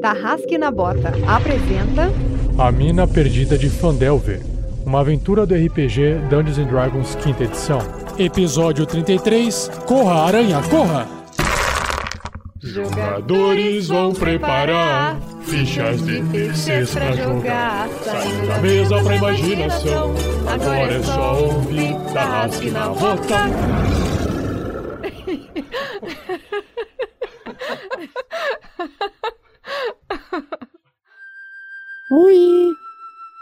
Tarrasque na Bota apresenta A Mina Perdida de Fandelver, uma aventura do RPG Dungeons and Dragons quinta edição. Episódio 33, Corra, Aranha, corra! Jogadores vão preparar fichas de terceiros pra jogar. Saindo da mesa pra imaginação. Agora é só ouvir Tarrasque na Bota. Oi!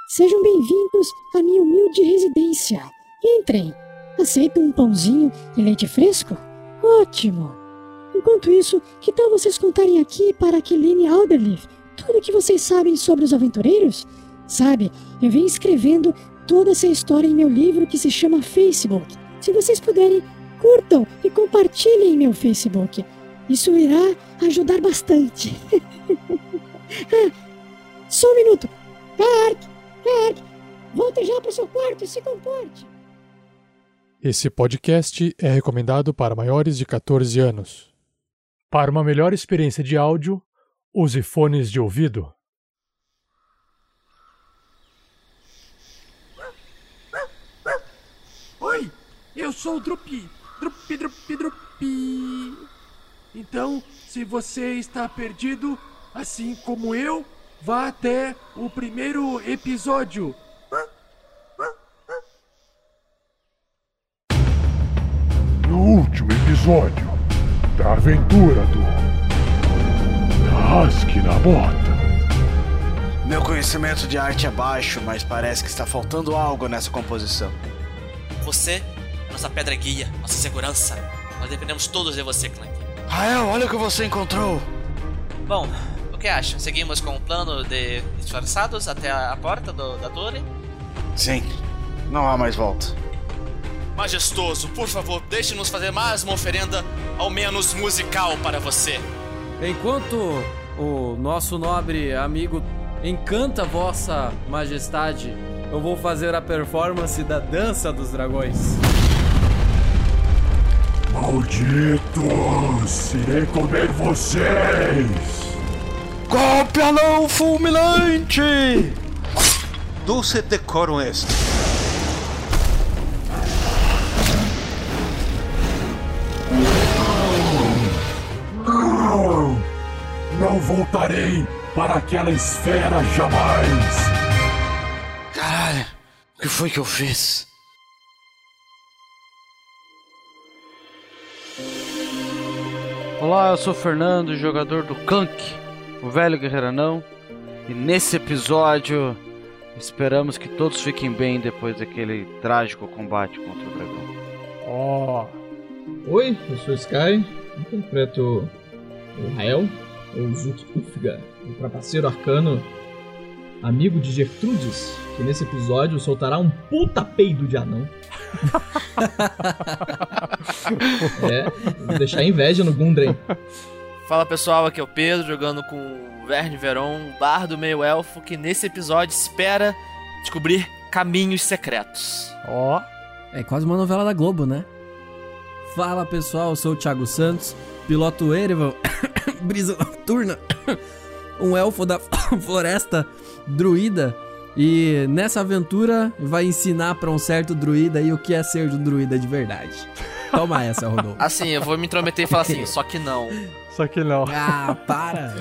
Sejam bem-vindos à minha humilde residência. Entrem. Aceita um pãozinho e leite fresco? Ótimo! Enquanto isso, que tal vocês contarem aqui para Kilene Alderleaf tudo o que vocês sabem sobre os aventureiros? Sabe, eu venho escrevendo toda essa história em meu livro que se chama Facebook. Se vocês puderem, curtam e compartilhem em meu Facebook. Isso irá ajudar bastante. Ah, só um minuto. Clark, Clark, volte já para o seu quarto e se comporte. Esse podcast é recomendado para maiores de 14 anos. Para uma melhor experiência de áudio, use fones de ouvido. Oi, eu sou o Drupi. Drupi, Drupi, Drupi. Então, se você está perdido, assim como eu, vá até o primeiro episódio. No último episódio da aventura do Tarrasque na Bota. Meu conhecimento de arte é baixo, mas parece que está faltando algo nessa composição. Você é nossa pedra guia, nossa segurança. Nós dependemos todos de você, Clank. Rael, olha o que você encontrou! Bom, que acha? Seguimos com o plano de disfarçados até a porta do- da torre? Sim, não há mais volta. Majestoso, por favor, deixe-nos fazer mais uma oferenda, ao menos musical, para você. Enquanto o nosso nobre amigo encanta vossa majestade, eu vou fazer a performance da dança dos dragões. Malditos! Irei comer vocês! Golpe anão fulminante! Dulce decorum est. Não! Não voltarei para aquela esfera jamais! Caralho, o que foi que eu fiz? Olá, eu sou o Fernando, jogador do Clank, o velho guerreiro anão. E nesse episódio, esperamos que todos fiquem bem depois daquele trágico combate contra o dragão. Ó, Oi, eu sou o Sky, interpreto o Rael, ou Zut Ufga, um trapaceiro arcano, amigo de Gertrudes, que nesse episódio soltará um puta peido de anão. é, vou deixar inveja no Gundren. Fala pessoal, aqui é o Pedro, jogando com o Verne Veron, um bardo meio elfo, que nesse episódio espera descobrir caminhos secretos. ó. É quase uma novela da Globo, né? Fala pessoal, eu sou o Thiago Santos, piloto Erevan, brisa noturna, um elfo da floresta druida. E nessa aventura vai ensinar pra um certo druida aí o que é ser um druida de verdade. Toma essa, Rodolfo. Assim, eu vou me intrometer e falar assim, só que não. Só que não. Ah, para!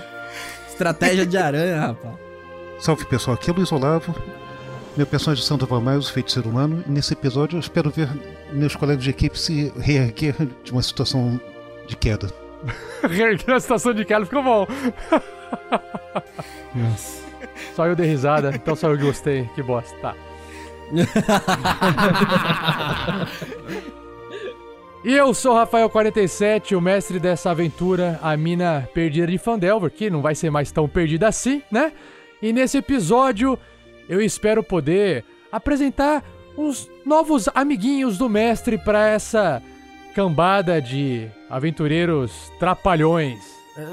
Estratégia de aranha, rapaz. Salve pessoal, aqui é o Luiz Olavo. Meu personagem é Sandro Valmais, o feiticeiro humano. E nesse episódio eu espero ver meus colegas de equipe se reerguer de uma situação de queda. Na situação de queda ficou bom. Nossa. Só eu dei risada, então só eu que gostei. Que bosta. Tá. E eu sou o Rafael47, o mestre dessa aventura, a mina perdida de Fandelver, que não vai ser mais tão perdida assim, né? E nesse episódio eu espero poder apresentar uns novos amiguinhos do mestre para essa cambada de aventureiros trapalhões.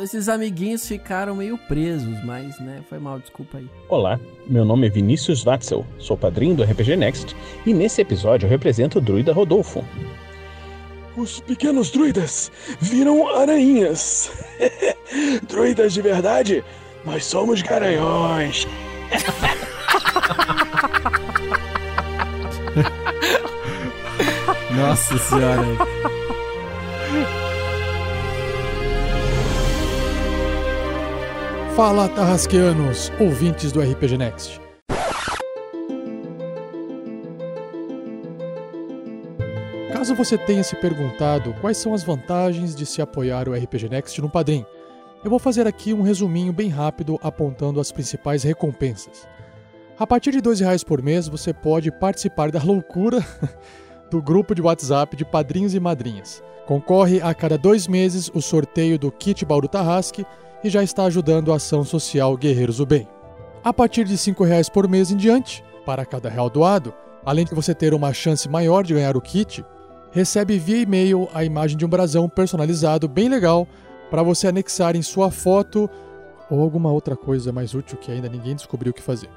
Esses amiguinhos ficaram meio presos, mas, né, foi mal, desculpa aí. Olá, meu nome é Vinícius Watzel, sou padrinho do RPG Next e nesse episódio eu represento o druida Rodolfo. Os pequenos druidas viram aranhas. druidas de verdade Nós somos garanhões. Nossa senhora. Fala, Tarrasqueanos, ouvintes do RPG Next. Caso você tenha se perguntado quais são as vantagens de se apoiar o RPG Next no Padrim, eu vou fazer aqui um resuminho bem rápido apontando as principais recompensas. A partir de R$ 2,00 por mês, você pode participar da loucura do grupo de WhatsApp de padrinhos e madrinhas. Concorre a cada dois meses o sorteio do kit Bauru Tarrasque e já está ajudando a ação social Guerreiros do Bem. A partir de R$ 5,00 por mês em diante, para cada real doado, além de você ter uma chance maior de ganhar o kit, recebe via e-mail a imagem de um brasão personalizado bem legal para você anexar em sua foto ou alguma outra coisa mais útil que ainda ninguém descobriu o que fazer.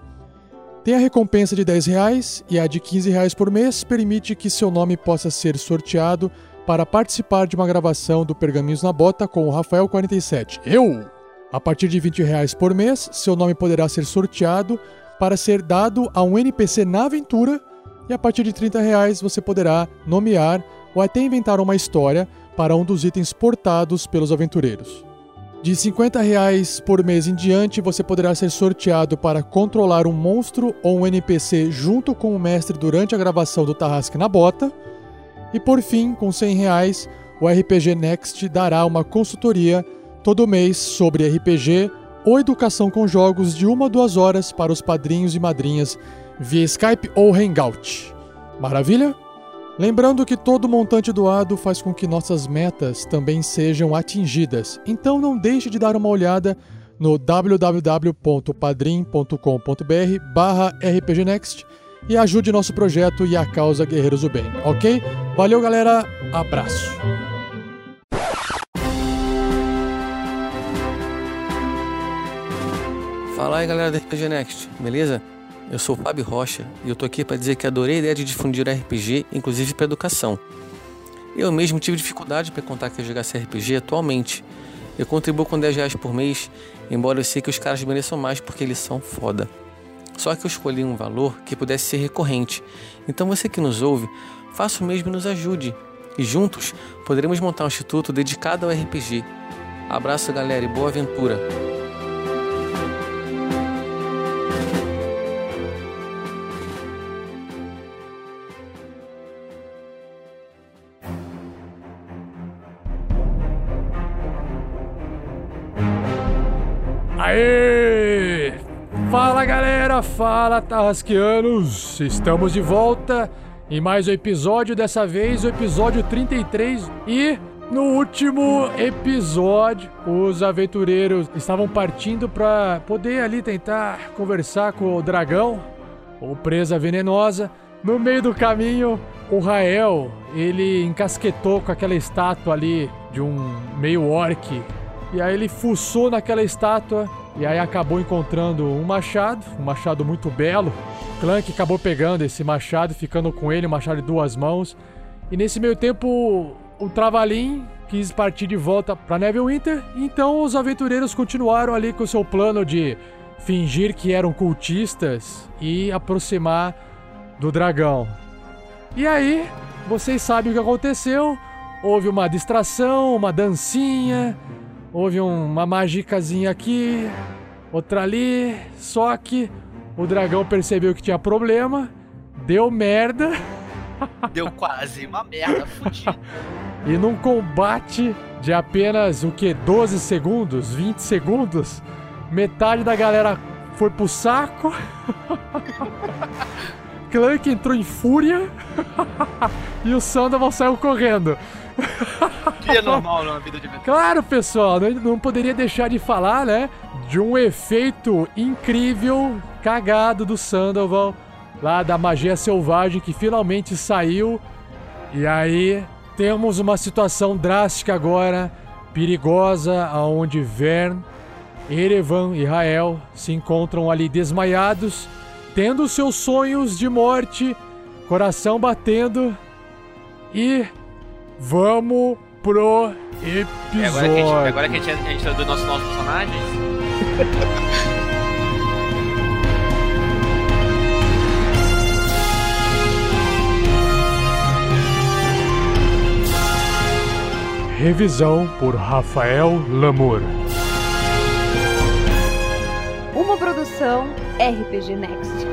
Tem a recompensa de 10 reais e a de 15 reais por mês permite que seu nome possa ser sorteado para participar de uma gravação do Pergaminhos na Bota com o Rafael47. Eu! A partir de 20 reais por mês, seu nome poderá ser sorteado para ser dado a um NPC na aventura e a partir de 30 reais você poderá nomear ou até inventar uma história para um dos itens portados pelos aventureiros. De 50 reais por mês em diante, você poderá ser sorteado para controlar um monstro ou um NPC junto com o mestre durante a gravação do Tarrasque na Bota. E por fim, com 100 reais, o RPG Next dará uma consultoria todo mês sobre RPG ou educação com jogos de uma a duas horas para os padrinhos e madrinhas via Skype ou Hangout. Maravilha? Lembrando que todo montante doado faz com que nossas metas também sejam atingidas, então não deixe de dar uma olhada no www.padrim.com.br barra rpgnext e ajude nosso projeto e a causa Guerreiros do Bem, ok? Valeu galera, abraço! Fala aí galera do RPG Next, beleza? Eu sou o Fábio Rocha e eu tô aqui para dizer que adorei a ideia de difundir RPG, inclusive para educação. Eu mesmo tive dificuldade para contar que eu jogasse RPG atualmente. Eu contribuo com 10 reais por mês, embora eu sei que os caras mereçam mais porque eles são foda. Só que eu escolhi um valor que pudesse ser recorrente. Então você que nos ouve, faça o mesmo e nos ajude. E juntos poderemos montar um instituto dedicado ao RPG. Abraço galera e boa aventura! Aê! Fala galera, fala Tarrasqueanos! Estamos de volta em mais um episódio, dessa vez o episódio 33 e no último episódio os aventureiros estavam partindo para poder ali tentar conversar com o dragão ou presa venenosa. No meio do caminho, o Rael, ele encasquetou com aquela estátua ali de um meio orc e aí ele fuçou naquela estátua e aí acabou encontrando um machado, um machado muito belo. Clank acabou pegando esse machado, ficando com ele, um machado de duas mãos. E nesse meio tempo, o Travalim quis partir de volta para Neverwinter. Então os aventureiros continuaram ali com o seu plano de fingir que eram cultistas e aproximar do dragão. E aí, vocês sabem o que aconteceu? Houve uma distração, uma dancinha, Houve uma magicazinha aqui, outra ali, só que o dragão percebeu que tinha problema, deu merda. Deu quase uma merda fudida. E num combate de apenas o que 12 segundos, 20 segundos, metade da galera foi pro saco. Clank entrou em fúria e o Sandoval saiu correndo. Que é normal na vida de aventura. Claro, pessoal, não, não poderia deixar de falar, né? De um efeito incrível, cagado do Sandoval, lá da magia selvagem que finalmente saiu. E aí temos uma situação drástica agora, perigosa, aonde Vern, Erevan e Rael se encontram ali desmaiados, tendo seus sonhos de morte, coração batendo e vamos pro episódio. É agora que a gente, agora que a gente, a gente nossos novos personagens. Revisão por Rafael Lamour. Uma produção RPG Next.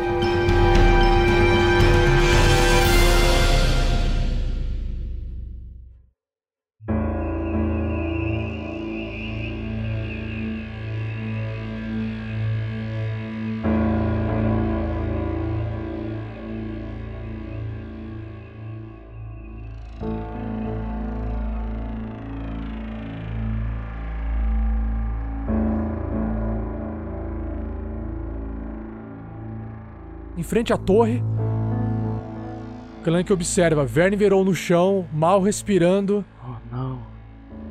Frente à torre, Clank observa Verne Veron no chão, mal respirando. Oh, não.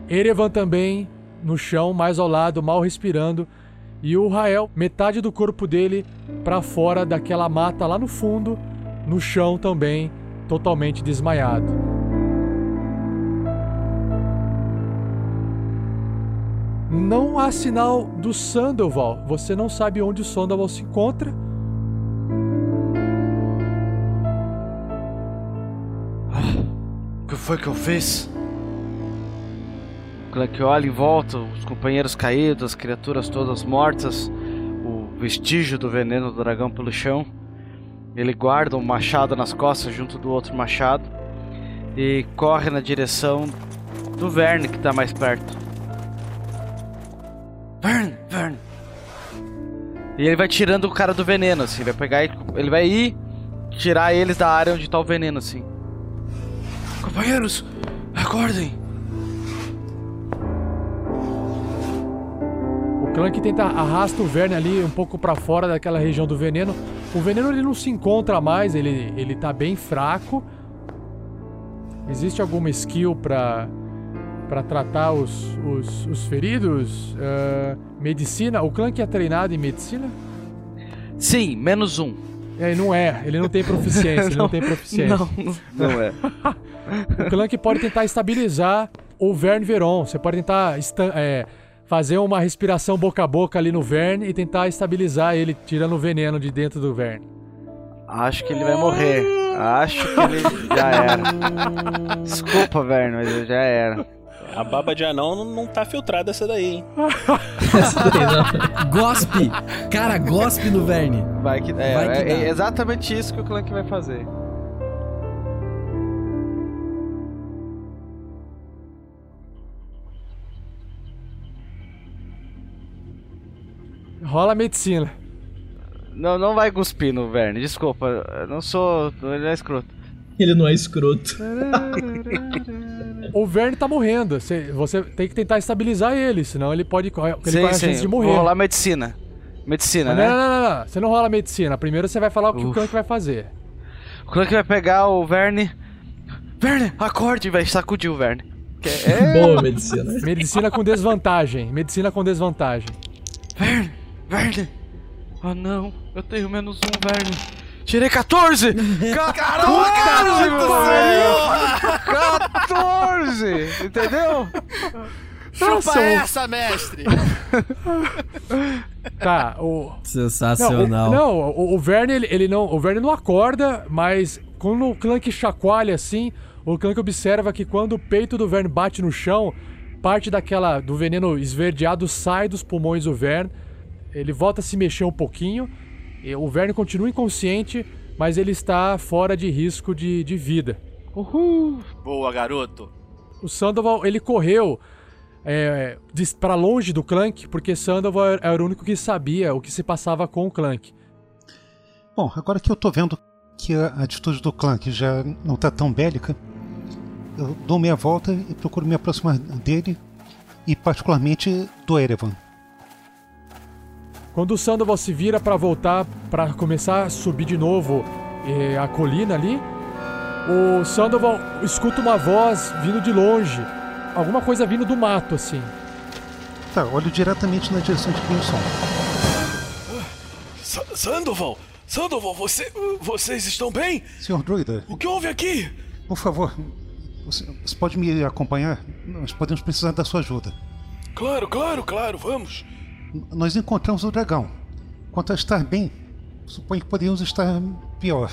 Erevan também no chão, mais ao lado, mal respirando. E o Rael, metade do corpo dele para fora daquela mata lá no fundo, no chão também, totalmente desmaiado. Não há sinal do Sandoval. Você não sabe onde o Sandoval se encontra. Foi que eu fiz? Clank olha em volta, os companheiros caídos, as criaturas todas mortas, o vestígio do veneno do dragão pelo chão. Ele guarda um machado nas costas junto do outro machado e corre na direção do Verne que tá mais perto. Verne, Verne. E ele vai tirando o cara do veneno, assim, vai pegar e ele vai ir tirar eles da área onde tá o veneno, assim. Companheiros, acordem! O Clank tenta arrasta o Verne ali um pouco para fora daquela região do veneno. O veneno ele não se encontra mais, ele, ele tá bem fraco. Existe alguma skill para para tratar os, os, os feridos? Uh, medicina? O Clank é treinado em medicina? Sim, menos um. É, não é. Ele não tem proficiência. ele não tem proficiência. Não, não é. o Clank pode tentar estabilizar o Verne Veron. Você pode tentar é, fazer uma respiração boca a boca ali no Verne e tentar estabilizar ele, tirando o veneno de dentro do Verne. Acho que ele vai morrer. Acho que ele já era. Desculpa, Verne, mas ele já era. A baba de anão não, não tá filtrada essa daí, hein? Gospe! Cara, gospe no Verne. Vai que, é, Vai que é, dá. é exatamente isso que o Clank vai fazer. Rola a medicina. Não, não vai cuspir no Verne, desculpa. Eu não sou. Ele é escroto. Ele não é escroto. O Verne tá morrendo. Você, você tem que tentar estabilizar ele, senão ele pode correr, ele sim, corre a sim. chance de morrer. Vou rolar medicina. Medicina, Mas né? não, não, não, não, Você não rola medicina. Primeiro você vai falar o que o Clank vai fazer. O Clank vai pegar o Verne. Verne, acorde vai sacudir o Verne. Que é... Boa medicina. Medicina com desvantagem. Medicina com desvantagem. Verne, Verne. Oh não, eu tenho menos um, Verne. Tirei 14! 14, meu 14! Entendeu? Chupa Nossa, essa, mestre! Tá, o. Sensacional. Não, o, não, o, o Verne, ele, ele não. O Verne não acorda, mas quando o Clank chacoalha assim, o Clank observa que quando o peito do Verne bate no chão, parte daquela. do veneno esverdeado sai dos pulmões do Verne. Ele volta a se mexer um pouquinho. O Verne continua inconsciente, mas ele está fora de risco de, de vida. Uhul! Boa, garoto. O Sandoval, ele correu é, pra longe do Clank, porque Sandoval era- o único que sabia o que se passava com o Clank. Bom, agora que eu tô vendo que a atitude do Clank já não tá tão bélica, eu dou meia volta e procuro me aproximar dele e particularmente do Erevan. Quando o Sandoval se vira pra voltar, pra começar a subir de novo eh, a colina ali, o Sandoval escuta uma voz vindo de longe. Alguma coisa vindo do mato, assim. Tá, olho diretamente na direção de que vem o som. Sa- Sandoval! Sandoval, você, vocês estão bem? Senhor Druida, O que houve aqui? por favor, você, você pode me acompanhar? Nós podemos precisar da sua ajuda. Claro, claro, claro, vamos. Nós encontramos o dragão. Quanto a estar bem, suponho que poderíamos estar pior.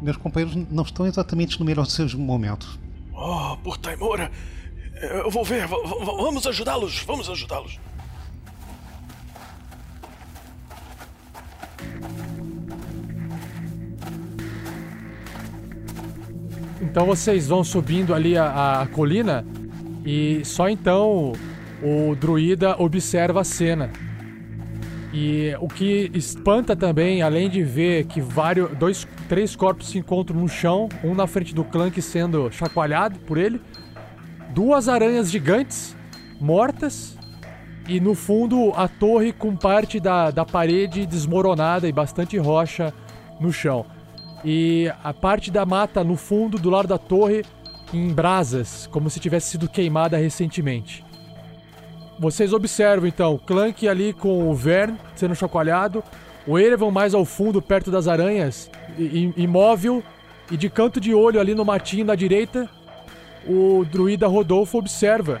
Meus companheiros não estão exatamente no melhor dos seus momentos. Oh, por Taimora. Eu vou ver. v- vamos ajudá-los. Vamos ajudá-los. Então vocês vão subindo ali a, a colina e só então o druida observa a cena. E o que espanta também, além de ver que vários, dois, três corpos se encontram no chão, um na frente do Clank sendo chacoalhado por ele, duas aranhas gigantes mortas e no fundo a torre com parte da, da parede desmoronada e bastante rocha no chão. E a parte da mata no fundo, do lado da torre, em brasas, como se tivesse sido queimada recentemente. Vocês observam então Clank ali com o Vern sendo chacoalhado, o Erevan mais ao fundo, perto das aranhas, imóvel, e de canto de olho ali no matinho na direita, o druida Rodolfo observa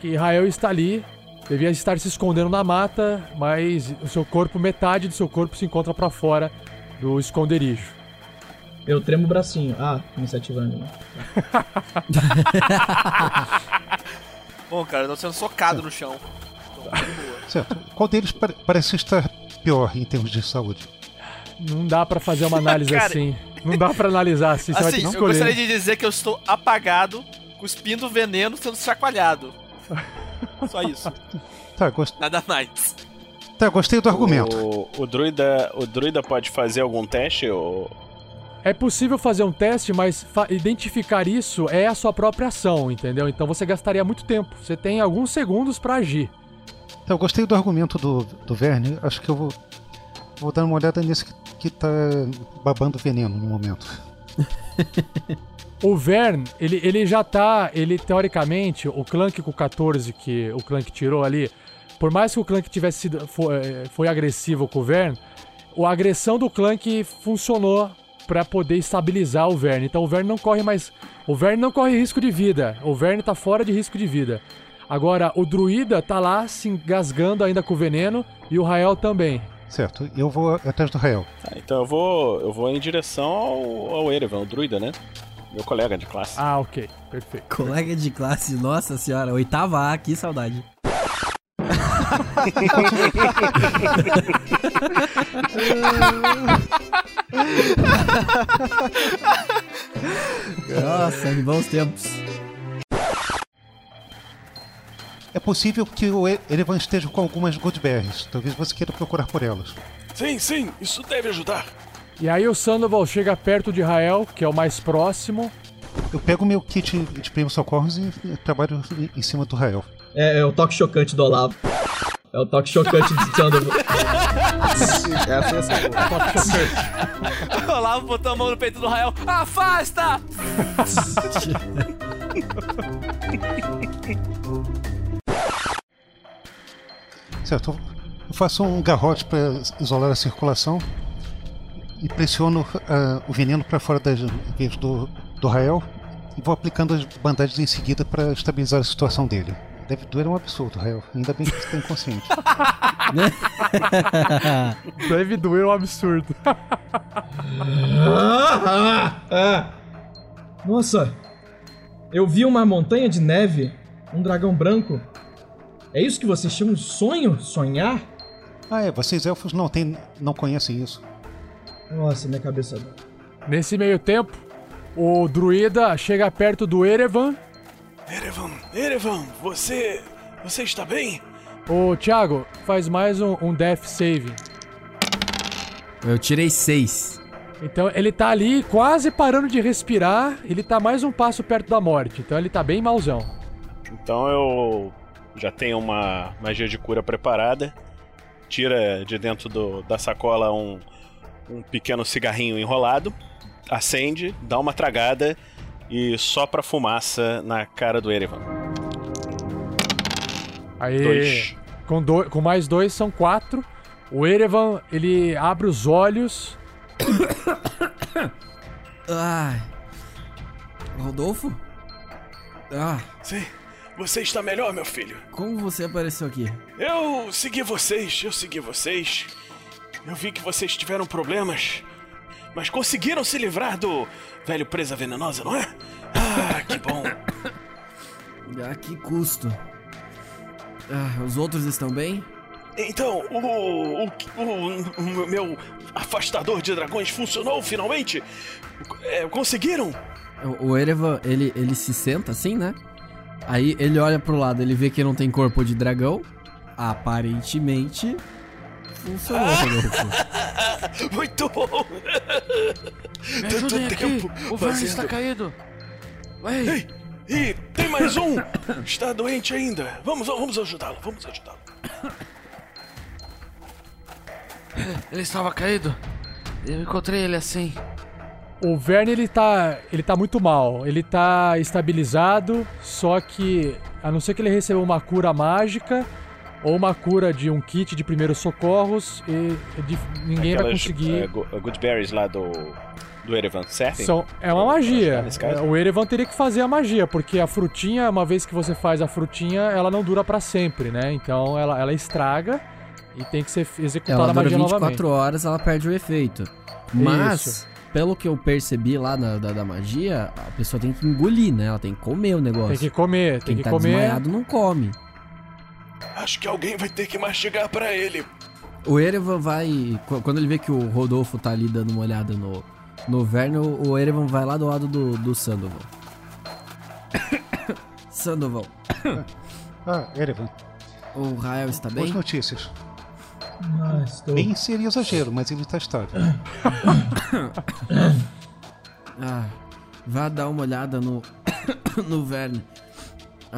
que Rael está ali, devia estar se escondendo na mata, mas o seu corpo, metade do seu corpo se encontra para fora do esconderijo. Eu tremo o bracinho. Ah, iniciativa né? Bom, cara, eu tô sendo socado no chão. Certo. Qual deles pare- parece estar pior em termos de saúde? Não dá pra fazer uma análise Cara, assim. Não dá pra analisar assim, você vai Assim, que eu gostaria de dizer que eu estou apagado, cuspindo veneno, sendo chacoalhado. Só isso. Tá, gost... Nada mais. tá, gostei do argumento. O, o, druida, o druida pode fazer algum teste? Ou... É possível fazer um teste, mas identificar isso é a sua própria ação, entendeu? Então você gastaria muito tempo. Você tem alguns segundos pra agir. Eu gostei do argumento do, do Verne. Acho que eu vou, vou dar uma olhada nesse que, que tá babando veneno no momento. O Vern, ele, ele já tá. Ele, teoricamente, o Clank com 14 que o Clank tirou ali, por mais que o Clank tivesse sido. Foi, foi agressivo com o Vern, a agressão do Clank funcionou pra poder estabilizar o Vern. Então o Vern não corre mais. O Vern não corre risco de vida. O Vern tá fora de risco de vida. Agora, o druida tá lá se engasgando ainda com o veneno e o Rael também. Certo, eu vou atrás do Rael. Tá, então eu vou, eu vou em direção ao, ao Erevan, o druida, né? Meu colega de classe. Ah, ok. Perfeito. Colega de classe, nossa senhora, oitava A, que saudade. Nossa, que bons tempos. É possível que o Erevan esteja com algumas Goodberries. Talvez você queira procurar por elas. Sim, sim, isso deve ajudar. E aí o Sandoval chega perto de Rael, que é o mais próximo. Eu pego meu kit de primeiros socorros e trabalho em- cima do Rael. É, é o toque chocante do Olavo. É o toque chocante de Sandoval. Essa ia ser boa. Olavo botou a mão no peito do Rael. Afasta! Certo, eu faço um garrote para isolar a circulação e pressiono ah, o veneno para fora das veias do, do Rael e vou aplicando as bandagens em seguida para estabilizar a situação dele. Deve doer um absurdo, Rael. Ainda bem que você está inconsciente. Deve doer um absurdo. Ah, ah, ah. Nossa, eu vi uma montanha de neve, um dragão branco. É isso que vocês chamam de sonho? Sonhar? Ah, é, vocês elfos não, tem, não conhecem isso. Nossa, minha cabeça. Nesse meio tempo, o druida chega perto do Erevan. Erevan, Erevan, você. Você está bem? Ô, Thiago, faz mais um, um Death Save. Eu tirei seis. Então ele tá ali quase parando de respirar. Ele tá mais um passo perto da morte. Então ele tá bem mauzão. Então eu já tenho uma magia de cura preparada. Tira de dentro do- da sacola um, um pequeno cigarrinho enrolado, acende, dá uma tragada e sopra fumaça na cara do Erevan. Aí, Dois. Com, do- com mais dois são quatro. O Erevan, ele abre os olhos. Ai. Rodolfo? Ah. Sim. Você está melhor, meu filho? Como você apareceu aqui? Eu segui vocês, eu segui vocês. Eu vi que vocês tiveram problemas, mas conseguiram se livrar do velho presa venenosa, não é? Ah, que bom. A que custo? Ah, os outros estão bem? Então, o, o, o, o meu afastador de dragões funcionou finalmente? É, conseguiram? O, Erevan, ele, ele se senta assim, né? Aí ele olha pro lado, ele vê que não tem corpo de dragão. Aparentemente, funcionou, Rodolfo. Muito bom! Me ajudem aqui, o Verne está caído. Ei, e tem mais um! Está doente ainda. Vamos, vamos ajudá-lo, vamos ajudá-lo. Ele estava caído. Eu encontrei ele assim. O Verne ele tá, ele tá muito mal. Ele tá estabilizado, só que a não ser que ele receba uma cura mágica ou uma cura de um kit de primeiros socorros, e, de- ninguém vai Aquelas, conseguir. é, go- good berries lá do, do Erevan, certo? São, é uma magia. É, O Erevan teria que fazer a magia, porque a frutinha, uma vez que você faz a frutinha, ela não dura pra sempre, né? Então ela, ela estraga e tem que ser executada Ela a dura magia 24 novamente. horas, ela perde o efeito. Mas, Isso. pelo que eu percebi lá na, da, da magia, a pessoa tem que engolir, né? Ela tem que comer o negócio. Tem que comer, Quem tem que tá comer. desmaiado não come. Acho que alguém vai ter que mastigar pra ele. O Erevan vai. qu- Quando ele vê que o Rodolfo tá ali dando uma olhada no, no Verne, o Erevan vai lá do lado do, do Sandoval. Sandoval, Ah, Erevan, o Rael está boas bem? notícias. Ah, estou... Bem seria exagero, mas ele está estável. Ah, vá dar uma olhada no. no Verne.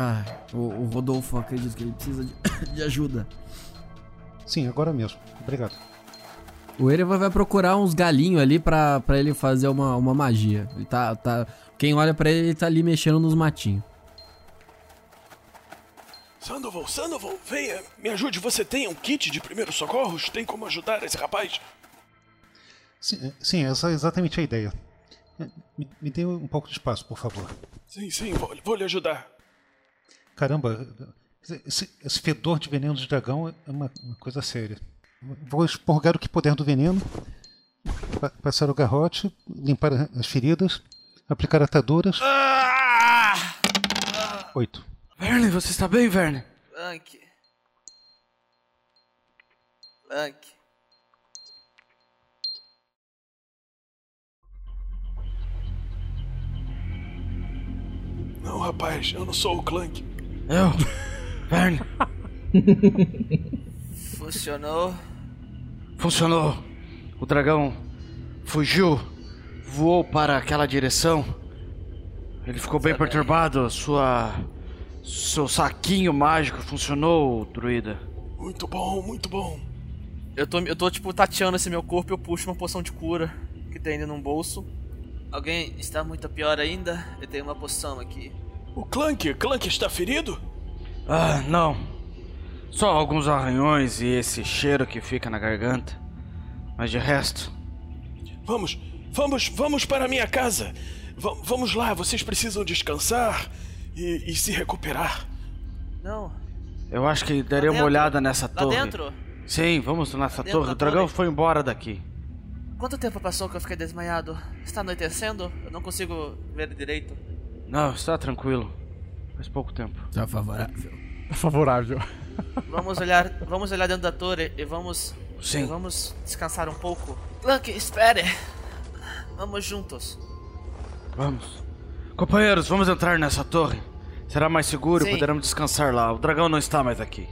Ah, o, o Rodolfo acredito que ele precisa de, de ajuda. Sim, agora mesmo. Obrigado. O Erevan vai procurar uns galinhos ali pra, pra ele fazer uma, uma magia. Ele tá, tá. Quem olha pra ele, ele tá ali mexendo nos matinhos. Sandoval, Sandoval, venha, me ajude. Você tem um kit de primeiros socorros? Tem como ajudar esse rapaz? Sim, sim, essa é exatamente a ideia. Me, me dê um pouco de espaço, por favor. Sim, sim, vou, vou lhe ajudar. Caramba, esse, esse fedor de veneno de dragão é uma, uma coisa séria. Vou expurgar o que puder do veneno, pa- passar o garrote, limpar as feridas, aplicar ataduras. Oito. Verne, você está bem, Verne? Blank. Blank. Não, rapaz, eu não sou o Clank. Eu? Verne? Funcionou. Funcionou. O dragão fugiu, voou para aquela direção. Ele ficou bem perturbado. Sua. Seu saquinho mágico funcionou, druida. Muito bom, muito bom. Eu tô, eu tô tipo tateando esse meu corpo e eu puxo uma poção de cura que tem ali num bolso. Alguém está muito pior ainda? Eu tenho uma poção aqui. O Clank, Clank está ferido? Ah, não. Só alguns arranhões e esse cheiro que fica na garganta. Mas de resto. Vamos, vamos, vamos para a minha casa. Va- vamos lá, vocês precisam descansar e, e se recuperar. Não. Eu acho que daria uma olhada nessa Lá torre. dentro? Sim, vamos nessa dentro torre. O dragão torre? foi embora daqui. Quanto tempo passou que eu fiquei desmaiado? Está anoitecendo? Eu não consigo ver direito. Não, está tranquilo. Faz pouco tempo. Tá favorável. Favorável. Vamos olhar, vamos olhar dentro da torre e vamos, Sim. e vamos descansar um pouco. Clank, espere. Vamos juntos. Vamos. Companheiros, vamos entrar nessa torre. Será mais seguro e poderemos descansar lá. O dragão não está mais aqui.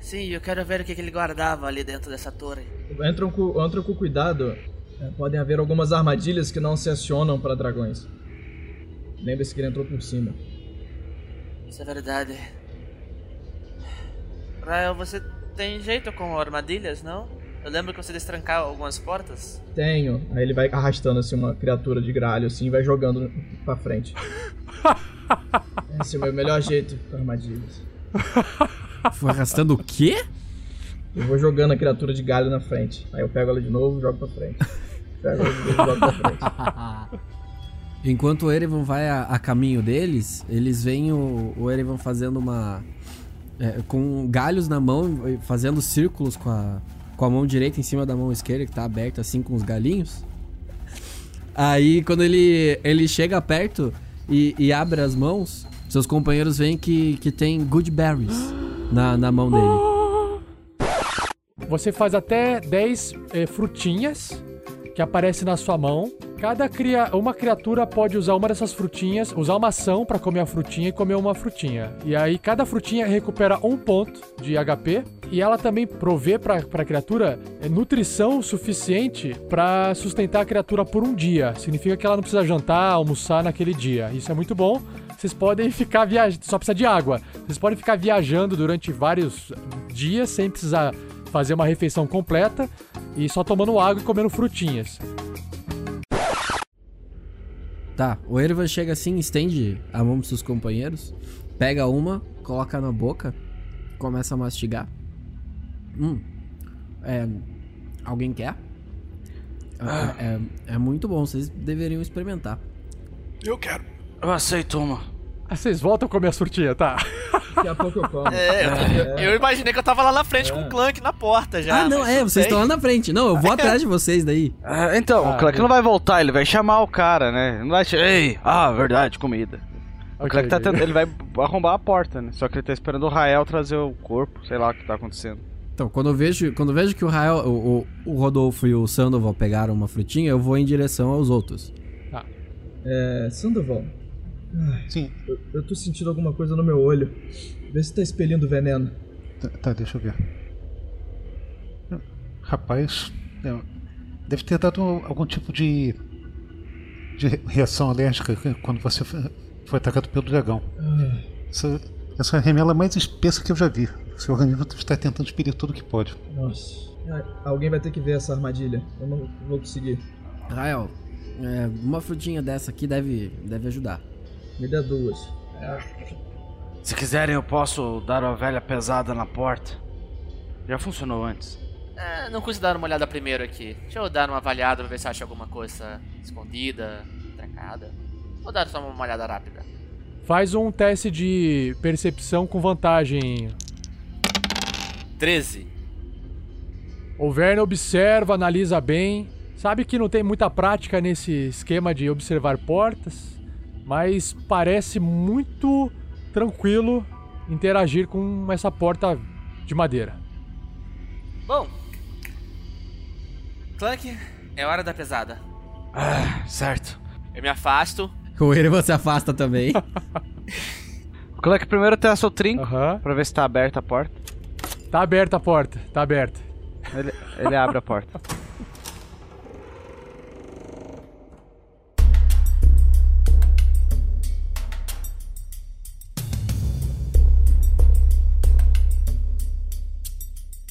Sim, eu quero ver o que, que ele guardava ali dentro dessa torre. Entram com, entram com cuidado. É, podem haver algumas armadilhas que não se acionam para dragões. Lembre-se que ele entrou por cima. Isso é verdade. Rael, você tem jeito com armadilhas, não? Eu lembro que você destrancar algumas portas. Tenho. Aí ele vai arrastando assim uma criatura de gralho assim e vai jogando pra frente. Esse é o meu melhor jeito com armadilhas. Foi arrastando o quê? Eu vou jogando a criatura de galho na frente. Aí eu pego ela de novo e jogo pra frente. Pego ela de novo e jogo pra frente. Enquanto o Erevan vai a, a caminho deles, eles veem o, o Erevan fazendo uma. é, com galhos na mão, fazendo círculos com a, com a mão direita em cima da mão esquerda, que tá aberta assim com os galinhos. Aí quando ele, ele chega perto e, e abre as mãos, seus companheiros veem que, que tem good berries na, na mão dele. Você faz até 10 eh, frutinhas que aparecem na sua mão. Cada cria... uma criatura pode usar uma dessas frutinhas, usar uma ação pra comer a frutinha e comer uma frutinha. E aí cada frutinha recupera um ponto de HP e ela também provê pra, pra criatura eh, nutrição suficiente pra sustentar a criatura por um dia. Significa que ela não precisa jantar, almoçar naquele dia. Isso é muito bom. Vocês podem ficar viajando, só precisa de água. Vocês podem ficar viajando durante vários dias sem precisar fazer uma refeição completa e só tomando água e comendo frutinhas. Tá, o Erevan chega assim, estende a mão pros seus companheiros, pega uma, coloca na boca, começa a mastigar. Hum. É. Alguém quer? Ah. É, é- é muito bom, vocês deveriam experimentar. Eu quero. Eu aceito uma. Ah, vocês voltam a comer a frutinha, tá? Daqui a pouco eu como. É, eu, eu imaginei que eu tava lá na frente com o Clank na porta já. ah, não, é, vocês estão lá na frente. Não, eu vou atrás de vocês daí. Ah, então, Ah, o Clank eu- não vai voltar, ele vai chamar o cara, né? Não vai chamar, ei, ah, verdade, comida. O Ok, Clank tá tentando, ele vai arrombar a porta, né? Só que ele tá esperando o Rael trazer o corpo, sei lá o que tá acontecendo. Então, quando eu vejo, quando eu vejo que o Rael, o, o, o Rodolfo e o Sandoval pegaram uma frutinha, eu vou em direção aos outros. É. Sandoval. Ai, Sim. Eu, eu tô sentindo alguma coisa no meu olho. Vê se tá expelindo veneno. Tá, tá, deixa eu ver. Rapaz, é, deve ter dado algum tipo de, de reação alérgica quando você foi foi atacado pelo dragão. Ah, Essa, essa é a remela mais espessa que eu já vi. Seu organismo está tentando expelir tudo que pode. nossa. Alguém vai ter que ver essa armadilha. Eu não vou conseguir. Rael, é, uma frutinha dessa aqui deve, deve ajudar. Me dê duas. Se quiserem, eu posso dar uma velha pesada na porta. Já funcionou antes. É, não custa dar uma olhada primeiro aqui. Deixa eu dar uma avaliada pra ver se acha alguma coisa escondida, trancada. Vou dar só uma olhada rápida. Faz um teste de percepção com vantagem. 13. O Verne observa, analisa bem. Sabe que não tem muita prática nesse esquema de observar portas, mas parece muito tranquilo interagir com essa porta de madeira. Bom. Clank, é hora da pesada. Ah, certo. Eu me afasto. O Erevan se afasta também. O Clank primeiro testa o trinco pra ver se tá aberta a porta. Tá aberta a porta, tá aberta. Ele, ele abre a porta.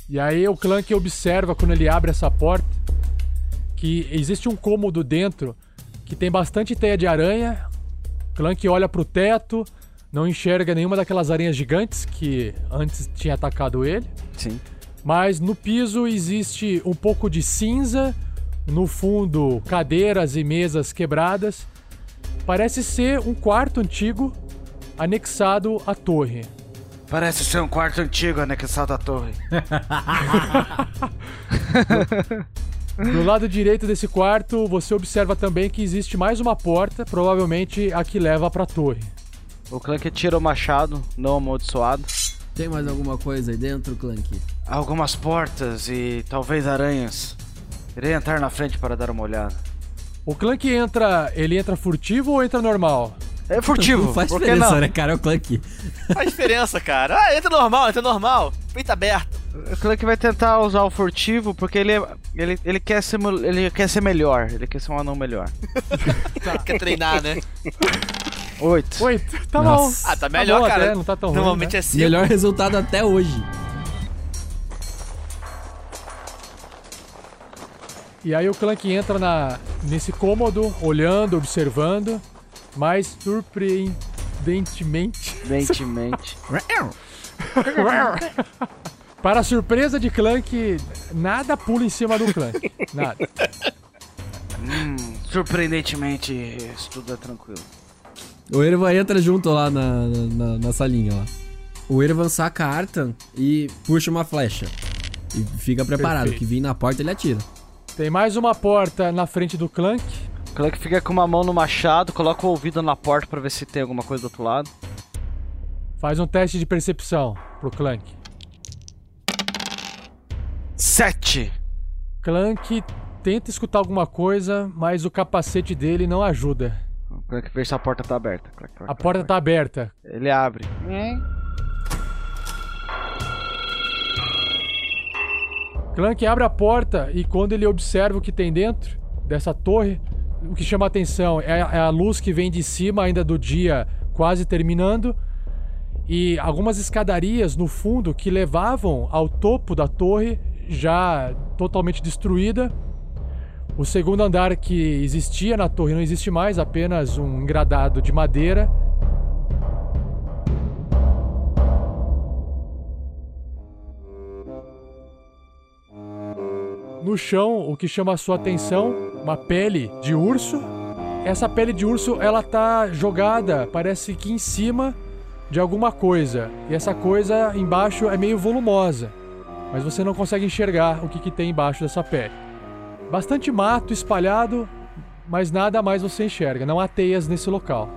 E aí o Clank observa quando ele abre essa porta que existe um cômodo dentro que tem bastante teia de aranha. Clank olha pro teto, não enxerga nenhuma daquelas aranhas gigantes que antes tinha atacado ele. Sim. Mas no piso existe um pouco de cinza, no fundo cadeiras e mesas quebradas. Parece ser um quarto antigo anexado à torre. Parece ser um quarto antigo anexado à torre. Do lado direito desse quarto, você observa também que existe mais uma porta, provavelmente a que leva pra torre. O Clank tira o machado, não amaldiçoado. Tem mais alguma coisa aí dentro, Clank? Algumas portas e talvez aranhas. Irei entrar na frente para dar uma olhada. O Clank entra, ele entra furtivo ou entra normal? É furtivo, Não faz diferença, não? né, cara? É o Clank. Faz diferença, cara. Ah, entra normal, entra normal. Peito aberto. O Clank vai tentar usar o furtivo porque ele, é- ele, ele, quer ser, ele quer ser melhor. Ele quer ser um anão melhor. Quer treinar, né? Oito. Oito, tá Nossa. bom. Ah, tá melhor, bom cara. até, não tá tão ruim, Normalmente né? é cinco. Melhor resultado até hoje. E aí o Clank entra na, nesse cômodo, olhando, observando, mas surpreendentemente. Dentemente. Para a surpresa de Clank, nada pula em cima do Clank. Nada. hum, Surpreendentemente, isso tudo é tranquilo. O Ervan entra junto lá na, na, na salinha lá. O Ervan saca a Artan e puxa uma flecha. E fica preparado, Perfeito. que vir na porta ele atira. Tem mais uma porta na frente do Clank. O Clank fica com uma mão no machado, coloca o ouvido na porta pra ver se tem alguma coisa do outro lado. Faz um teste de percepção pro Clank. Sete! Clank tenta escutar alguma coisa, mas o capacete dele não ajuda. O Clank vê se a porta tá aberta. Clac, clac, A porta tá aberta. Ele abre. Clank abre a porta e quando ele observa o que tem dentro dessa torre, o que chama a atenção é a, é a luz que vem de cima ainda do dia quase terminando e algumas escadarias no fundo que levavam ao topo da torre já totalmente destruída. O segundo andar que existia na torre não existe mais, apenas um engradado de madeira. No chão, o que chama a sua atenção, uma pele de urso. Essa pele de urso, ela tá jogada, parece que em cima de alguma coisa. E essa coisa embaixo é meio volumosa, mas você não consegue enxergar o que, que tem embaixo dessa pele. Bastante mato espalhado, mas nada mais você enxerga. Não há teias nesse local.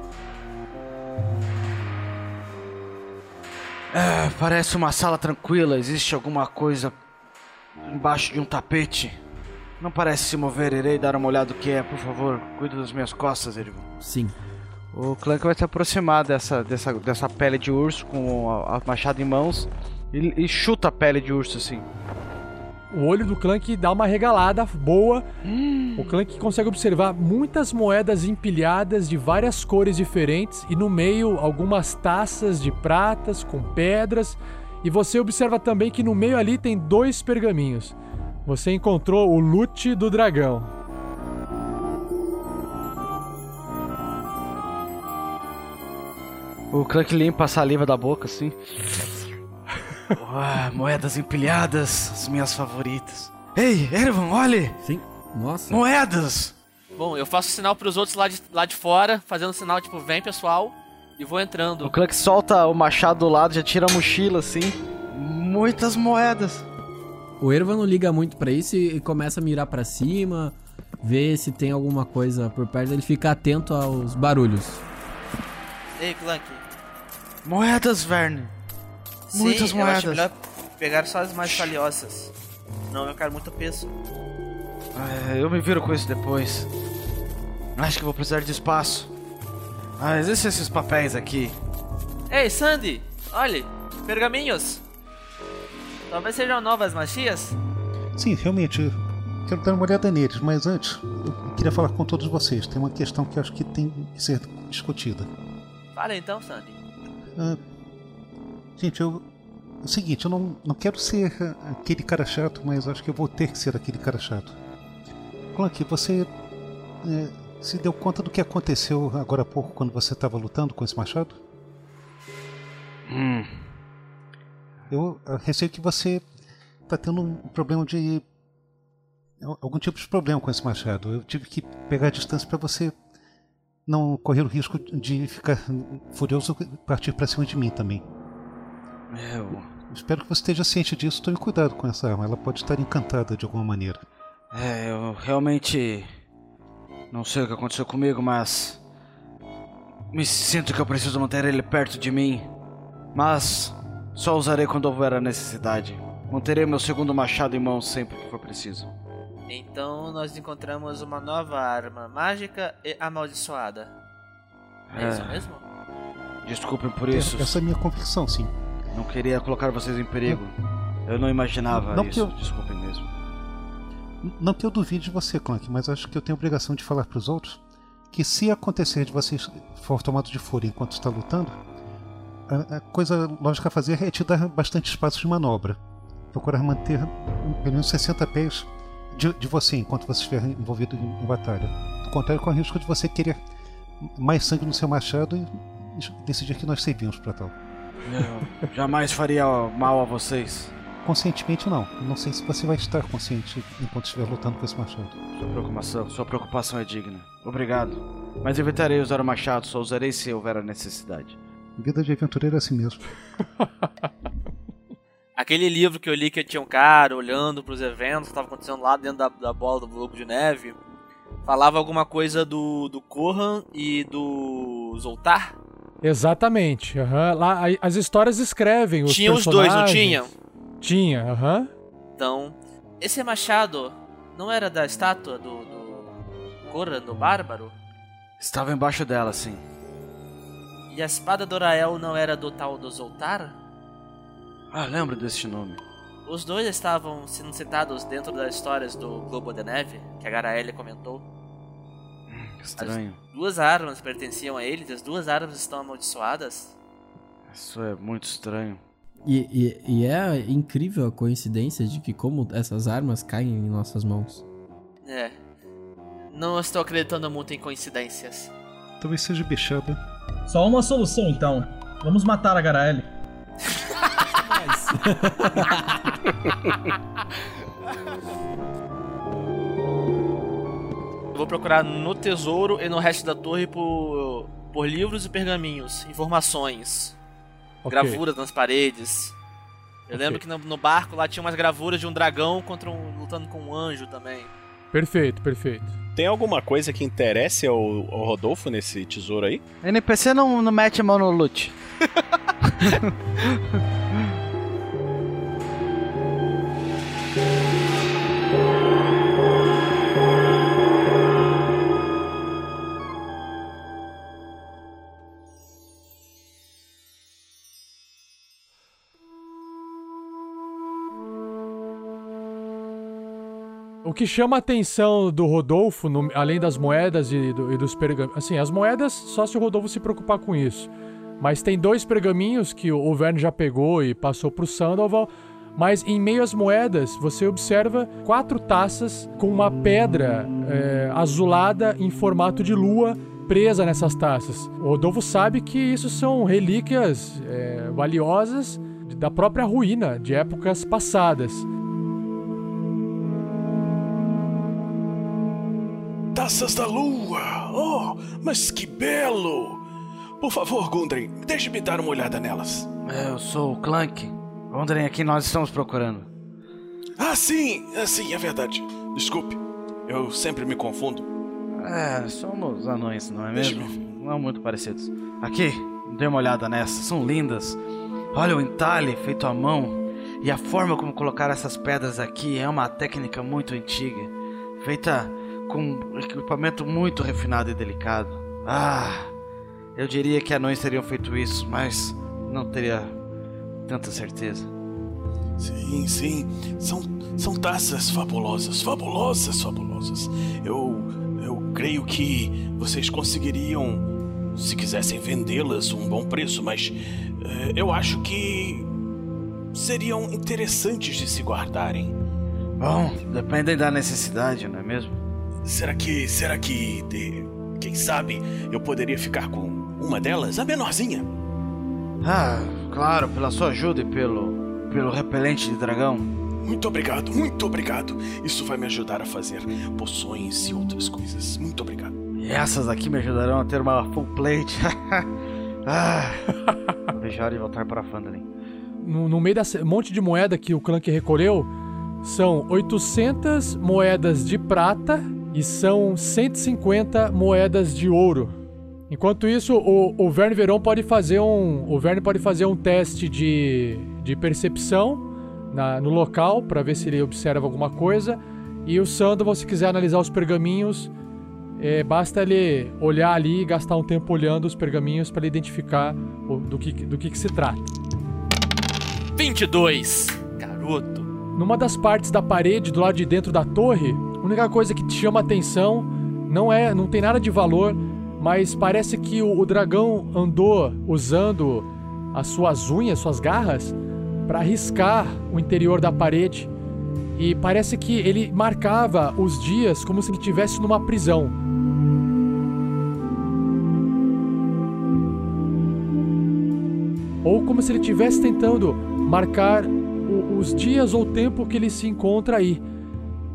É, parece uma sala tranquila. Existe alguma coisa embaixo de um tapete. Não parece se mover. Irei dar uma olhada o que é. Por favor, cuide das minhas costas, Erivan. Sim. O Clank vai se aproximar dessa, dessa, dessa pele de urso com a, a machado em mãos e, e chuta a pele de urso assim. O olho do Clank dá uma regalada boa. O Clank consegue observar muitas moedas empilhadas de várias cores diferentes e no meio algumas taças de pratas com pedras. E você observa também que no meio ali tem dois pergaminhos. Você encontrou o loot do dragão. O Clank limpa a saliva da boca assim. Ué, moedas empilhadas, as minhas favoritas. Ei, Ervan, olhe! Sim, nossa. Moedas! Bom, eu faço sinal pros outros lá de, lá de fora, fazendo sinal tipo, vem pessoal, e vou entrando. O Clank solta o machado do lado, já tira a mochila assim. Muitas moedas. O Ervan não liga muito pra isso e começa a mirar pra cima, ver se tem alguma coisa por perto. Ele fica atento aos barulhos. Ei, Clank. Moedas, Verne. Muitas Sim, eu acho moedas. melhor pegar só as mais valiosas. Não, eu quero muito peso. É, eu me viro com isso depois. Acho que vou precisar de espaço. Ah, existem esses papéis aqui. Ei, Sandy! Olhe, pergaminhos! Talvez sejam novas magias? Sim, realmente, eu quero dar uma olhada neles, mas antes, eu queria falar com todos vocês. Tem uma questão que eu acho que tem que ser discutida. Fala então, Sandy. Ah, gente, eu. É o seguinte, eu não, não quero ser ah, aquele cara chato, mas acho que eu vou ter que ser aquele cara chato. Clank, você eh, se deu conta do que aconteceu agora há pouco quando você estava lutando com esse machado? Hum. Eu receio que você está tendo um problema de. algum tipo de problema com esse machado. Eu tive que pegar a distância para você não correr o risco de ficar furioso e partir para cima de mim também. Eu. Espero que você esteja ciente disso. Tome cuidado com essa arma. Ela pode estar encantada de alguma maneira. É, eu realmente. Não sei o que aconteceu comigo, mas. Me sinto que eu preciso manter ele perto de mim. Mas. Só usarei quando houver a necessidade. Manterei meu segundo machado em mãos sempre que for preciso. Então nós encontramos uma nova arma mágica e amaldiçoada. É, isso mesmo? Desculpem por isso. Essa é a minha convicção, sim. Não queria colocar vocês em perigo. Eu não imaginava Não que isso. eu- Desculpem. Não que eu duvide de você, Clank, mas acho que eu tenho obrigação de falar para os outros que se acontecer de você for tomado de fúria enquanto está lutando, a, a coisa lógica a fazer é te dar bastante espaço de manobra. Procurar manter pelo menos 60 pés de, de você enquanto você estiver envolvido em, em batalha. Do contrário, com o risco de você querer mais sangue no seu machado e decidir que nós servimos para tal. Eu jamais faria mal a vocês. Conscientemente não. Não sei se você vai estar consciente enquanto estiver lutando com esse machado. Sua preocupação, sua preocupação é digna. Obrigado. Mas evitarei usar o machado, só usarei se houver a necessidade. Vida de aventureiro é assim mesmo. Aquele livro que eu li que tinha um cara olhando pros eventos que estavam acontecendo lá dentro da, da bola do globo de neve, falava alguma coisa do, do Corran e do Zoltar. Exatamente. aham. Lá, as histórias escrevem os Tinha os dois, não tinha? Tinha, aham. Então, esse machado não era da estátua do, do Corran, do Bárbaro? Estava embaixo dela, sim. E a espada do Rael não era do tal do Zoltar? Ah, lembro deste nome. Os dois estavam sendo citados dentro das histórias do Globo da Neve, que a Garaele comentou. Estranho. As duas armas pertenciam a eles, as duas armas estão amaldiçoadas. Isso é muito estranho. E, e- e é incrível a coincidência de que como essas armas caem em nossas mãos. É. Não estou acreditando muito em coincidências. Talvez seja bichada. Só uma solução então. Vamos matar a Garaele. Eu vou procurar no tesouro e no resto da torre por, por livros e pergaminhos, informações, Ok. gravuras nas paredes. Eu Ok. lembro que no, no barco lá tinha umas gravuras de um dragão contra um lutando com um anjo também. Perfeito, perfeito. Tem alguma coisa que interesse ao, ao Rodolfo nesse tesouro aí? NPC não, não mete a mão no loot. O que chama a atenção do Rodolfo, no- além das moedas e, do- e dos pergaminhos. Assim, as moedas, só se o Rodolfo se preocupar com isso. Mas tem dois pergaminhos que o, Verne já pegou e passou pro Sandoval. Mas em meio às moedas, você observa quatro taças com uma pedra é, azulada em formato de lua presa nessas taças. O Rodolfo sabe que isso são relíquias é, valiosas da própria ruína de épocas passadas. Taças da lua! Oh, mas que belo! Por favor, Gundren, deixe-me dar uma olhada nelas. É, Eu sou o Clank. Ondrem, aqui nós estamos procurando. Ah, sim! Ah, sim, é verdade. Desculpe, eu sempre me confundo. É, somos anões, não é mesmo? Não muito parecidos. Aqui, dê uma olhada nessas, são lindas. Olha o entalhe feito à mão. E a forma como colocar essas pedras aqui é uma técnica muito antiga. Feita com equipamento muito refinado e delicado. Ah, eu diria que anões teriam feito isso, mas não teria tanta certeza. Sim, sim. São, são taças fabulosas, fabulosas, fabulosas. Eu, eu creio que vocês conseguiriam, se quisessem vendê-las, um bom preço, mas eh, eu acho que seriam interessantes de se guardarem. Bom, dependem da necessidade, não é mesmo? Será que, será que, de- quem sabe, eu poderia ficar com uma delas, a menorzinha? Ah, claro, pela sua ajuda e pelo, pelo repelente de dragão. Muito obrigado, muito obrigado. Isso vai me ajudar a fazer poções e outras coisas. Muito obrigado. E essas aqui me ajudarão a ter uma full plate. ah, hora de voltar para Phandalin. no, no meio desse monte de moeda que o Clank recolheu, são 800 moedas de prata e são 150 moedas de ouro. Enquanto isso, o, o Verne Veron pode fazer um, o Verne pode fazer um teste de, de percepção na- no local para ver se ele observa alguma coisa. E o Sandoval, se quiser analisar os pergaminhos, é, basta ele olhar ali e gastar um tempo olhando os pergaminhos para identificar o- do, que, do que, que se trata. 22! Garoto! Numa das partes da parede do lado de dentro da torre, a única coisa que te chama atenção não é, não tem nada de valor, mas parece que o, o dragão andou usando as suas unhas, suas garras, para riscar o interior da parede. E parece que ele marcava os dias como se estivesse numa prisão. Ou como se ele estivesse tentando marcar os dias ou tempo que ele se encontra aí.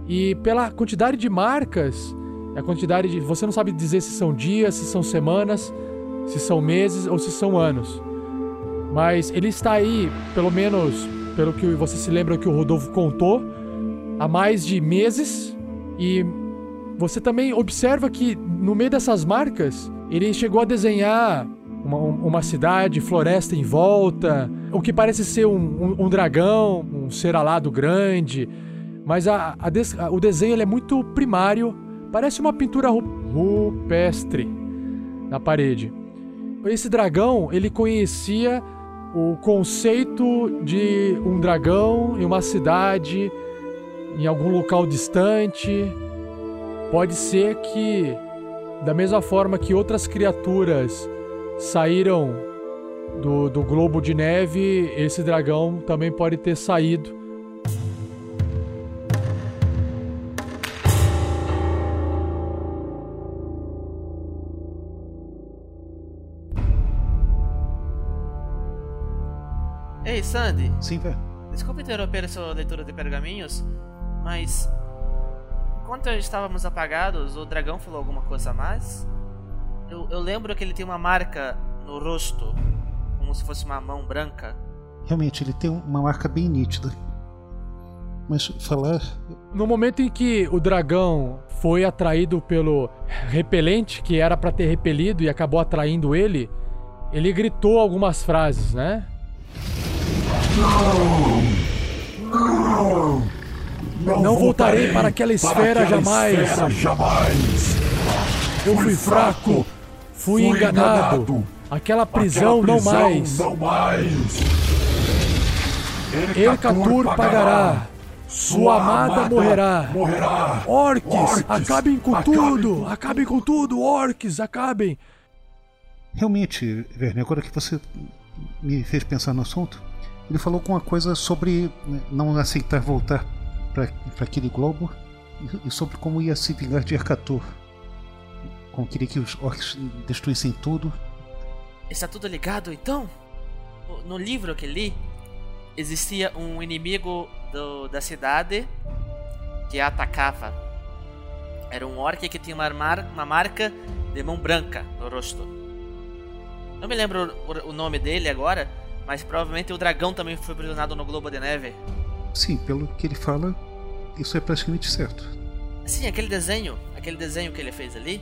E pela quantidade de marcas, a quantidade de. Você não sabe dizer se são dias, se são semanas, se são meses ou se são anos. Mas ele está aí, pelo menos pelo que você se lembra que o Rodolfo contou, há mais de meses. E você também observa que no meio dessas marcas, ele chegou a desenhar uma, uma cidade, floresta em volta, o que parece ser um, um, um dragão, um ser alado grande. Mas a, a des, a, o desenho é muito primário, parece uma pintura rupestre na parede. Esse dragão, ele conhecia o conceito de um dragão em uma cidade, em algum local distante. Pode ser que, da mesma forma que outras criaturas saíram do, do globo de neve, esse dragão também pode ter saído. Ei, Sandy. Sim, velho. Desculpe interromper sua leitura de pergaminhos, mas. Enquanto estávamos apagados, o dragão falou alguma coisa a mais? Eu, eu lembro que ele tem uma marca no rosto, como se fosse uma mão branca. Realmente, ele tem uma marca bem nítida. Mas falar. No momento em que o dragão foi atraído pelo repelente, que era para ter repelido e acabou atraindo ele, ele gritou algumas frases, né? Não! Não! Não, não voltarei para aquela esfera, para aquela jamais. esfera jamais. Eu fui fraco, fui, fui enganado. enganado. Aquela prisão, Aquela não prisão mais. Não mais. Ercatur pagará. Sua amada morrerá. morrerá. Orques, Orques, acabem com acabem tudo. Acabem com tudo, orques, acabem. Realmente, Verne, agora que você me fez pensar no assunto, ele falou alguma coisa sobre né, não aceitar voltar para aquele globo e sobre como ia se vingar de Ercatur. Como queria que os orcs destruíssem tudo. Está tudo ligado então? No- livro que li, existia um inimigo do- da cidade que a atacava. Era um orc que tinha uma, mar- uma marca de mão branca no rosto. Não me lembro o, o nome dele agora, mas provavelmente o dragão também foi aprisionado no Globo de Neve. Sim, pelo que ele fala, isso é praticamente certo. Sim, aquele desenho, aquele desenho que ele fez ali,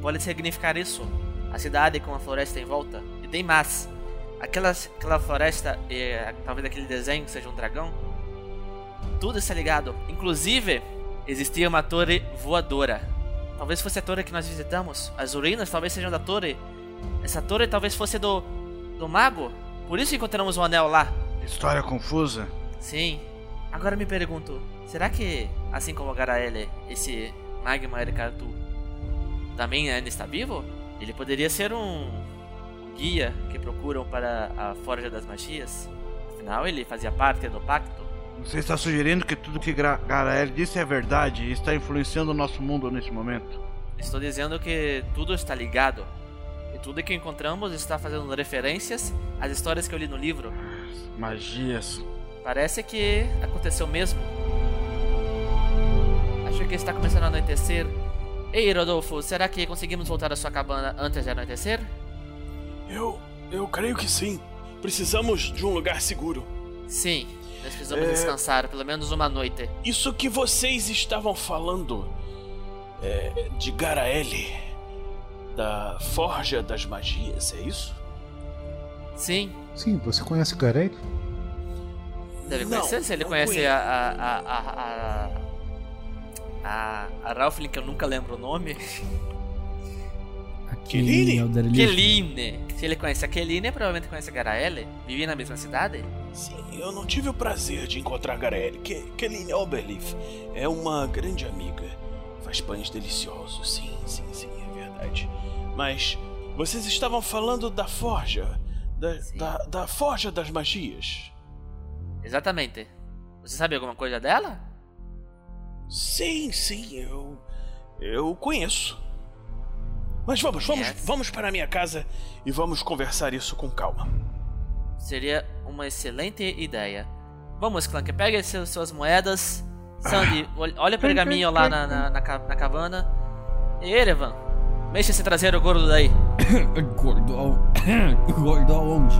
pode significar isso. A cidade com a floresta em volta. E tem mais. Aquela, aquela floresta e talvez aquele desenho seja um dragão. Tudo está ligado. Inclusive, existia uma torre voadora. Talvez fosse a torre que nós visitamos. As ruínas talvez sejam da torre. Essa torre talvez fosse do, do mago. Por isso encontramos o anel lá. História confusa. Sim. Agora me pergunto, será que, assim como o Garaele, esse Magma Ericatu também ainda está vivo? Ele poderia ser um guia que procuram para a Forja das Magias? Afinal, ele fazia parte do pacto. Você está sugerindo que tudo que Garael disse é verdade e está influenciando o nosso mundo nesse momento? Estou dizendo que tudo está ligado. E tudo que encontramos está fazendo referências às histórias que eu li no livro. Magias. Parece que aconteceu mesmo. Acho que está começando a anoitecer. Ei, Rodolfo, será que conseguimos voltar à sua cabana antes de anoitecer? Eu. eu creio que sim. Precisamos de um lugar seguro. Sim, nós precisamos É. descansar pelo menos uma noite. Isso que vocês estavam falando é, de Garaele, da Forja das Magias, é isso? Sim. Sim, você conhece Garel? Deve Não, conhecer se ele não conhece a. a. a. a. a, a Ralphlin, que eu nunca lembro o nome. Keline? Elderly. Keline. Se ele conhece a Keline, provavelmente conhece a Garaele. Vivia na mesma cidade. Sim, eu não tive o prazer de encontrar Garaele. Que, Keline Oberleaf é uma grande amiga. Faz pães deliciosos, sim, sim, sim, é verdade. Mas vocês estavam falando da Forja. Da, da, da Forja das Magias. Exatamente. Você sabe alguma coisa dela? Sim, sim, eu. Eu conheço. Mas vamos, vamos, Conhece? vamos para a minha casa e vamos conversar isso com calma. Seria uma excelente ideia. Vamos, Clank, pega seus, suas moedas. Sandy, ol- olha o pergaminho lá na, na, na, na cabana. E Erevan, mexa esse traseiro gordo daí. gordo ao... gordo aonde?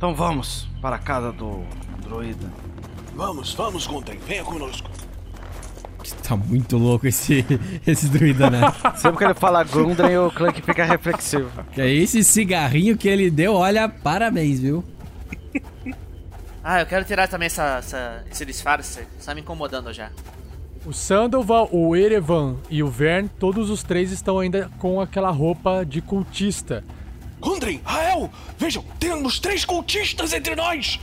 Então vamos para a casa do druida. Vamos, vamos, Gundren, venha conosco. Tá muito louco esse, esse druida, né? Sempre que ele fala Gundren, o Clank fica reflexivo. Que é esse cigarrinho que ele deu, olha, parabéns, viu? Ah, eu quero tirar também essa, essa- esse disfarce. Está me incomodando já. O Sandoval, o Erevan e o Vern, todos os três estão ainda com aquela roupa de cultista. Gundren, Rael, vejam, temos três cultistas entre nós.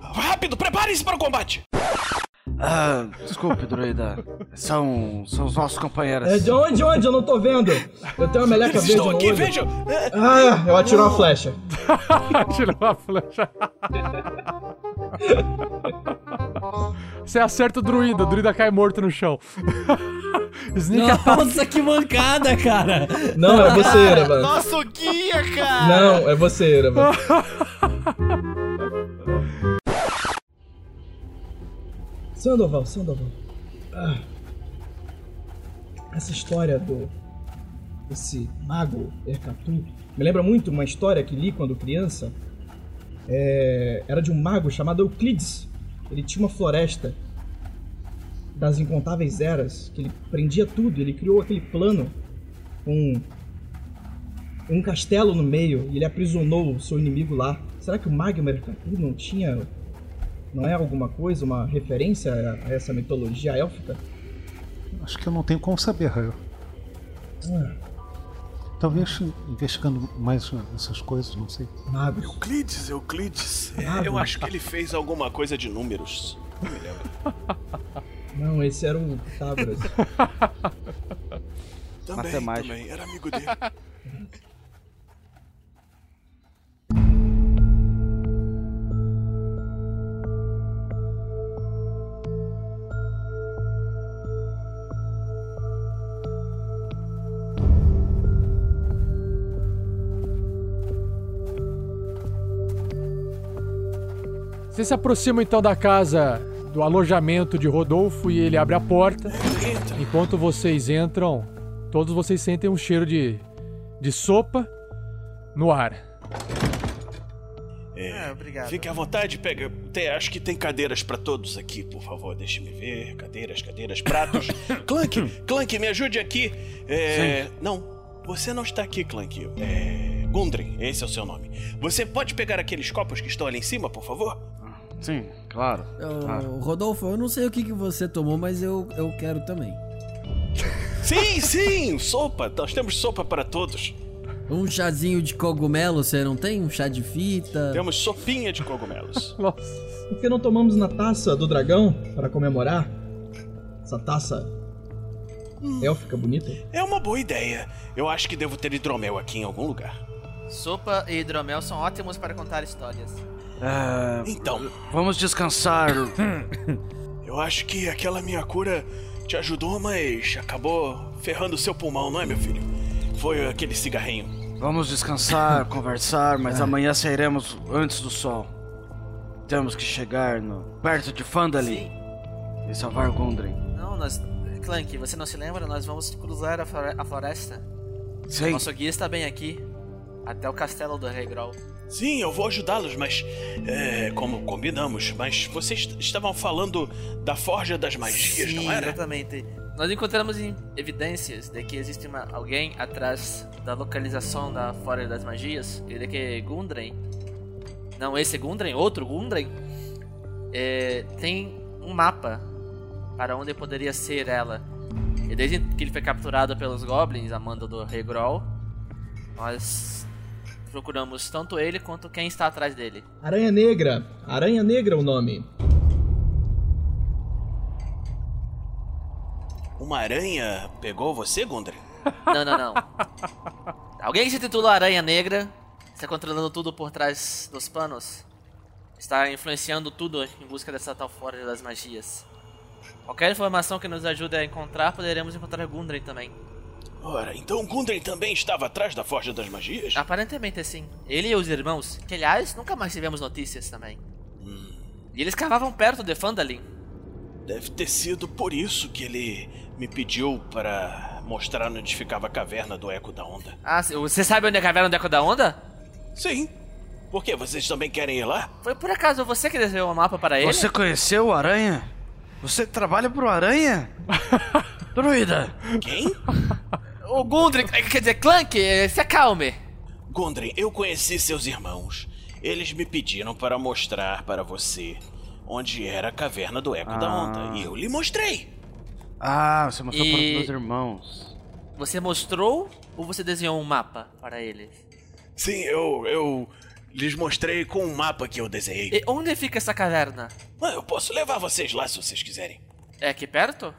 Rápido, preparem-se para o combate. Ah, desculpe, druida. São, são os nossos companheiros. É de onde, de onde? Eu não tô vendo. Eu tenho uma meleca Eles estão no aqui, olho. vejam. Ah, eu atiro uma flecha. Tirou uma flecha. Você acerta o druida, o druida cai morto no chão. Sneak. Nossa, que mancada, cara! Não, é você, Erevan. Nosso guia, cara! Não, é você, Erevan. Sandoval, Sandoval. Ah. Essa história do. Esse mago Ercatu me lembra muito uma história que li quando criança. É, era de um mago chamado Euclides. Ele tinha uma floresta das incontáveis eras que ele prendia tudo. Ele criou aquele plano com um castelo no meio e ele aprisionou o seu inimigo lá. Será que o Magma Ercatu não tinha. Não é alguma coisa, uma referência a a essa mitologia élfica? Acho que eu não tenho como saber, Raio. Ah, Talvez investigando mais essas coisas, não sei. magos. Euclides, Euclides. É, Ah, eu acho que ele fez alguma coisa de números. Não me lembro. Não, esse era o Pitágoras. Também, também, era amigo dele. Vocês se aproximam então da casa do alojamento de Rodolfo e ele abre a porta. Enquanto vocês entram, todos vocês sentem um cheiro de, de sopa no ar. É, Ah, obrigado. Fique à vontade, pega. Tem, acho que tem cadeiras pra todos aqui, por favor, deixe-me ver. Cadeiras, cadeiras, pratos. Clank, Clank, me ajude aqui. É, não, você não está aqui, Clank. É, Gundren, esse é o seu nome. Você pode pegar aqueles copos que estão ali em cima, por favor? Sim, claro. Ô, Rodolfo, eu não sei o que, que você tomou, mas eu, eu quero também. Sim, sim, sopa. Nós temos sopa para todos. Um chazinho de cogumelo, você não tem? Um chá de fita? Temos sopinha de cogumelos. Por que não tomamos na taça do dragão para comemorar? Essa taça élfica bonita? É uma boa ideia. Eu acho que devo ter hidromel aqui em algum lugar. Sopa e hidromel são ótimos para contar histórias. É, Então, vamos descansar. eu acho que aquela minha cura te ajudou, mas acabou ferrando o seu pulmão, não é, meu filho? Foi aquele cigarrinho. Vamos descansar, conversar, mas amanhã sairemos antes do sol. Temos que chegar no perto de Fandali e salvar Gundren. Não, nós. Clank, você não se lembra? Nós vamos cruzar a, flore- a floresta. Sim. Nosso guia está bem aqui. Até o castelo do Rei Grol. Sim, eu vou ajudá-los, mas. É, como combinamos, mas vocês estavam falando da Forja das Magias, Sim, não era? exatamente. Nós encontramos evidências de que existe uma, alguém atrás da localização da Forja das Magias e de que Gundren, não esse Gundren, outro Gundren, é, tem um mapa para onde poderia ser ela. E desde que ele foi capturado pelos Goblins, a mando do Rei Grol, nós procuramos tanto ele quanto quem está atrás dele. Aranha Negra. Aranha Negra é o nome. Uma aranha pegou você, Gundren? Não, não, não. Alguém que se titula Aranha Negra está controlando tudo por trás dos panos. Está influenciando tudo em busca dessa tal Forja das Magias. Qualquer informação que nos ajude a encontrar, poderemos encontrar Gundren também. Ora, então Gundren também estava atrás da Forja das Magias? Aparentemente sim. Ele e os irmãos, que aliás nunca mais tivemos notícias também. E eles cavavam perto de Fandalin. Deve ter sido por isso que ele me pediu para mostrar onde ficava a caverna do Eco da Onda. Ah, você sabe onde é a caverna do Eco da Onda? Sim. Por quê? Vocês também querem ir lá? Foi por acaso você que desenhou o mapa para ele? Você conheceu o Aranha? Você trabalha pro Aranha? Druida! Quem? O Gundren, quer dizer, Clank, se acalme. Gundren, eu conheci seus irmãos. Eles me pediram para mostrar para você onde era a caverna do Eco da Onda. E eu lhe mostrei. Ah, você mostrou para os E- meus irmãos. Você mostrou ou você desenhou um mapa para eles? Sim, eu, eu lhes mostrei com um mapa que eu desenhei. E onde fica essa caverna? Ah, eu posso levar vocês lá se vocês quiserem. É aqui perto?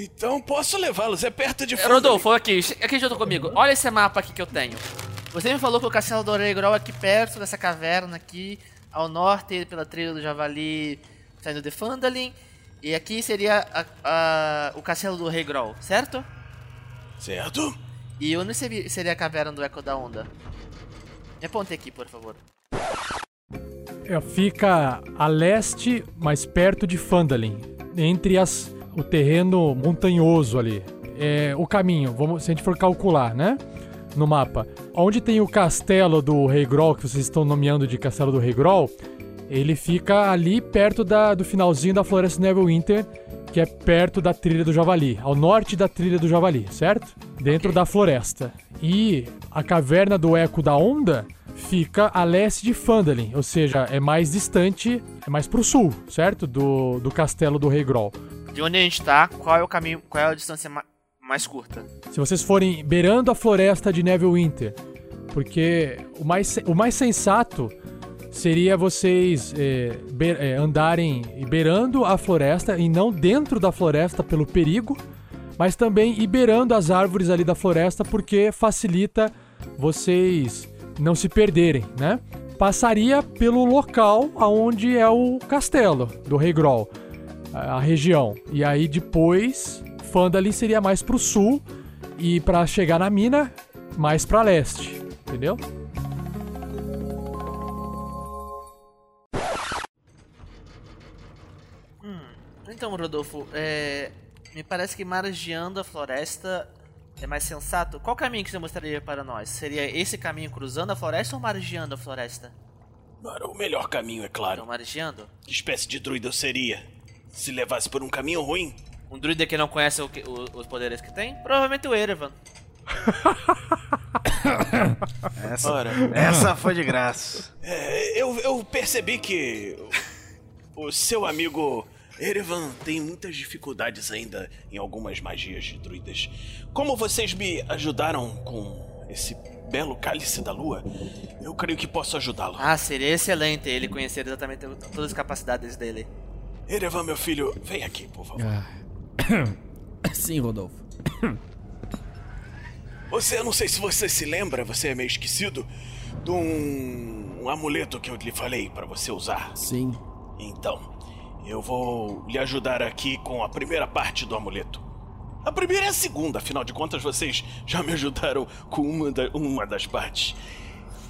Então posso levá-los, é perto de Fandalin. Rodolfo, aqui, aqui junto comigo. Olha esse mapa aqui que eu tenho. Você me falou que o Castelo do Oregrol é aqui perto dessa caverna aqui, ao norte, pela trilha do Javali, saindo de Fandalin. E aqui seria a- a- o Castelo do Rei Grol, certo? Certo. E onde seria seria a caverna do Eco da Onda? Me aponte aqui, por favor. É, fica a leste, mais perto de Fandalin, entre as, o terreno montanhoso ali. É, o caminho, vamos, se a gente for calcular, né? No mapa. Onde tem o castelo do Rei Grol, que vocês estão nomeando de Castelo do Rei Grol, ele fica ali perto da, do finalzinho da Floresta Neverwinter, que é perto da Trilha do Javali, ao norte da Trilha do Javali, certo? Dentro da floresta. E a Caverna do Eco da Onda fica a leste de Fandalin, ou seja, é mais distante, é mais pro sul, certo? Do, do castelo do Rei Grol. De onde a gente tá, qual é o caminho, qual é a distância ma- mais curta? Se vocês forem beirando a floresta de Neverwinter, porque o mais, o mais sensato seria vocês é, be- é, andarem beirando a floresta e não dentro da floresta pelo perigo, mas também ir beirando as árvores ali da floresta porque facilita vocês não se perderem, né? Passaria pelo local aonde é o castelo do Rei Grol, a região. E aí depois Fandalin seria mais pro sul e pra chegar na mina mais pra leste, entendeu? Então, Rodolfo, é, me parece que margeando a floresta é mais sensato. Qual caminho que você mostraria para nós? Seria esse caminho cruzando a floresta ou margeando a floresta? Ora, o melhor caminho, é claro. Então, margeando? Que espécie de druida eu seria? Se levasse por um caminho ruim? Um druida que não conhece o que- o- os poderes que tem? Provavelmente o Erevan. Essa, Ora. essa foi de graça. É, eu, eu percebi que o, o seu amigo Erevan tem muitas dificuldades ainda em algumas magias de druidas. Como vocês me ajudaram com esse belo cálice da lua, eu creio que posso ajudá-lo. Ah, seria excelente ele conhecer exatamente todas as capacidades dele. Erevan, meu filho, vem aqui, por favor. Sim, Rodolfo. Você, eu não sei se você se lembra, você é meio esquecido, de um, um amuleto que eu lhe falei pra você usar. Sim. Então, eu vou lhe ajudar aqui com a primeira parte do amuleto. A primeira e a segunda, afinal de contas vocês já me ajudaram com uma, da- uma das partes.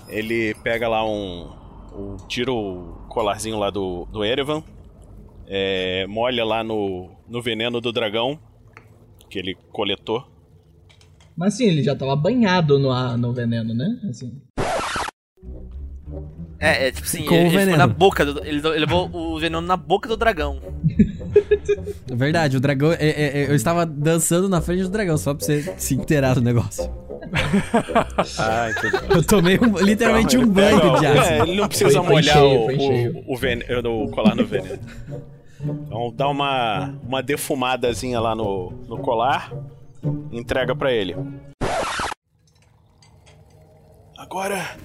Ele pega lá um. um tira o colarzinho lá do, do Erevan. É, molha lá no, no veneno do dragão. Que ele coletou. Mas sim, ele já tava banhado no, a- no veneno, né? Assim. É, é tipo assim, Com ele, o ele na boca do, ele, ele levou o veneno na boca do dragão. É Verdade, o dragão. é- é- é, eu estava dançando na frente do dragão, só pra você se inteirar do negócio. Ah. Eu tomei um- literalmente um banho de É, ácido. ele não precisa Foi- foi molhar cheio, o, o, o, veneno, o colar no veneno. Então dá uma, uma defumadazinha lá no, no colar. Entrega pra ele. Agora,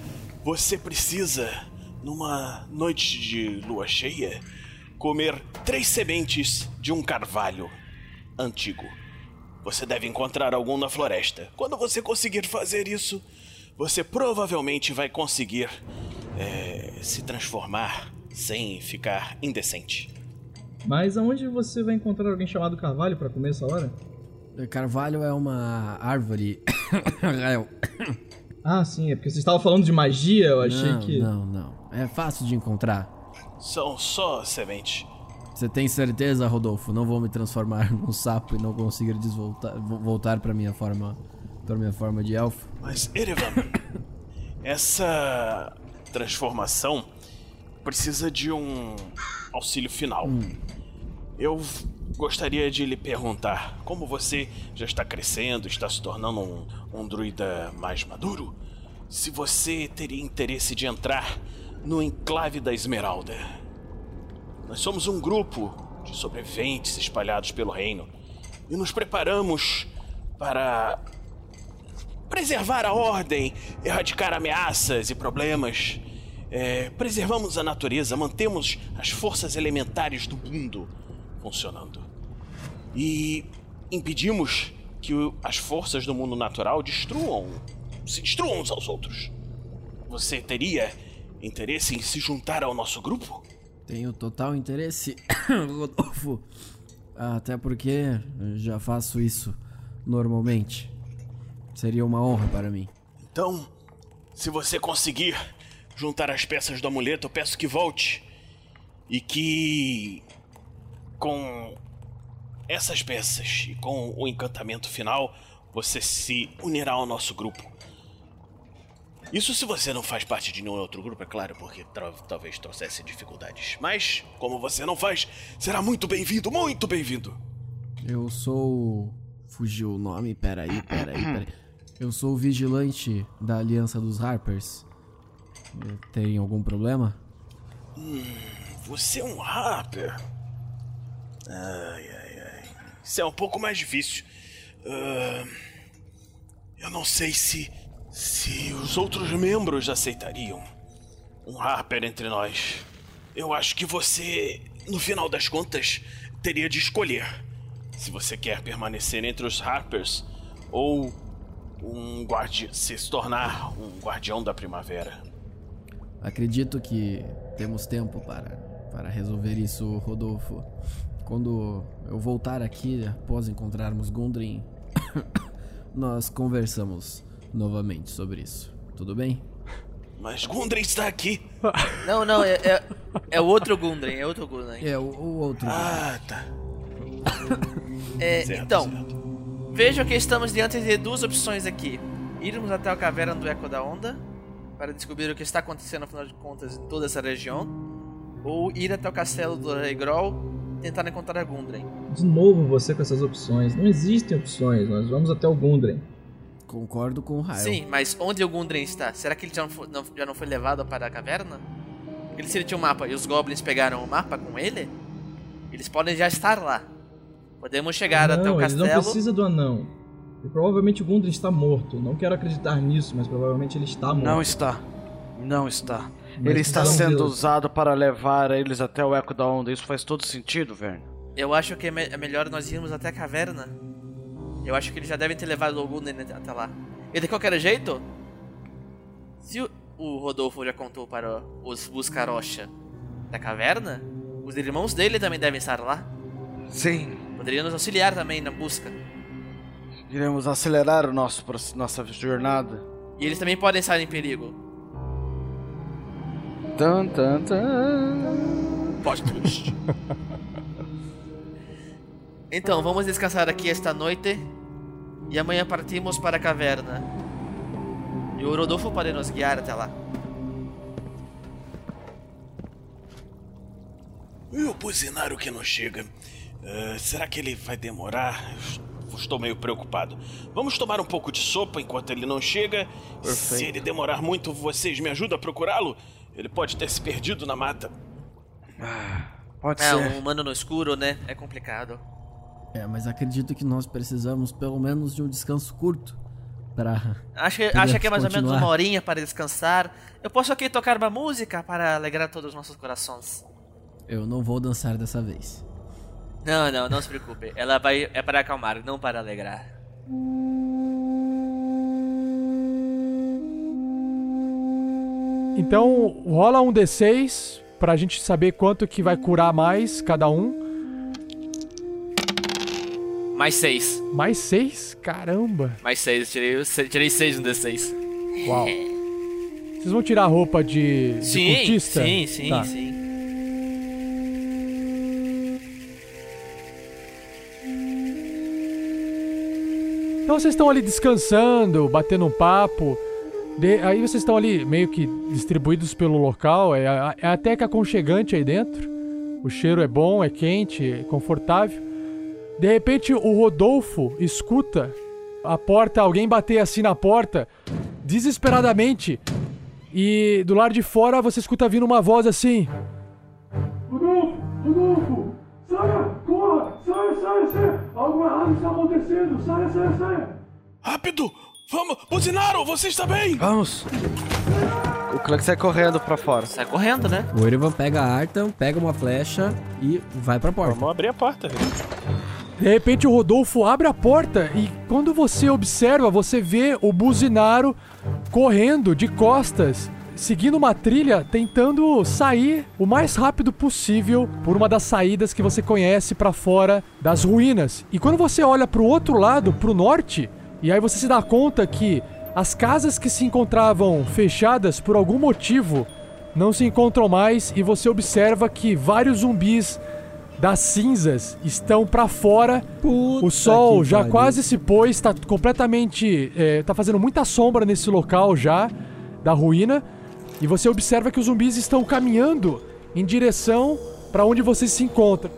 você precisa, numa noite de lua cheia, comer três sementes de um carvalho antigo. Você deve encontrar algum na floresta. Quando você conseguir fazer isso, você provavelmente vai conseguir é, se transformar sem ficar indecente. Mas aonde você vai encontrar alguém chamado Carvalho pra comer essa hora? Carvalho é uma árvore. Ah, sim, é porque você estava falando de magia, eu achei não, que. Não, não. É fácil de encontrar. São só sementes. Você tem certeza, Rodolfo? Não vou me transformar num sapo e não conseguir desvoltar, vo- voltar para minha forma, para minha forma de elfo. Mas, Erevan, essa transformação precisa de um auxílio final. Eu gostaria de lhe perguntar: como você já está crescendo, está se tornando um, um druida mais maduro, se você teria interesse de entrar no enclave da Esmeralda? Nós somos um grupo de sobreviventes espalhados pelo reino e nos preparamos para preservar a ordem, erradicar ameaças e problemas. É, preservamos a natureza, mantemos as forças elementares do mundo funcionando. E impedimos que as forças do mundo natural destruam, se destruam uns aos outros. Você teria interesse em se juntar ao nosso grupo? Tenho total interesse, Rodolfo. Até porque eu já faço isso normalmente. Seria uma honra para mim. Então, se você conseguir juntar as peças do amuleto, eu peço que volte. E que. Com essas peças e com o encantamento final, você se unirá ao nosso grupo. Isso se você não faz parte de nenhum outro grupo, é claro, porque talvez trouxesse dificuldades. Mas, como você não faz, será muito bem-vindo, muito bem-vindo. Eu sou. Fugiu o nome? Peraí, peraí, peraí. Eu sou o vigilante da Aliança dos Harpers. Tem algum problema? Hum, você é um rapper. Ai, ai, ai. Isso é um pouco mais difícil. Ah, eu não sei se. se os outros membros aceitariam um rapper entre nós. Eu acho que você, no final das contas, teria de escolher se você quer permanecer entre os Harpers ou um guardi se tornar um guardião da primavera. Acredito que temos tempo para, para resolver isso, Rodolfo. Quando eu voltar aqui, após encontrarmos Gundren, nós conversamos novamente sobre isso. Tudo bem? Mas Gundren está aqui. Não, não, é, é, é o outro Gundren, é outro Gundren. É, o, o outro. Ah, tá. É, Certo, então, vejo que estamos diante de duas opções aqui. Irmos até a caverna do Eco da Onda, para descobrir o que está acontecendo, afinal de contas, em toda essa região. Ou ir até o castelo do Rei Grol, tentar encontrar a Gundren. De novo você com essas opções. Não existem opções, nós vamos até o Gundren. Concordo com o Rael. Sim, mas onde o Gundren está? Será que ele já não foi, não- já não foi levado para a caverna? Porque se ele tinha um mapa e os goblins pegaram o mapa com ele, eles podem já estar lá. Podemos chegar até o não, ele não castelo. precisa do anão. E provavelmente o Gundren está morto. Não quero acreditar nisso, mas provavelmente ele está morto. Não está. Não está. Mas Ele está sendo deu. usado para levar eles até o Eco da Onda. Isso faz todo sentido, Verne. Eu acho que é, me- é melhor nós irmos até a caverna. Eu acho que eles já devem ter levado o Gundren até lá. E de qualquer jeito, se o, o Rodolfo já contou para os Buscarocha da caverna, os irmãos dele também devem estar lá. Sim. Poderiam nos auxiliar também na busca. Iremos acelerar o nosso, nossa jornada. E eles também podem estar em perigo. Tan, tan, tan. Então, vamos descansar aqui esta noite. E amanhã partimos para a caverna. E o Rodolfo pode nos guiar até lá. E o buzinário que não chega? Ah, será que ele vai demorar? Estou meio preocupado. Vamos tomar um pouco de sopa enquanto ele não chega. Se Perfeito. ele demorar muito, vocês me ajudam a procurá-lo? Ele pode ter se perdido na mata. Pode é, ser. um humano no escuro, né? É complicado. É, mas acredito que nós precisamos pelo menos de um descanso curto para. Acho que, acho que é mais ou menos continuar. uma horinha para descansar. Eu posso aqui tocar uma música para alegrar todos os nossos corações. Eu não vou dançar dessa vez. Não, não, não se preocupe. Ela vai é para acalmar, não para alegrar. Então rola um D6 pra gente saber quanto que vai curar mais cada um. Mais 6. Mais 6? Caramba. Mais 6, tirei, tirei 6 no D6. Uau. Vocês vão tirar a roupa de, de Sim, cultista? sim, sim, Tá. sim. Então vocês estão ali descansando, batendo um papo. De- aí vocês estão ali meio que distribuídos pelo local. É, é até que aconchegante aí dentro. O cheiro é bom, é quente, é confortável. De repente o Rodolfo escuta a porta, alguém bater assim na porta, desesperadamente. E do lado de fora você escuta vindo uma voz assim. Rodolfo, Rodolfo, saia, corra, saia, saia, saia. Algo errado está acontecendo, saia, saia, saia. Rápido! Vamos! Buzinaro, você está bem? Vamos! O Clank sai correndo pra fora. Sai correndo, né? O Erevan pega a Artan, pega uma flecha e vai pra porta. Vamos abrir a porta. De repente o Rodolfo abre a porta e quando você observa, você vê o Buzinaro correndo de costas, seguindo uma trilha, tentando sair o mais rápido possível por uma das saídas que você conhece pra fora das ruínas. E quando você olha pro outro lado, pro norte, e aí você se dá conta que as casas que se encontravam fechadas por algum motivo não se encontram mais e você observa que vários zumbis das cinzas estão pra fora. o sol já quase se pôs, tá completamente. é, tá fazendo muita sombra nesse local já, da ruína. E você observa que os zumbis estão caminhando em direção pra onde você se encontra.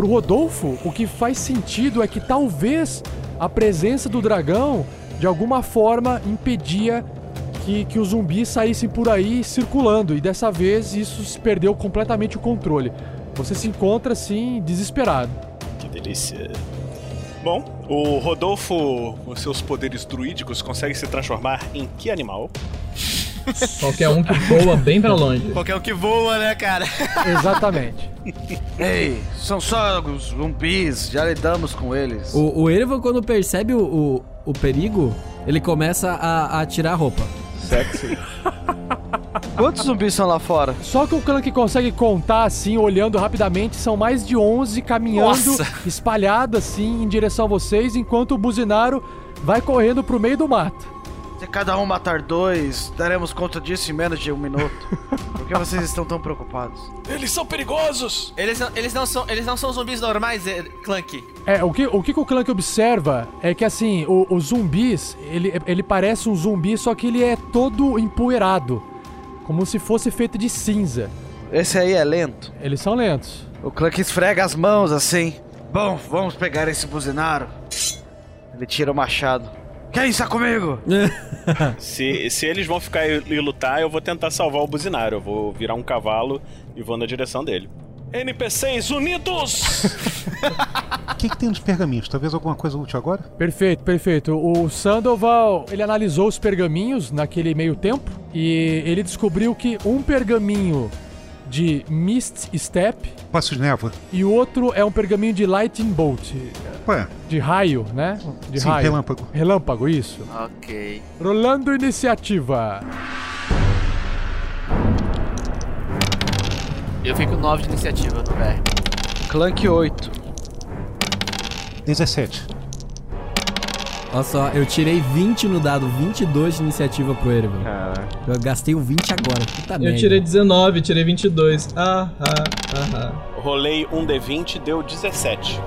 Pro Rodolfo, o que faz sentido é que talvez a presença do dragão de alguma forma impedia que, que os zumbis saíssem por aí circulando. E dessa vez isso se perdeu completamente o controle. Você se encontra assim, desesperado. Que delícia. Bom, o Rodolfo, com seus poderes druídicos, consegue se transformar em que animal? Qualquer um que voa bem pra longe. Qualquer um que voa, né, cara? Exatamente. Ei, são só os zumbis, já lidamos com eles. O, o Erevan, quando percebe o, o, o perigo, ele começa a, a tirar a roupa. Sexy. Quantos zumbis são lá fora? Só que o Clank consegue contar assim, olhando rapidamente, são mais de 11 caminhando, Nossa. espalhado assim em direção a vocês, enquanto o Buzinaro vai correndo pro meio do mato. Se cada um matar dois, daremos conta disso em menos de um minuto. Por que vocês estão tão preocupados? Eles são perigosos! Eles não, eles não, são, eles não são zumbis normais, eh, Clank. É, o que o, que o Clank observa é que assim, o- os zumbis, ele, ele parece um zumbi, só que ele é todo empoeirado. Como se fosse feito de cinza. Esse aí é lento. Eles são lentos. O Clank esfrega as mãos assim. Bom, vamos pegar esse buzinaro. Ele tira o machado. Quem está comigo? se, se eles vão ficar e, e lutar, eu vou tentar salvar o buzinário. Eu vou virar um cavalo e vou na direção dele. NPCs unidos! O que, que tem nos pergaminhos? Talvez alguma coisa útil agora? Perfeito, perfeito. O Sandoval, ele analisou os pergaminhos naquele meio tempo e ele descobriu que um pergaminho de Mist Step Passos de névoa. e o outro é um pergaminho de Lightning Bolt. Ué. De raio, né? De Sim, raio. relâmpago. Relâmpago, isso. Ok. Rolando iniciativa. Eu fico 9 de iniciativa no VR. Clank 8. 17. Olha só, eu tirei 20 no dado, 22 de iniciativa pro Erevan. Eu gastei o 20 agora, puta merda. Eu tirei 19, tirei 22. Ah, ah, ah, ah. Rolei um D20, deu 17.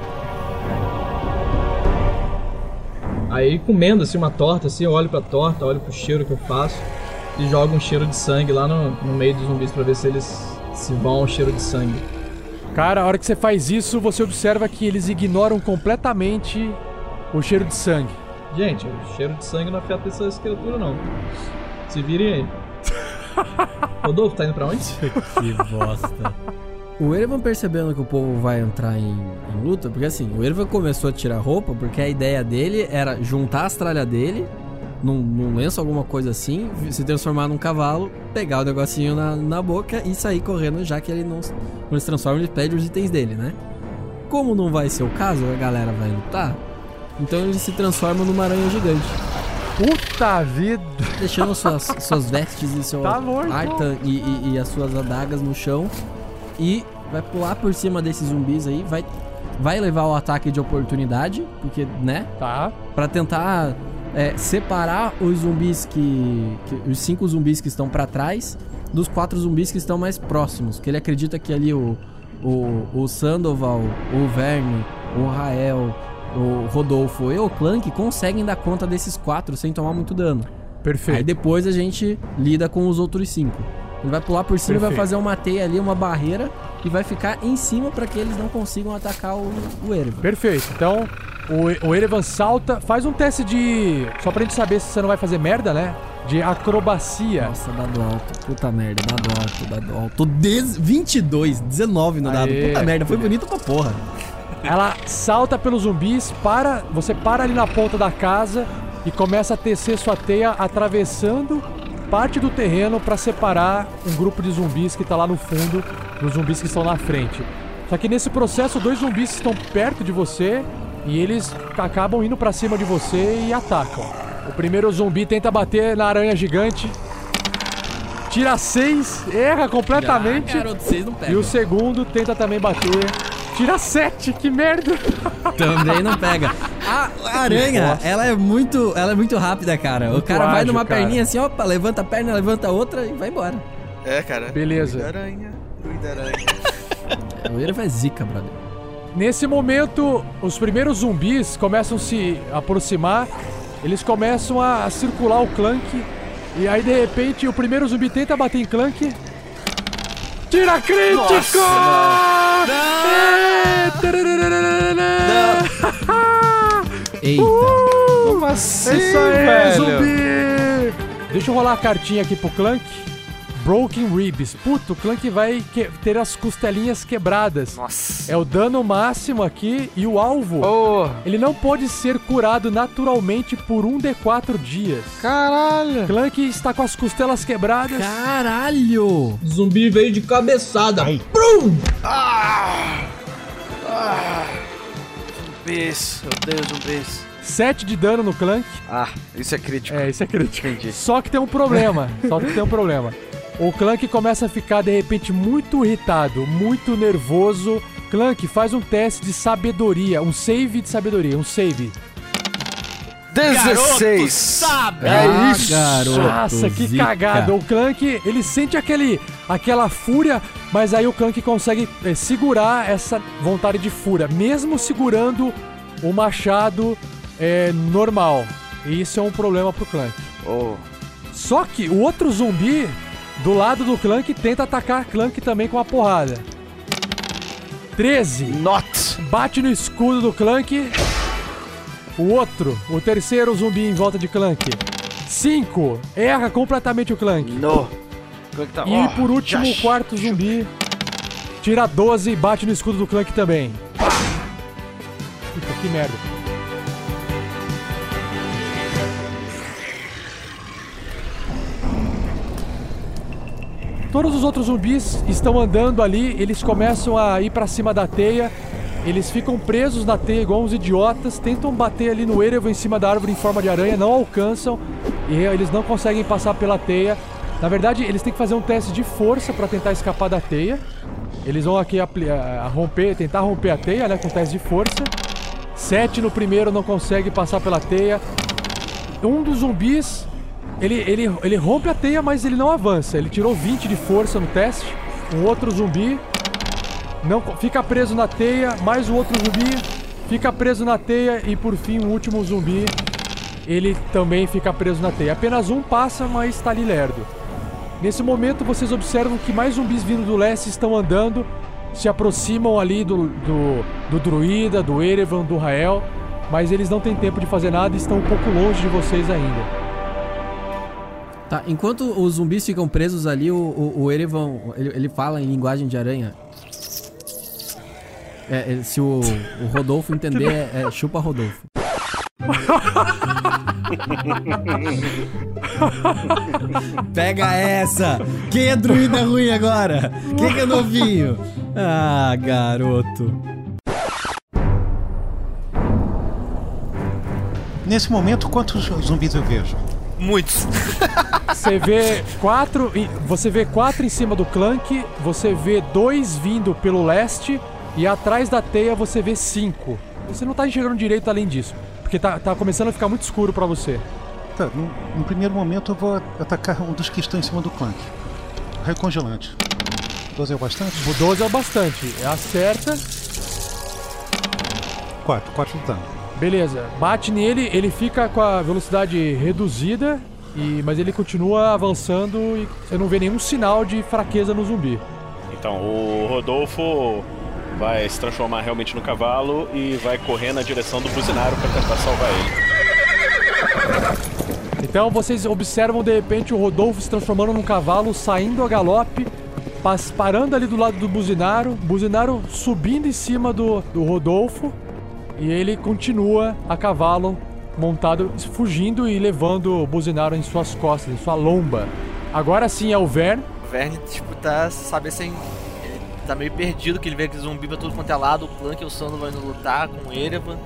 Aí comendo assim uma torta, assim, eu olho pra torta, olho pro cheiro que eu faço e jogo um cheiro de sangue lá no, no meio dos zumbis pra ver se eles se vão ao cheiro de sangue. Cara, a hora que você faz isso, você observa que eles ignoram completamente o cheiro de sangue. Gente, o cheiro de sangue não afeta essas criaturas não. Se virem aí. Rodolfo, tá indo pra onde? que bosta. O Erevan percebendo que o povo vai entrar em, em luta, porque assim, o Erevan começou a tirar roupa porque a ideia dele era juntar as tralhas dele num, num lenço, alguma coisa assim, se transformar num cavalo, pegar o negocinho na, na boca e sair correndo, já que ele não, quando ele se transforma, ele pede os itens dele, né? Como não vai ser o caso, a galera vai lutar, Então ele se transforma numa aranha gigante. Puta vida! Deixando suas, suas vestes e seu Tá morto. arta e, e- e as suas adagas no chão. E vai pular por cima desses zumbis aí. Vai, vai levar o ataque de oportunidade. Porque, né? Tá. Pra tentar é, separar os zumbis que, que- Os cinco zumbis que estão pra trás dos quatro zumbis que estão mais próximos. Que ele acredita que ali o, o, o Sandoval, o Verne, o Rael, o Rodolfo e o Clank conseguem dar conta desses quatro sem tomar muito dano. Perfeito. Aí depois a gente lida com os outros cinco. Ele vai pular por cima e vai fazer uma teia ali, uma barreira, e vai ficar em cima pra que eles não consigam atacar o, o Erevan. Perfeito. Então, o, o Erevan salta, faz um teste de. Só pra gente saber se você não vai fazer merda, né? De acrobacia. Nossa, dado alto. Puta merda, dado alto, dado alto. Des 22, 19 no dado. Aê. Puta merda, foi bonito pra porra. Ela salta pelos zumbis, para, você para ali na ponta da casa e começa a tecer sua teia atravessando parte do terreno para separar um grupo de zumbis que tá lá no fundo dos zumbis que estão na frente. Só que nesse processo, dois zumbis estão perto de você e eles acabam indo para cima de você e atacam. O primeiro zumbi tenta bater na aranha gigante. Tira seis, erra completamente. Ah, garoto. E o segundo tenta também bater. Tira sete, que merda! Também não pega. A aranha, Nossa. ela é muito, ela é muito rápida, cara. o Muito cara vai ágil, numa cara. perninha assim, opa, levanta a perna, levanta a outra e vai embora. É, cara. Beleza. Druida aranha, druida aranha. O Erevan é zica, brother. Nesse momento, os primeiros zumbis começam a se aproximar, eles começam a circular o Clank, e aí de repente o primeiro zumbi tenta bater em Clank. Tira crítico! É, Eita. Como assim, isso aí, velho? zumbi! Deixa eu rolar a cartinha aqui pro Clank. Broken Ribs. Puto, o Clank vai que- ter as costelinhas quebradas. Nossa. É o dano máximo aqui e o alvo. Oh, Ele não pode ser curado naturalmente por um de quatro dias. caralho. Clank está com as costelas quebradas. Caralho! Zumbi veio de cabeçada. Ai. Brum! Zumbis, eu odeio zumbis. 7 de dano no Clank. Ah, isso é crítico. É, isso é crítico. Entendi. Só que tem um problema. Só que tem um problema. O Clank começa a ficar de repente muito irritado, muito nervoso. Clank, faz um teste de sabedoria, um save de sabedoria, um save. 16. sabe! É Ah, isso. garoto. Nossa, que zica. cagada. O Clank, ele sente aquele, aquela fúria, mas aí o Clank consegue eh, segurar essa vontade de fúria, mesmo segurando o machado eh, normal. E isso é um problema pro Clank. Oh, Só que o outro zumbi do lado do Clank tenta atacar Clank também com uma porrada. 13. not. Bate no escudo do Clank. O outro, o terceiro zumbi em volta de Clank. 5. Erra completamente o Clank. No. Que tá? E por último, o quarto zumbi. Tira 12 e bate no escudo do Clank também. Puta, que merda. Todos os outros zumbis estão andando ali, eles começam a ir pra cima da teia. Eles ficam presos na teia igual uns idiotas, tentam bater ali no Erevo em cima da árvore em forma de aranha, não alcançam e eles não conseguem passar pela teia. Na verdade, eles têm que fazer um teste de força pra tentar escapar da teia. Eles vão aqui a- a romper, tentar romper a teia, né, com teste de força. Sete no primeiro não consegue passar pela teia. Um dos zumbis, ele, ele, ele rompe a teia, mas ele não avança. Ele tirou 20 de força no teste. Um outro zumbi não fica preso na teia, mais o outro zumbi fica preso na teia e por fim o último zumbi ele também fica preso na teia. Apenas um passa, mas está ali lerdo. Nesse momento vocês observam que mais zumbis vindo do leste estão andando, se aproximam ali do, do, do druida, do Erevan, do Rael, mas eles não têm tempo de fazer nada e estão um pouco longe de vocês ainda. Tá, enquanto os zumbis ficam presos ali, o, o, o Erevan, ele, ele fala em linguagem de aranha. É, ele- se o, o Rodolfo entender, é, é chupa Rodolfo. Pega essa! Quem é druida ruim agora? Quem que é novinho? Ah, garoto. Nesse momento, quantos zumbis eu vejo? Muitos. Você vê quatro. Você vê quatro em cima do Clank, você vê dois vindo pelo leste e atrás da teia você vê cinco. Você não tá enxergando direito além disso. Porque tá, tá começando a ficar muito escuro pra você. Tá, no, no primeiro momento eu vou atacar um dos que estão em cima do Clank. Raio congelante. 12 é o bastante? O 12 é o bastante. Acerta. 4, 4 de dano. Beleza. Bate nele, ele fica com a velocidade reduzida, e, mas ele continua avançando e você não vê nenhum sinal de fraqueza no zumbi. Então, o Rodolfo vai se transformar realmente no cavalo e vai correr na direção do buzinário pra tentar salvar ele. Então vocês observam de repente o Rodolfo se transformando num cavalo, saindo a galope, parando ali do lado do Buzinaro, Buzinaro subindo em cima do, do Rodolfo e ele continua a cavalo montado, fugindo e levando o Buzinaro em suas costas, em sua lomba. Agora sim é o Vern. O Verne, tipo, tá, sabe assim, ele tá meio perdido, que ele vê que zumbi pra tudo quanto é lado, o Clank e o Sando vão indo lutar com o Erevan.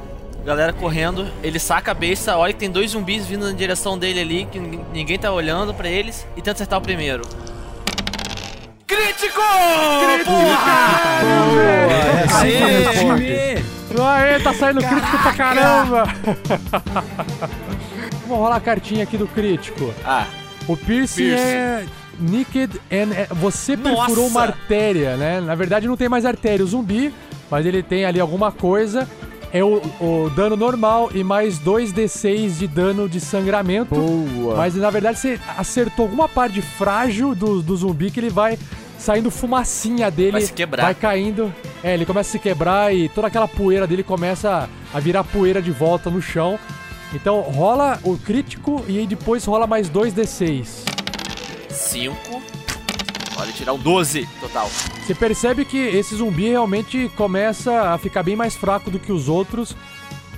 Galera correndo, ele saca a besta, olha que tem dois zumbis vindo na direção dele ali, que ninguém- tá olhando pra eles, e tenta acertar o primeiro. Crítico! Aê! Aê, tá saindo crítico pra caramba! Vamos rolar a cartinha aqui do crítico. Ah. O piercing, Piercing. é Naked and... é- Você Nossa! perfurou uma artéria, né? Na verdade não tem mais artéria o zumbi, mas ele tem ali alguma coisa. É o, o dano normal e mais 2d6 de dano de sangramento. Boa. Mas na verdade você acertou alguma parte frágil do, do zumbi que ele vai saindo fumacinha dele. Vai se quebrar. Vai caindo. É, ele começa a se quebrar e toda aquela poeira dele começa a virar poeira de volta no chão. Então rola o crítico e aí depois rola mais 2d6. 5. Pode tirar um 12 total. Você percebe que esse zumbi realmente começa a ficar bem mais fraco do que os outros,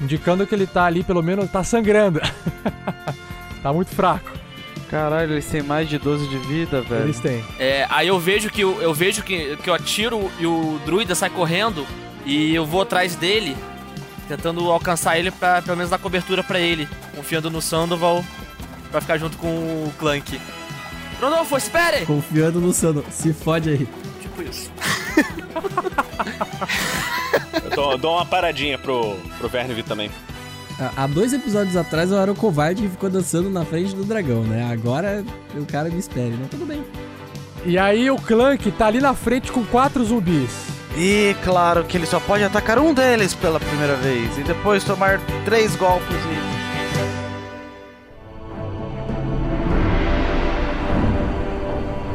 indicando que ele tá ali, pelo menos, tá sangrando. tá muito fraco. Caralho, eles têm mais de 12 de vida, velho. Eles têm. É, aí eu vejo que eu, eu vejo que, que eu atiro e o druida sai correndo e eu vou atrás dele, tentando alcançar ele pra pelo menos dar cobertura pra ele, confiando no Sandoval pra ficar junto com o Clank. Rodolfo, espere! Confiando no Sando. Se fode aí. Tipo isso. Eu dou, dou uma paradinha pro, pro Verne vir também. Há- dois episódios atrás eu era o covarde que ficou dançando na frente do dragão, né? Agora o cara me espere, né? Tudo bem. E aí o Clank tá ali na frente com quatro zumbis. E claro que ele só pode atacar um deles pela primeira vez e depois tomar três golpes e.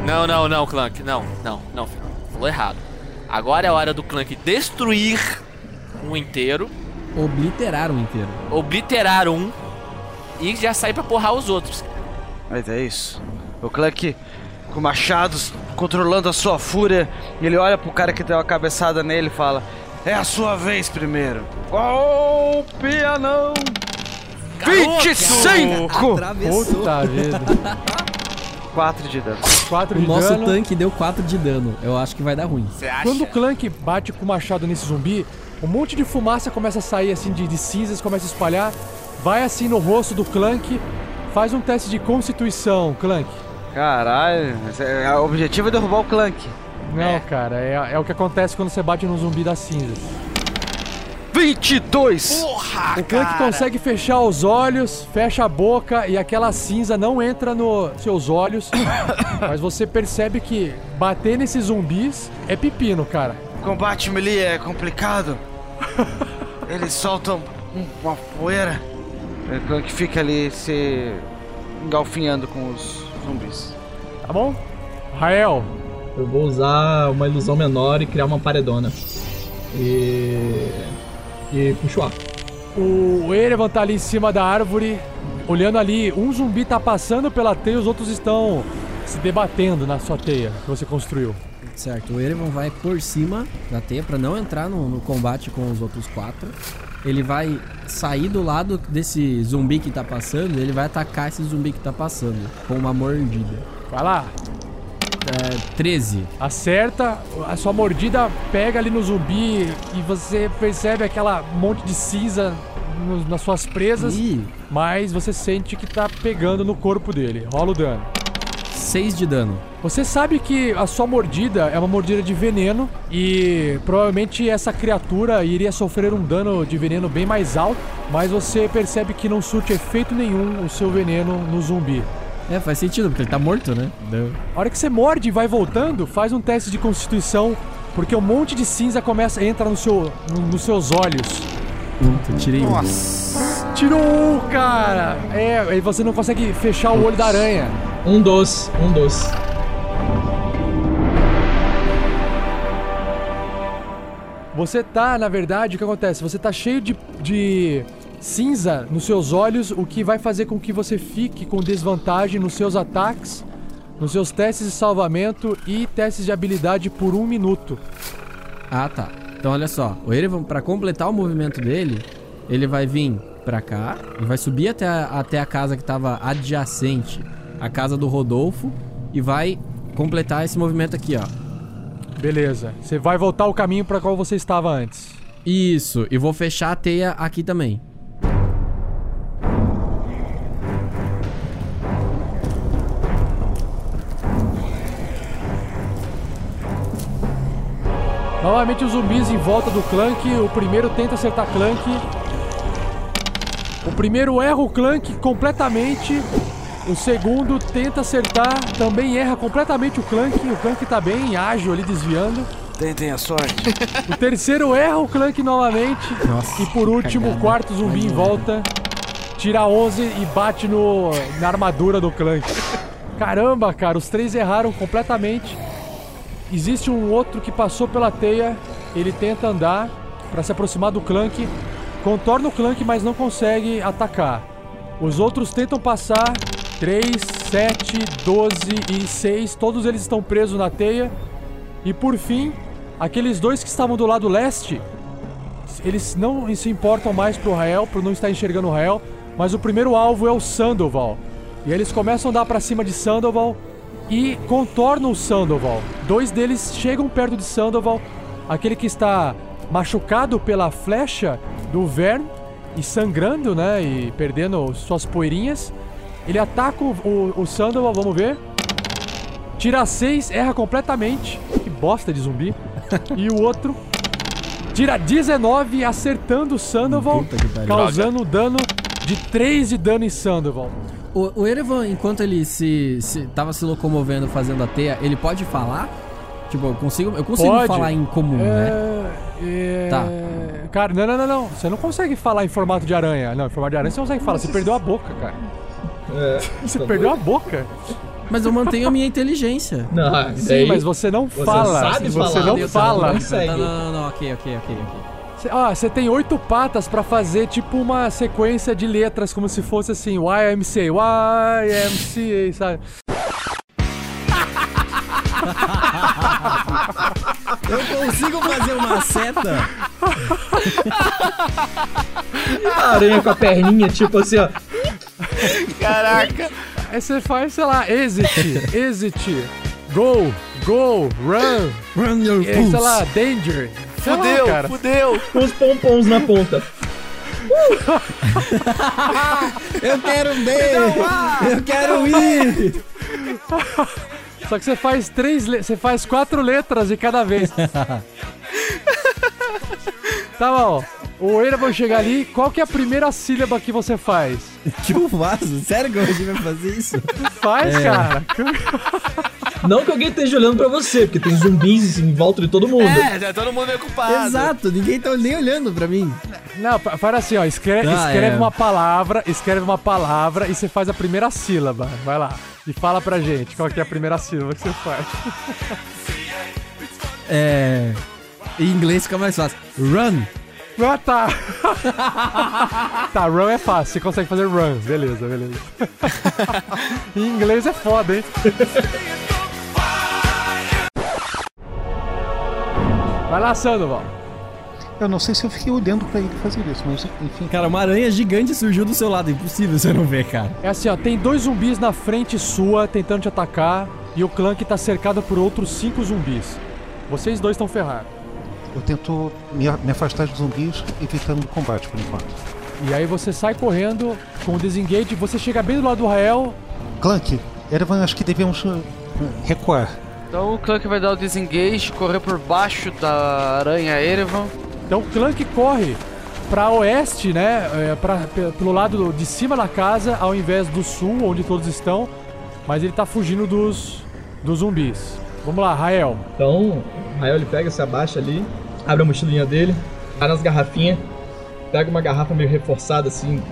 Não, não, não, Clank. Não, não, não, filho. Falou errado. Agora é a hora do Clank destruir um inteiro, Obliterar um inteiro. obliterar um e já sair pra porrar os outros. Mas é isso. O Clank com machados controlando a sua fúria ele olha pro cara que deu a cabeçada nele e fala: É a sua vez primeiro. Golpe anão! 25! Atravessou. Puta vida. 4 de dano. 4 O de nosso dano. tanque deu 4 de dano. Eu acho que vai dar ruim. Quando o Clank bate com o machado nesse zumbi, um monte de fumaça começa a sair assim de, de cinzas, começa a espalhar, vai assim no rosto do Clank, faz um teste de constituição, Clank. Caralho, mas é- o objetivo é derrubar o Clank. Não, cara, é, é o que acontece quando você bate no zumbi das cinzas. 22! Porra, O Clank consegue fechar os olhos, fecha a boca e aquela cinza não entra nos seus olhos. mas você percebe que bater nesses zumbis é pepino, cara. Combate melee é complicado. Eles soltam um- uma poeira. O Clank fica ali se engalfinhando com os zumbis. Tá bom? Rael, Eu vou usar uma ilusão menor e criar uma paredona. E. E puxo o ar. o Erevan tá ali em cima da árvore, olhando ali. Um zumbi tá passando pela teia, os outros estão se debatendo na sua teia que você construiu. Certo, o Erevan vai por cima da teia pra não entrar no, no combate com os outros quatro. Ele vai sair do lado desse zumbi que tá passando, ele vai atacar esse zumbi que tá passando com uma mordida. Vai lá. É, 13. Acerta, a sua mordida pega ali no zumbi e você percebe aquela monte de cinza nas suas presas, mas você sente que tá pegando no corpo dele. Rola o dano. 6 de dano. Você sabe que a sua mordida é uma mordida de veneno e provavelmente essa criatura iria sofrer um dano de veneno bem mais alto, mas você percebe que não surte efeito nenhum o seu veneno no zumbi. É, faz sentido, porque ele tá morto, né? Deu. A hora que você morde e vai voltando, faz um teste de constituição, porque um monte de cinza começa entra no seu, no- nos seus olhos. Puta, tirei um. Tirou, cara! É, aí você não consegue fechar o olho da aranha. Um dos, um dos. Você tá, na verdade, o que acontece? Você tá cheio de, de cinza nos seus olhos, o que vai fazer com que você fique com desvantagem nos seus ataques, nos seus testes de salvamento e testes de habilidade por um minuto. Ah, tá. Então olha só, o Erevan, pra completar o movimento dele, ele vai vir pra cá e vai subir até a, até a casa que tava adjacente à casa do Rodolfo e vai completar esse movimento aqui, ó. Beleza. Você vai voltar o caminho para qual você estava antes. Isso, e vou fechar a teia aqui também. Novamente os zumbis em volta do Clank. O primeiro tenta acertar Clank. O primeiro erra o Clank completamente. O segundo tenta acertar, também erra completamente o Clank. O Clank tá bem ágil ali desviando. Tentem a sorte. O terceiro erra o Clank novamente. Nossa, e por último, o quarto zumbi em volta. Tira 11 e bate no, na armadura do Clank. Caramba, cara, os três erraram completamente. Existe um outro que passou pela teia. Ele tenta andar para se aproximar do Clank. Contorna o Clank, mas não consegue atacar. Os outros tentam passar. 3, 7, 12 e 6. Todos eles estão presos na teia. E por fim, aqueles dois que estavam do lado leste, eles não se importam mais pro Rael, por não estar enxergando o Rael, mas o primeiro alvo é o Sandoval. E eles começam a andar pra cima de Sandoval e contornam o Sandoval. Dois deles chegam perto de Sandoval, aquele que está machucado pela flecha do Vern e sangrando, né, e perdendo suas poeirinhas. Ele ataca o, o, o Sandoval, vamos ver. Tira 6, erra completamente. Que bosta de zumbi. e o outro tira 19, acertando o Sandoval, causando dano de 3 de dano em Sandoval. O, o Erevan, enquanto ele se, se tava se locomovendo fazendo a teia, ele pode falar? Tipo, eu consigo, eu consigo Pode. falar em comum, né? É... Tá. Cara, não, não, não, não. Você não consegue falar em formato de aranha. Não, em formato de aranha você não consegue falar. Você perdeu a boca, cara. É, Você tá perdeu a boca. Mas eu mantenho a minha inteligência. Não, Sim, daí mas você não você fala. sabe você falar, não você fala. não. Não, não, não, ok, ok, ok, ok. Cê- Ó, você tem oito patas pra fazer tipo uma sequência de letras, como se fosse assim, YMCA, YMCA, sabe? Eu consigo fazer uma seta? A aranha com a perninha, tipo assim, ó. Caraca. Aí você faz, sei lá, exit, exit, go, go, run, Run your e, sei lá, danger. Sei lá, Fudeu, cara. fudeu. Com os pompons na ponta. Eu quero ver! Eu quero ir! Só que você faz três, você faz quatro letras de cada vez. tá bom. O Erevan chega ali, qual que é a primeira sílaba que você faz? que eu faço? Sério que a gente vai fazer isso? Faz, É. cara. Não que alguém esteja olhando pra você, porque tem zumbis em volta de todo mundo. É, já todo mundo é culpado. Exato, ninguém tá nem olhando pra mim. Não, fa- faz assim, ó. Escreve, Ah, escreve é. uma palavra, escreve uma palavra e você faz a primeira sílaba. Vai lá. E fala pra gente qual que é a primeira sílaba que você faz. É. Em inglês fica mais fácil. Run! Ah, tá. tá, run é fácil. Você consegue fazer run. Beleza, beleza. em inglês é foda, hein? Vai lá, Sandoval. Eu não sei se eu fiquei olhando pra ele fazer isso, mas enfim. Cara, uma aranha gigante surgiu do seu lado. Impossível você não ver, cara. É assim, ó. Tem dois zumbis na frente sua tentando te atacar. E o clã que tá cercado por outros cinco zumbis. Vocês dois estão ferrados. Eu tento me, me afastar dos zumbis, evitando o combate por enquanto. E aí você sai correndo com o desengage, você chega bem do lado do Rael. Clank, Erevan, acho que devemos uh, recuar. Então o Clank vai dar o disengage, correr por baixo da aranha Erevan. Então o Clank corre para oeste, né? É, pra, pe- pelo lado de cima da casa, ao invés do sul, onde todos estão. Mas ele tá fugindo dos, dos zumbis. Vamos lá, Rael. Então, o Rael ele pega, se abaixa ali, abre a mochilinha dele, vai nas garrafinhas, pega uma garrafa meio reforçada assim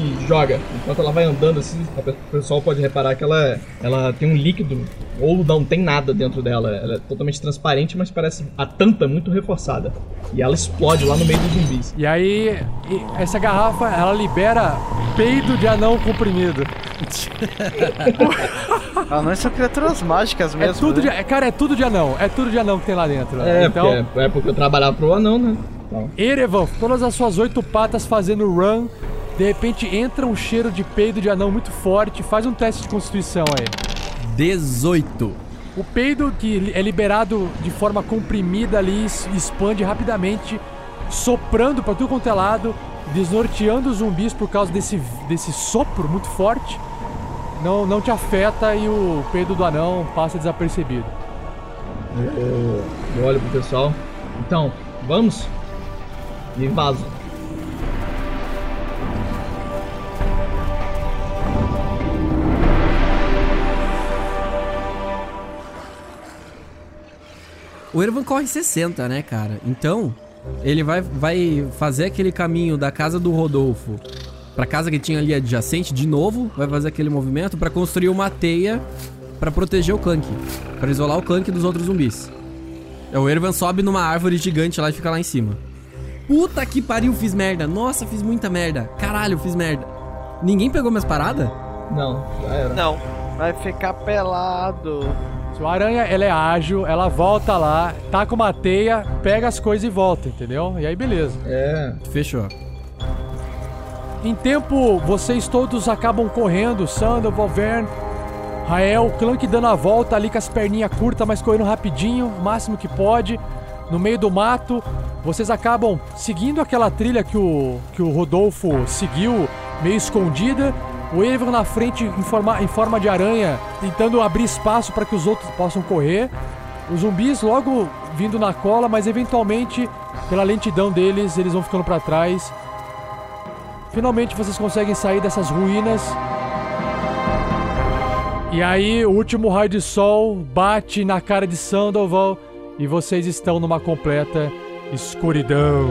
e joga. Enquanto ela vai andando assim, o pessoal pode reparar que ela, ela tem um líquido ou não tem nada dentro dela. Ela é totalmente transparente, mas parece a tampa é muito reforçada. E ela explode lá no meio dos zumbis. E aí, e- essa garrafa, ela libera peido de anão comprimido. Anões são criaturas mágicas É mesmo. tudo de, né? é, cara, é tudo de anão. É tudo de anão que tem lá dentro. É, então, porque, é porque eu trabalhava pro anão, né? Então, Erevan, todas as suas oito patas fazendo run. De repente entra um cheiro de peido de anão muito forte. Faz um teste de constituição aí. 18. O peido que é liberado de forma comprimida ali expande rapidamente, soprando pra tudo quanto é lado, desnorteando os zumbis por causa desse, desse sopro muito forte. Não, não te afeta e o peido do anão passa desapercebido. eu, eu olho pro pessoal. Então, vamos? E vazo. O Ervan corre 60, né, cara? Então, ele vai, vai fazer aquele caminho da casa do Rodolfo pra casa que tinha ali adjacente de novo, vai fazer aquele movimento pra construir uma teia pra proteger o Clank, Pra isolar o Clank dos outros zumbis. É, O Ervan sobe numa árvore gigante lá e fica lá em cima. Puta que pariu, fiz merda. Nossa, fiz muita merda. Caralho, fiz merda. Ninguém pegou minhas paradas? Não, já era. Não. Vai ficar pelado. Sua aranha, ela é ágil, ela volta lá, tá com uma teia, pega as coisas e volta, entendeu? E aí beleza. É. Fechou. Em tempo, vocês todos acabam correndo, Sandal, Valverne, Rael, Clank dando a volta ali com as perninhas curtas, mas correndo rapidinho, o máximo que pode, no meio do mato. Vocês acabam seguindo aquela trilha que o, que o Rodolfo seguiu, meio escondida. O Evan na frente em forma, em forma de aranha, tentando abrir espaço para que os outros possam correr. Os zumbis logo vindo na cola, mas eventualmente, pela lentidão deles, eles vão ficando para trás. Finalmente vocês conseguem sair dessas ruínas. E aí, o último raio de sol bate na cara de Sandoval e vocês estão numa completa escuridão.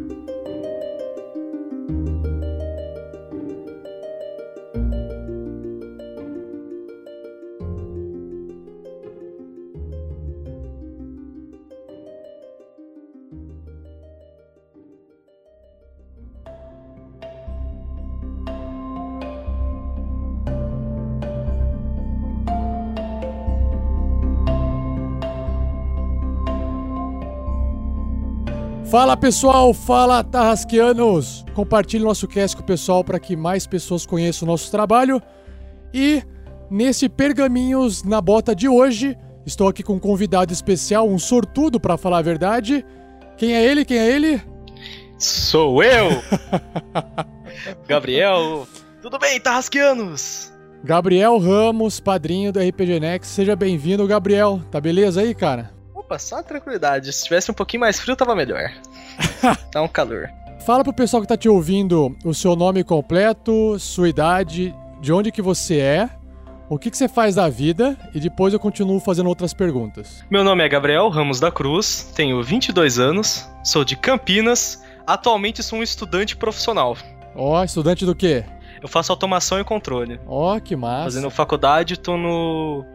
Fala pessoal, fala Tarrasqueanos! Compartilhe nosso cast com o pessoal para que mais pessoas conheçam o nosso trabalho. E nesse Pergaminhos na Bota de hoje, estou aqui com um convidado especial, um sortudo para falar a verdade. Quem é ele? Quem é ele? Sou eu! Gabriel! Tudo bem, Tarrasqueanos? Gabriel Ramos, padrinho do RPG Next. Seja bem-vindo, Gabriel. Tá beleza aí, cara? Opa, só tranquilidade. Se tivesse um pouquinho mais frio, tava melhor. tá um calor. Fala pro pessoal que tá te ouvindo o seu nome completo, sua idade, de onde que você é, o que que você faz da vida e depois eu continuo fazendo outras perguntas. Meu nome é Gabriel Ramos da Cruz, tenho 22 anos, sou de Campinas, atualmente sou um estudante profissional. Ó, estudante do quê? Eu faço automação e controle. Ó, que massa. Fazendo faculdade, tô no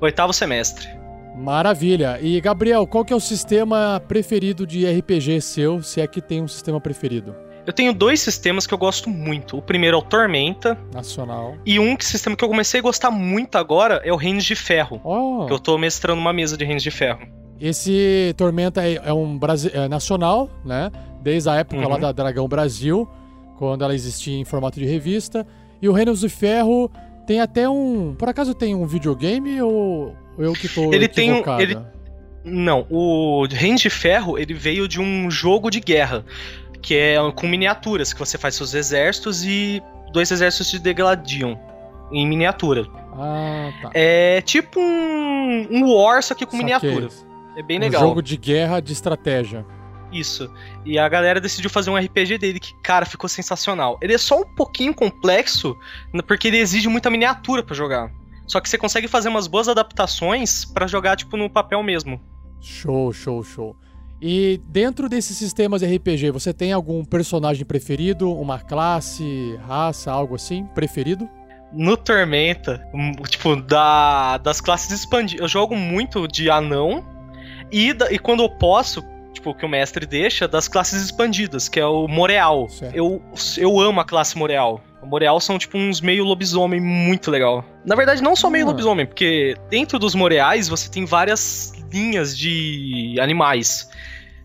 oitavo semestre. Maravilha. E Gabriel, qual que é o sistema preferido de RPG seu, se é que tem um sistema preferido? Eu tenho dois sistemas que eu gosto muito. O primeiro é o Tormenta. Nacional. E um que- sistema que eu comecei a gostar muito agora é o Reinos de Ferro. Oh. Que eu tô mestrando uma mesa de Reinos de Ferro. Esse Tormenta é, é um brasi é nacional, né? Desde a época lá Uhum. da Dragão Brasil, quando ela existia em formato de revista. E o Reinos de Ferro tem até um. Por acaso tem um videogame ou eu que tô Ele tem um. equivocado? Ele... Não, o Reino de Ferro ele veio de um jogo de guerra. Que é com miniaturas, que você faz seus exércitos e dois exércitos de degladiam em miniatura. Ah, tá. É tipo um, um War, só que com Saquei. miniatura. É bem Um legal. jogo de guerra de estratégia. Isso. E a galera decidiu fazer um RPG dele que, cara, ficou sensacional. Ele é só um pouquinho complexo, porque ele exige muita miniatura pra jogar. Só que você consegue fazer umas boas adaptações pra jogar, tipo, no papel mesmo. Show, show, show. E dentro desses sistemas RPG, você tem algum personagem preferido? Uma classe, raça, algo assim? Preferido? No Tormenta, tipo, da, das classes expandidas. Eu jogo muito de anão. E, da- e quando eu posso, tipo, que o mestre deixa, das classes expandidas, que é o Moreal. Eu, eu amo a classe Moreal. O Moreal são, tipo, uns meio lobisomem muito legal. Na verdade, não só meio Ah. lobisomem, porque dentro dos Moreais você tem várias linhas de animais.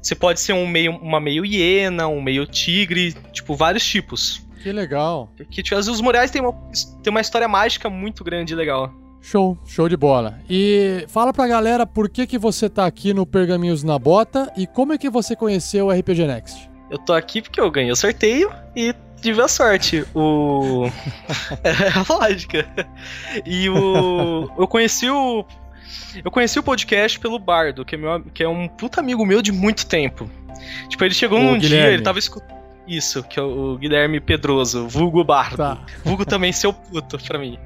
Você pode ser um meio, uma meio hiena, um meio tigre, tipo, vários tipos. Que legal. Porque tipo, os Moreais têm uma, tem uma história mágica muito grande e legal. Show, show de bola. E fala pra galera por que, que você tá aqui no Pergaminhos na Bota e como é que você conheceu o RPG Next. Eu tô aqui porque eu ganhei o sorteio e tive a sorte. O. é a lógica. E o. Eu conheci o. Eu conheci o podcast pelo Bardo, que é, meu, que é um puta amigo meu de muito tempo. Tipo, ele chegou O num dia, Guilherme. ele tava escutando. Isso, que é o Guilherme Pedroso, vulgo Bardo. Tá. Vulgo também seu puto pra mim.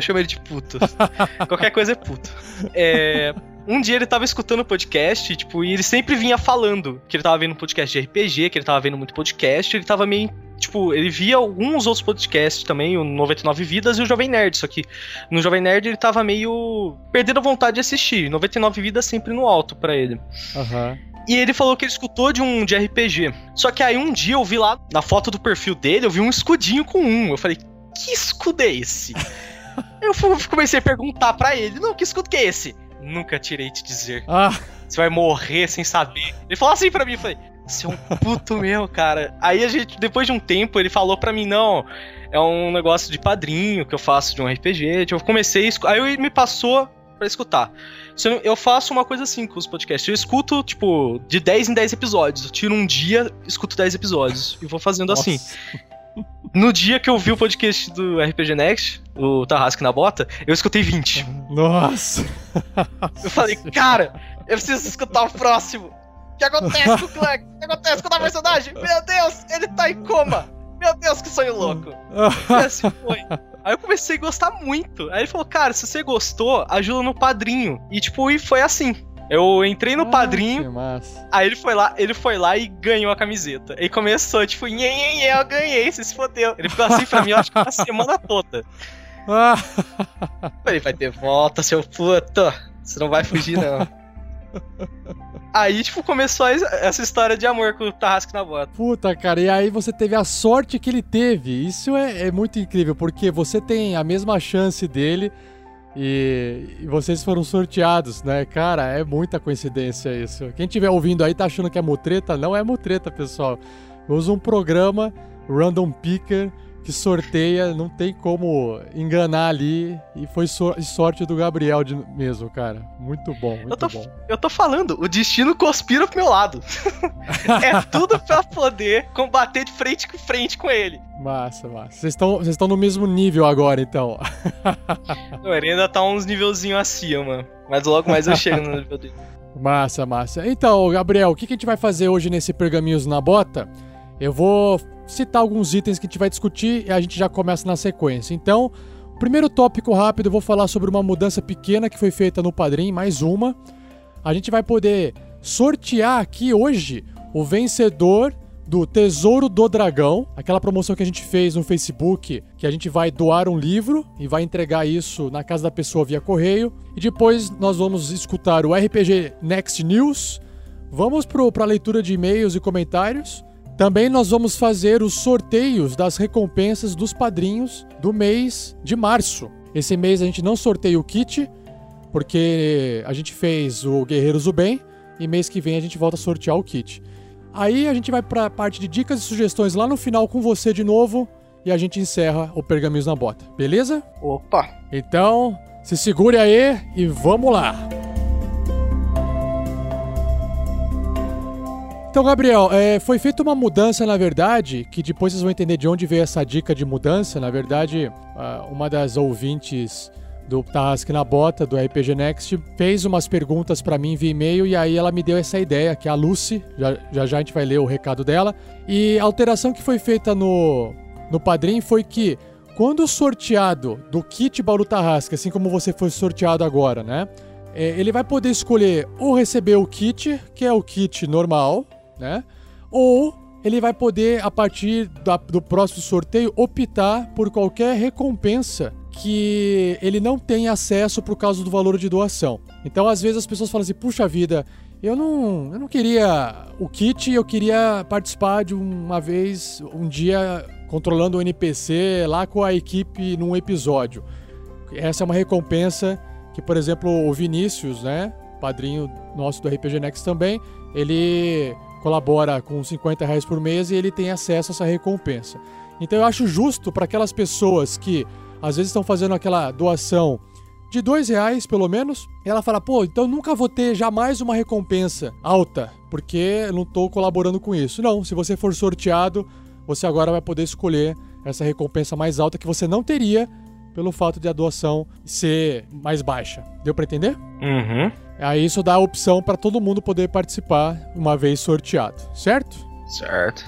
Eu chamo ele de puto. Qualquer coisa é puto. É, um dia ele tava escutando o podcast, tipo, e ele sempre vinha falando que ele tava vendo um podcast de RPG, que ele tava vendo muito podcast, ele tava meio. Tipo, ele via alguns outros podcasts também, o 99 Vidas e o Jovem Nerd, só que no Jovem Nerd ele tava meio perdendo a vontade de assistir. 99 Vidas sempre no alto pra ele. Aham. E ele falou que ele escutou de um de RPG. Só que aí um dia eu vi lá na foto do perfil dele, eu vi um escudinho com um. Eu falei, que escudo é esse? Eu comecei a perguntar pra ele, não, que escudo que é esse? Nunca tirei te dizer. Ah. Você vai morrer sem saber. Ele falou assim pra mim, falei, você é um puto meu, cara. Aí a gente, depois de um tempo, ele falou pra mim, não, é um negócio de padrinho que eu faço de um RPG. Tipo, eu comecei a Aí ele me passou pra escutar. Eu- faço uma coisa assim com os podcasts. Eu escuto, tipo, de 10 em 10 episódios. Eu tiro um dia, escuto 10 episódios. E vou fazendo assim. No dia que eu vi o podcast do RPG Next, o Tarrasque na Bota, eu escutei 20. Nossa! Eu falei, cara, eu preciso escutar o próximo. O que acontece com o Clank? O que acontece com o personagem? Meu Deus, ele tá em coma. Meu Deus, que sonho louco. E assim foi. Aí eu comecei a gostar muito. Aí ele falou, cara, se você gostou, ajuda no padrinho. E tipo, e foi assim. Eu entrei no padrinho, Que massa. aí ele foi lá, ele foi lá e ganhou a camiseta. E começou, tipo, nhe, nhe, nhe, eu ganhei, você se fodeu. Ele ficou assim pra mim, eu acho que uma semana toda. Ah. Falei, vai ter volta, seu puto. Você não vai fugir, não. Aí, tipo, começou essa história de amor com o Tarrasque na bota. Puta, cara, e aí você teve a sorte que ele teve. Isso é, é muito incrível, porque você tem a mesma chance dele e, e vocês foram sorteados, né? Cara, é muita coincidência isso. Quem estiver ouvindo aí tá achando que é mutreta, não é mutreta, pessoal. Uso um programa, Random Picker, que sorteia, não tem como enganar ali. E foi sor- sorte do Gabriel de- mesmo, cara. Muito bom, muito Eu tô, bom. eu tô falando, o destino conspira pro meu lado. é tudo pra poder combater de frente com frente com ele. Massa, massa. Vocês estão vocês estão no mesmo nível agora, então. Não, ele ainda tá uns nivelzinho acima, mas logo mais eu chego no nível dele. Massa, massa. Então, Gabriel, o que que a gente vai fazer hoje nesse Pergaminhos na Bota? Eu vou citar alguns itens que a gente vai discutir e a gente já começa na sequência. Então, primeiro tópico rápido, eu vou falar sobre uma mudança pequena que foi feita no Padrim, mais uma. A gente vai poder sortear aqui hoje o vencedor do Tesouro do Dragão, aquela promoção que a gente fez no Facebook, que a gente vai doar um livro e vai entregar isso na casa da pessoa via correio. E depois nós vamos escutar o RPG Next News. Vamos para a leitura de e-mails e comentários. Também nós vamos fazer os sorteios das recompensas dos padrinhos do mês de março. Esse mês a gente não sorteia o kit, porque a gente fez o Guerreiros do Bem e mês que vem a gente volta a sortear o kit. Aí a gente vai para a parte de dicas e sugestões lá no final com você de novo e a gente encerra o Pergaminhos na Bota, beleza? Opa! Então, se segure aí e vamos lá! Então, Gabriel, é, foi feita uma mudança, na verdade, que depois vocês vão entender de onde veio essa dica de mudança. Na verdade, uma das ouvintes do Tarrasque na Bota, do RPG Next, fez umas perguntas para mim via e-mail e aí ela me deu essa ideia, que é a Lucy, já, já já a gente vai ler o recado dela. E a alteração que foi feita no, no Padrim foi que quando sorteado do kit Bauru Tarrasque, assim como você foi sorteado agora, né? é, ele vai poder escolher ou receber o kit, que é o kit normal, né? Ou ele vai poder, a partir da- do próximo sorteio, optar por qualquer recompensa que ele não tem acesso por causa do valor de doação. Então, às vezes, as pessoas falam assim: puxa vida, eu não, eu não queria o kit, eu queria participar de uma vez, um dia, controlando o NPC lá com a equipe num episódio. Essa é uma recompensa que, por exemplo, o Vinícius, né? Padrinho nosso do RPG Next também, ele colabora com 50 reais por mês e ele tem acesso a essa recompensa. Então eu acho justo para aquelas pessoas que às vezes estão fazendo aquela doação de dois reais pelo menos, ela fala, pô, então nunca vou ter jamais uma recompensa alta, porque não tô colaborando com isso. Não, se você for sorteado, você agora vai poder escolher essa recompensa mais alta que você não teria pelo fato de a doação ser mais baixa. Deu para entender? Uhum. Aí isso dá a opção para todo mundo poder participar uma vez sorteado, certo? Certo.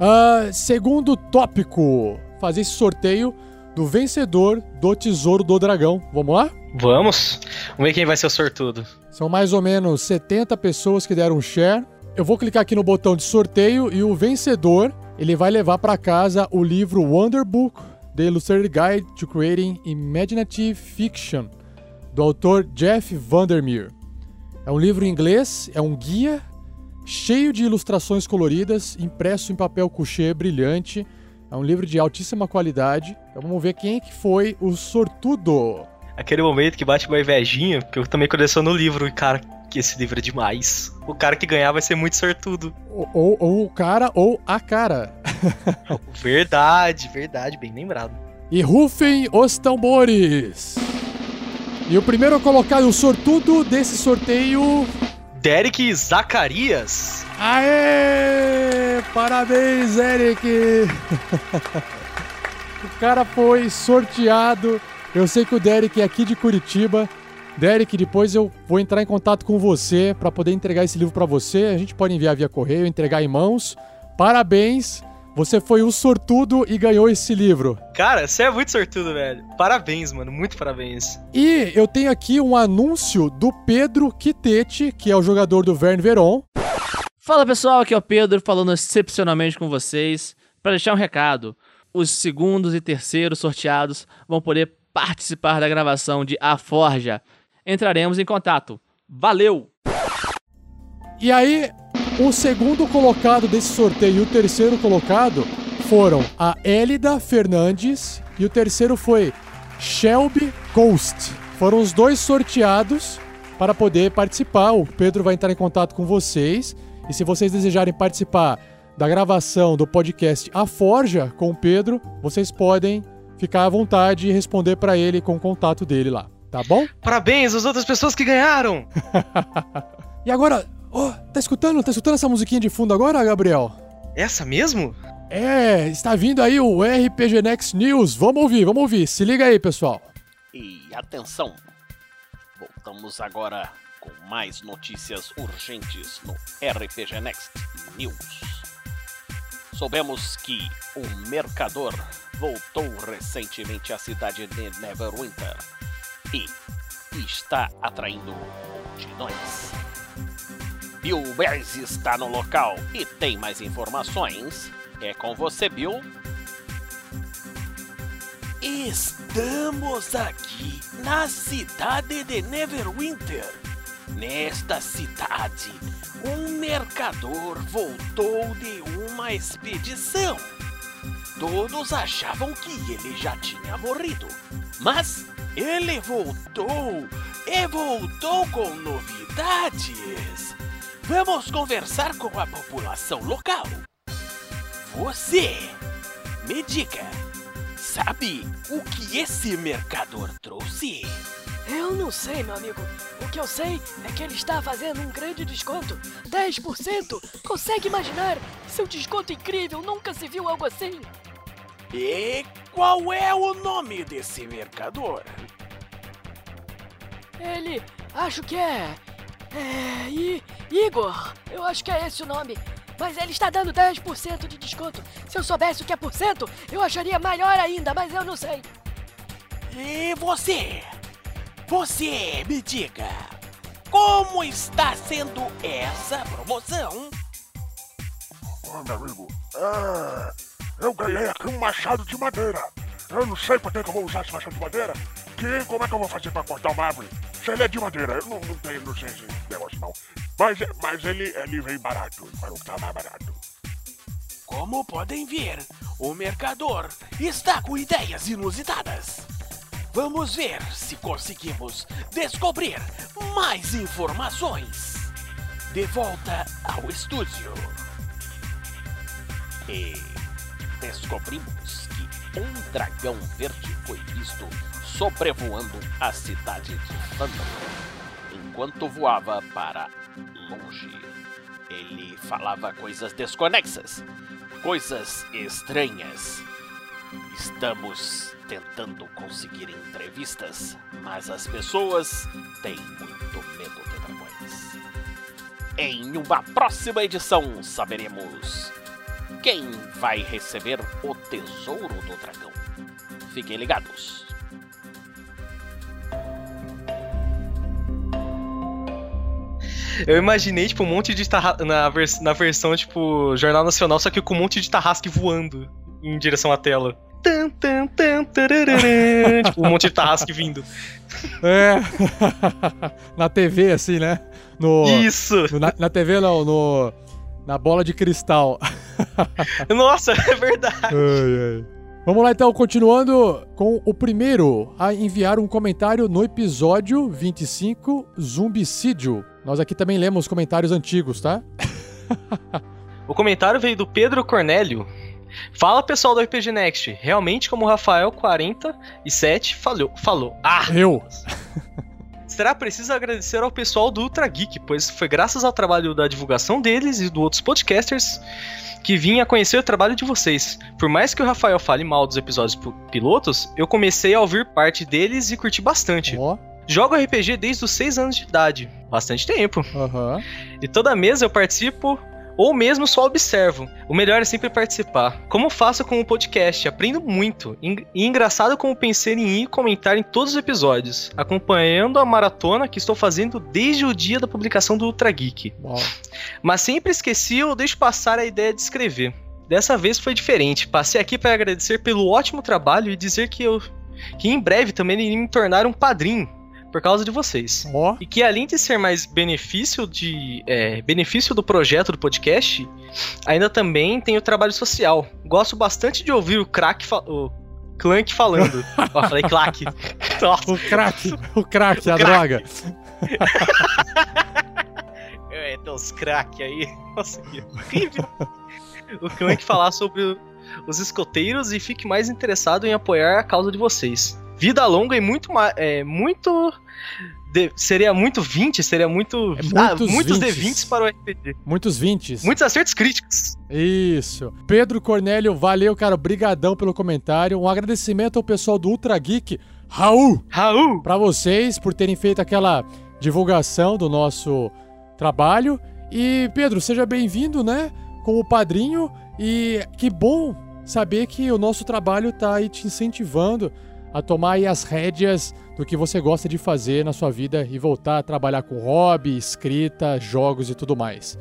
Ah, segundo tópico, fazer esse sorteio do vencedor do Tesouro do Dragão. Vamos lá? Vamos. Vamos ver quem vai ser o sortudo. São mais ou menos 70 pessoas que deram share. Eu vou clicar aqui no botão de sorteio e o vencedor, ele vai levar para casa o livro Wonder Book, The Illustrated Guide to Creating Imaginative Fiction, do autor Jeff Vandermeer. É um livro em inglês, é um guia cheio de ilustrações coloridas, impresso em papel couché brilhante. É um livro de altíssima qualidade. Então vamos ver quem é que foi o sortudo. Aquele momento que bate uma invejinha, porque eu também coleciono o livro e, cara, que esse livro é demais. O cara que ganhar vai ser muito sortudo. Ou, ou- ou o cara ou a cara. Verdade, verdade, bem lembrado. E rufem os tambores! E o primeiro colocado, o sortudo desse sorteio. Derek Zacarias. Aê! Parabéns, Eric! o cara foi sorteado. Eu sei que o Derek é aqui de Curitiba. Derek, depois eu vou entrar em contato com você para poder entregar esse livro para você. A gente pode enviar via correio, entregar em mãos. Parabéns! Você foi o sortudo e ganhou esse livro. Cara, você é muito sortudo, velho. Parabéns, mano. Muito parabéns. E eu tenho aqui um anúncio do Pedro Quitete, que é o jogador do Verne Veron. Fala pessoal, aqui é o Pedro falando excepcionalmente com vocês para deixar um recado. Os segundos e terceiros sorteados vão poder participar da gravação de A Forja. Entraremos em contato. Valeu! E aí, o segundo colocado desse sorteio e o terceiro colocado foram a Elida Fernandes e o terceiro foi Shelby Coast. Foram os dois sorteados para poder participar. O Pedro vai entrar em contato com vocês. E se vocês desejarem participar da gravação do podcast A Forja com o Pedro, vocês podem ficar à vontade e responder para ele com o contato dele lá, tá bom? Parabéns às outras pessoas que ganharam. E agora, ó, tá escutando? Tá escutando essa musiquinha de fundo agora, Gabriel? Essa mesmo? É, está vindo aí o RPG Next News. Vamos ouvir, vamos ouvir. Se liga aí, pessoal. E atenção, voltamos agora com mais notícias urgentes no RPG Next News. Soubemos que o mercador voltou recentemente à cidade de Neverwinter e está atraindo multidões. Bill Bears está no local e tem mais informações. É com você, Bill. Estamos aqui na cidade de Neverwinter. Nesta cidade, um mercador voltou de uma expedição. Todos achavam que ele já tinha morrido, mas ele voltou e voltou com novidades. Vamos conversar com a população local. Você, me diga, sabe o que esse mercador trouxe? Eu não sei, meu amigo. O que eu sei é que ele está fazendo um grande desconto. 10%! Consegue imaginar? Seu desconto incrível, nunca se viu algo assim. E qual é o nome desse mercador? Ele, acho que é. É. I, Igor. Eu acho que é esse o nome. Mas ele está dando 10% de desconto. Se eu soubesse o que é por cento, eu acharia maior ainda, mas eu não sei. E você? Você me diga, como está sendo essa promoção? Ô, meu amigo, é, eu ganhei aqui um machado de madeira. Eu não sei por que que eu vou usar esse machado de madeira. Que, como é que eu vou fazer pra cortar uma árvore? Se ele é de madeira, eu não, não tenho, não sei esse negócio não. Mas, mas ele, ele vem barato, ele falou que tá mais barato. Como podem ver, o mercador está com ideias inusitadas. Vamos ver se conseguimos descobrir mais informações. De volta ao estúdio. E descobrimos que um dragão verde foi visto sobrevoando a cidade de Fandom. Enquanto voava para longe, ele falava coisas desconexas, coisas estranhas. Estamos tentando conseguir entrevistas, mas as pessoas têm muito medo de dragões. Em uma próxima edição saberemos quem vai receber o tesouro do dragão. Fiquem ligados. Eu imaginei, tipo, um monte de tarra... na, vers... na versão, tipo, Jornal Nacional, só que com um monte de tarrasque voando em direção à tela. Tan, tan, tan, tipo, um monte de tarrasque vindo. É. na TV, assim, né? No, Isso. no- na, na TV, não, no. Na bola de cristal. Nossa, é verdade. Ai, ai. Vamos lá então, continuando com o primeiro a enviar um comentário no episódio 25, Zumbicídio. Nós aqui também lemos os comentários antigos, tá? O comentário veio do Pedro Cornélio. Fala pessoal do RPG Next, realmente como o Rafael 47 falou, falou. Ah! Eu! Será preciso agradecer ao pessoal do Ultra Geek, pois foi graças ao trabalho da divulgação deles e do outros podcasters que vim a conhecer o trabalho de vocês. Por mais que o Rafael fale mal dos episódios pilotos, eu comecei a ouvir parte deles e curti bastante. Jogo RPG desde os 6 anos de idade, bastante tempo. E toda mesa eu participo ou mesmo só observo. O melhor é sempre participar. Como faço com o podcast, aprendo muito. E engraçado como pensei em ir comentar em todos os episódios, acompanhando a maratona que estou fazendo desde o dia da publicação do Ultra Geek. Mas sempre esqueci ou deixo passar a ideia de escrever. Dessa vez foi diferente. Passei aqui para agradecer pelo ótimo trabalho e dizer que eu que em breve também irei me tornar um padrinho por causa de vocês. E que além de ser mais benefício de é, benefício do projeto do podcast, ainda também tem o trabalho social. Gosto bastante de ouvir o crack o Clank falando. Ó, falei clack. Nossa. O crack, o crack, a crack. droga. É, tem uns crack aí. Nossa, que horrível. o Clank falar sobre os escoteiros e fique mais interessado em apoiar a causa de vocês. Vida longa e muito. É, muito. de- seria muito 20, seria muito. ah, muitos muitos 20s. D20s para o RPG. Muitos 20. Muitos acertos críticos. Isso. Pedro Cornélio, valeu, cara. Brigadão pelo comentário. Um agradecimento ao pessoal do Ultra Geek. Raul! Raul! Pra vocês por terem feito aquela divulgação do nosso trabalho. E, Pedro, seja bem-vindo, né? Como padrinho. E que bom saber que o nosso trabalho tá aí te incentivando a tomar aí as rédeas do que você gosta de fazer na sua vida e voltar a trabalhar com hobby, escrita, jogos e tudo mais.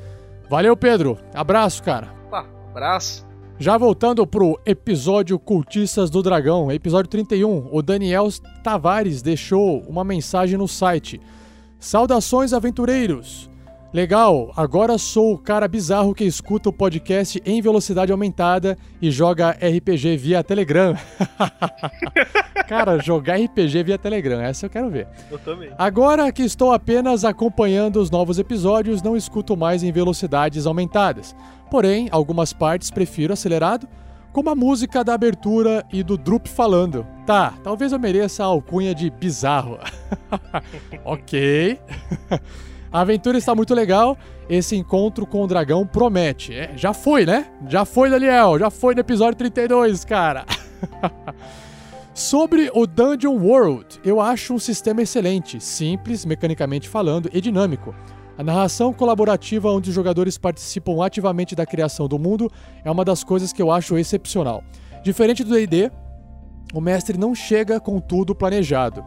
Valeu, Pedro. Abraço, cara. Opa, abraço. Já voltando pro episódio Cultistas do Dragão, episódio 31, o Daniel Tavares deixou uma mensagem no site. Saudações, aventureiros! Legal, agora sou o cara bizarro que escuta o podcast em velocidade aumentada e joga RPG via Telegram. cara, jogar RPG via Telegram, essa eu quero ver. Eu também. Agora que estou apenas acompanhando os novos episódios, não escuto mais em velocidades aumentadas. Porém, algumas partes prefiro acelerado, como a música da abertura e do Drup falando. Tá, talvez eu mereça a alcunha de bizarro. ok. A aventura está muito legal. Esse encontro com o dragão promete. É, já foi, né? Já foi, Daniel. Já foi no episódio 32, cara. Sobre o Dungeon World, eu acho um sistema excelente, simples, mecanicamente falando, e dinâmico. A narração colaborativa, onde os jogadores participam ativamente da criação do mundo, é uma das coisas que eu acho excepcional. Diferente do DD, o mestre não chega com tudo planejado.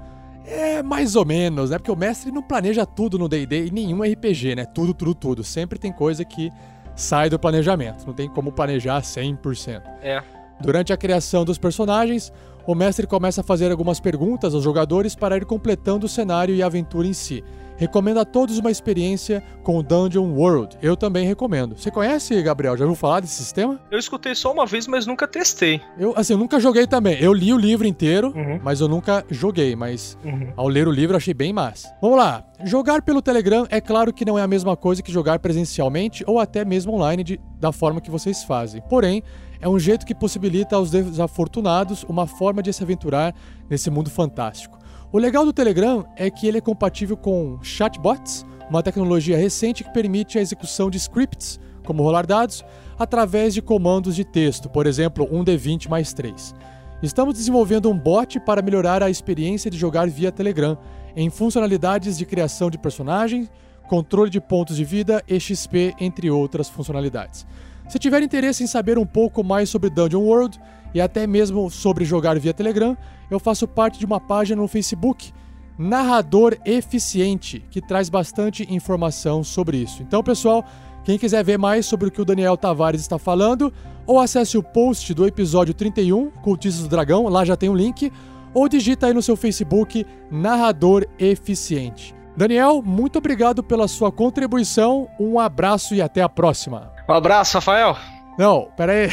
É mais ou menos, né? Porque o mestre não planeja tudo no DD e nenhum RPG, né? Tudo, tudo, tudo. Sempre tem coisa que sai do planejamento. Não tem como planejar 100%. É. Durante a criação dos personagens, o mestre começa a fazer algumas perguntas aos jogadores para ir completando o cenário e a aventura em si. Recomendo a todos uma experiência com o Dungeon World. Eu também recomendo. Você conhece, Gabriel? Já ouviu falar desse sistema? Eu escutei só uma vez, mas nunca testei. Eu, assim, eu nunca joguei também. Eu li o livro inteiro, mas eu nunca joguei. Mas Uhum. ao ler o livro achei bem massa. Vamos lá. Jogar pelo Telegram é claro que não é a mesma coisa que jogar presencialmente ou até mesmo online de- da forma que vocês fazem. Porém, é um jeito que possibilita aos desafortunados uma forma de se aventurar nesse mundo fantástico. O legal do Telegram é que ele é compatível com chatbots, uma tecnologia recente que permite a execução de scripts, como rolar dados, através de comandos de texto, por exemplo, um D20 mais 3. Estamos desenvolvendo um bot para melhorar a experiência de jogar via Telegram, em funcionalidades de criação de personagem, controle de pontos de vida e XP, entre outras funcionalidades. Se tiver interesse em saber um pouco mais sobre Dungeon World e até mesmo sobre jogar via Telegram, eu faço parte de uma página no Facebook, Narrador Eficiente, que traz bastante informação sobre isso. Então, pessoal, quem quiser ver mais sobre o que o Daniel Tavares está falando, ou acesse o post do episódio 31, Cultistas do Dragão, lá já tem um link, ou digita aí no seu Facebook Narrador Eficiente. Daniel, muito obrigado pela sua contribuição, um abraço e até a próxima. Um abraço, Rafael. Não, pera aí.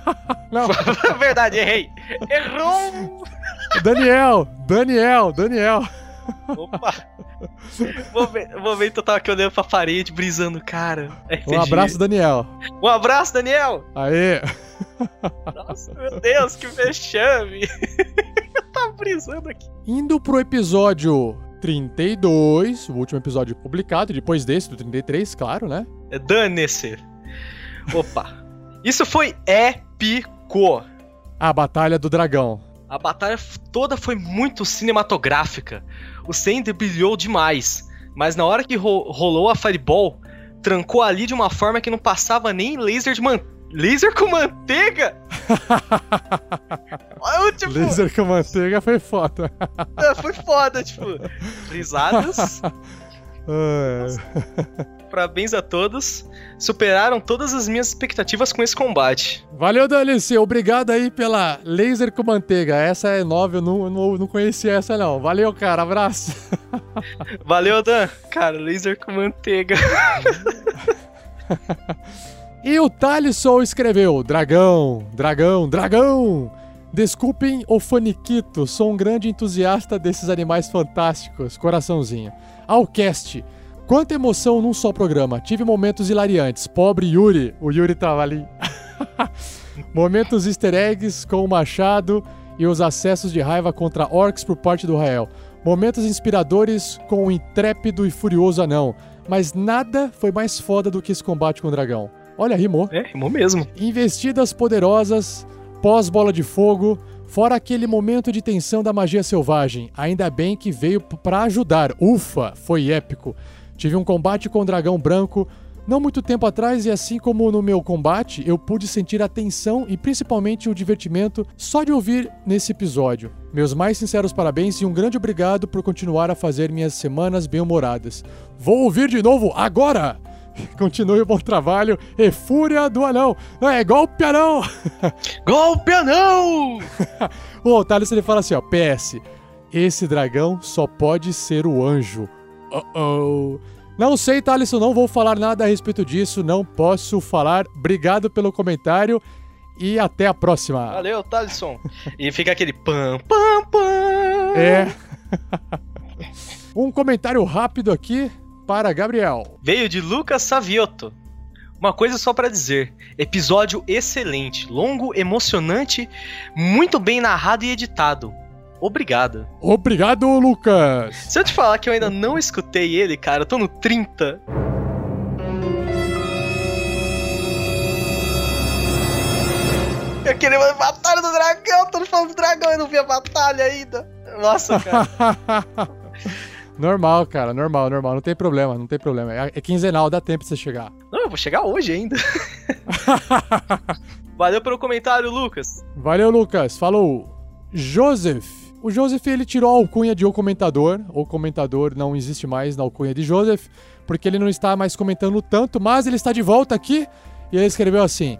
Não. Verdade, errei. Errou! Daniel, Daniel, Daniel. Opa! Momento, momento eu tava aqui olhando pra parede, brisando, cara. Um RPG. abraço, Daniel. Um abraço, Daniel! Aê. Nossa, meu Deus, que vexame! eu tava brisando aqui. Indo pro episódio 32, o último episódio publicado, depois desse, do 33, claro, né? É Dane-se. Opa. Isso foi épico. A Batalha do Dragão. A batalha toda foi muito cinematográfica. O Sender brilhou demais. Mas na hora que ro- rolou a Fireball, trancou ali de uma forma que não passava nem laser de man... Laser com manteiga? Eu, tipo, Laser com manteiga foi foda. é, foi foda, tipo. Risadas. É. Parabéns a todos. Superaram todas as minhas expectativas com esse combate. Valeu, Danice. Obrigado aí pela laser com manteiga. Essa é nova, eu não, não, não conhecia essa não. Valeu, cara. Abraço. Valeu, Dan. Cara, laser com manteiga. E o Thalisson escreveu: Dragão, dragão, dragão! Desculpem o faniquito, sou um grande entusiasta desses animais fantásticos. Coraçãozinho. Alcast. Quanta emoção num só programa. Tive momentos hilariantes. Pobre Yuri. O Yuri tava ali. momentos easter eggs com o machado e os acessos de raiva contra orcs por parte do Rael. Momentos inspiradores com o intrépido e furioso anão. Mas nada foi mais foda do que esse combate com o dragão. Olha, rimou. É, rimou mesmo. Investidas poderosas, pós-bola de fogo, fora aquele momento de tensão da magia selvagem. Ainda bem que veio p- pra ajudar. Ufa, foi épico. Tive um combate com o dragão branco não muito tempo atrás e assim como no meu combate, eu pude sentir a tensão e principalmente o divertimento só de ouvir nesse episódio. Meus mais sinceros parabéns e um grande obrigado por continuar a fazer minhas semanas bem-humoradas. Vou ouvir de novo agora! Continue o bom trabalho e fúria do anão. Não, é golpe anão! golpe anão! o Thales ele fala assim, ó, PS, esse dragão só pode ser o anjo. Uh-oh. Não sei, Thales, eu não vou falar nada a respeito disso, não posso falar. Obrigado pelo comentário e até a próxima. Valeu, Thalisson. E fica aquele pam, pam, pam. É. um comentário rápido aqui para Gabriel. Veio de Lucas Savioto. Uma coisa só pra dizer: episódio excelente, longo, emocionante, muito bem narrado e editado. Obrigado. Obrigado, Lucas. Se eu te falar que eu ainda não escutei ele, cara, eu tô no 30. Eu queria uma batalha do dragão, tô falando do dragão e não vi a batalha ainda. Nossa, cara. normal, cara, normal, normal. Não tem problema, não tem problema. É, é quinzenal, dá tempo de você chegar. Não, eu vou chegar hoje ainda. Valeu pelo comentário, Lucas. Valeu, Lucas. Falou. Joseph. O Joseph, ele tirou a alcunha de O Comentador. O Comentador não existe mais na alcunha de Joseph, porque ele não está mais comentando tanto, mas ele está de volta aqui. E ele escreveu assim...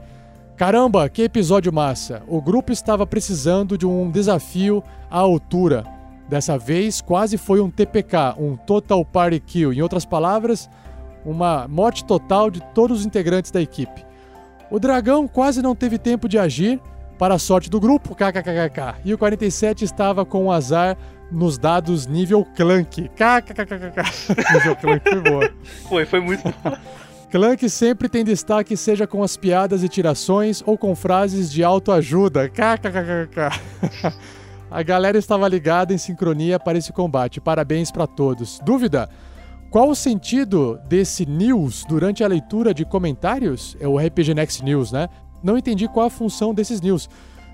Caramba, que episódio massa! O grupo estava precisando de um desafio à altura. Dessa vez, quase foi um TPK, um Total Party Kill. Em outras palavras, uma morte total de todos os integrantes da equipe. O dragão quase não teve tempo de agir, para a sorte do grupo, kkkk. E o 47 estava com o azar nos dados nível Clank. Kkkk. nível Clank foi boa. Foi, foi muito bom. Clank sempre tem destaque, seja com as piadas e tirações ou com frases de autoajuda. KKKK. A galera estava ligada em sincronia para esse combate. Parabéns para todos. Dúvida? Qual o sentido desse news durante a leitura de comentários? É o RPG Next News, né? Não entendi qual a função desses news.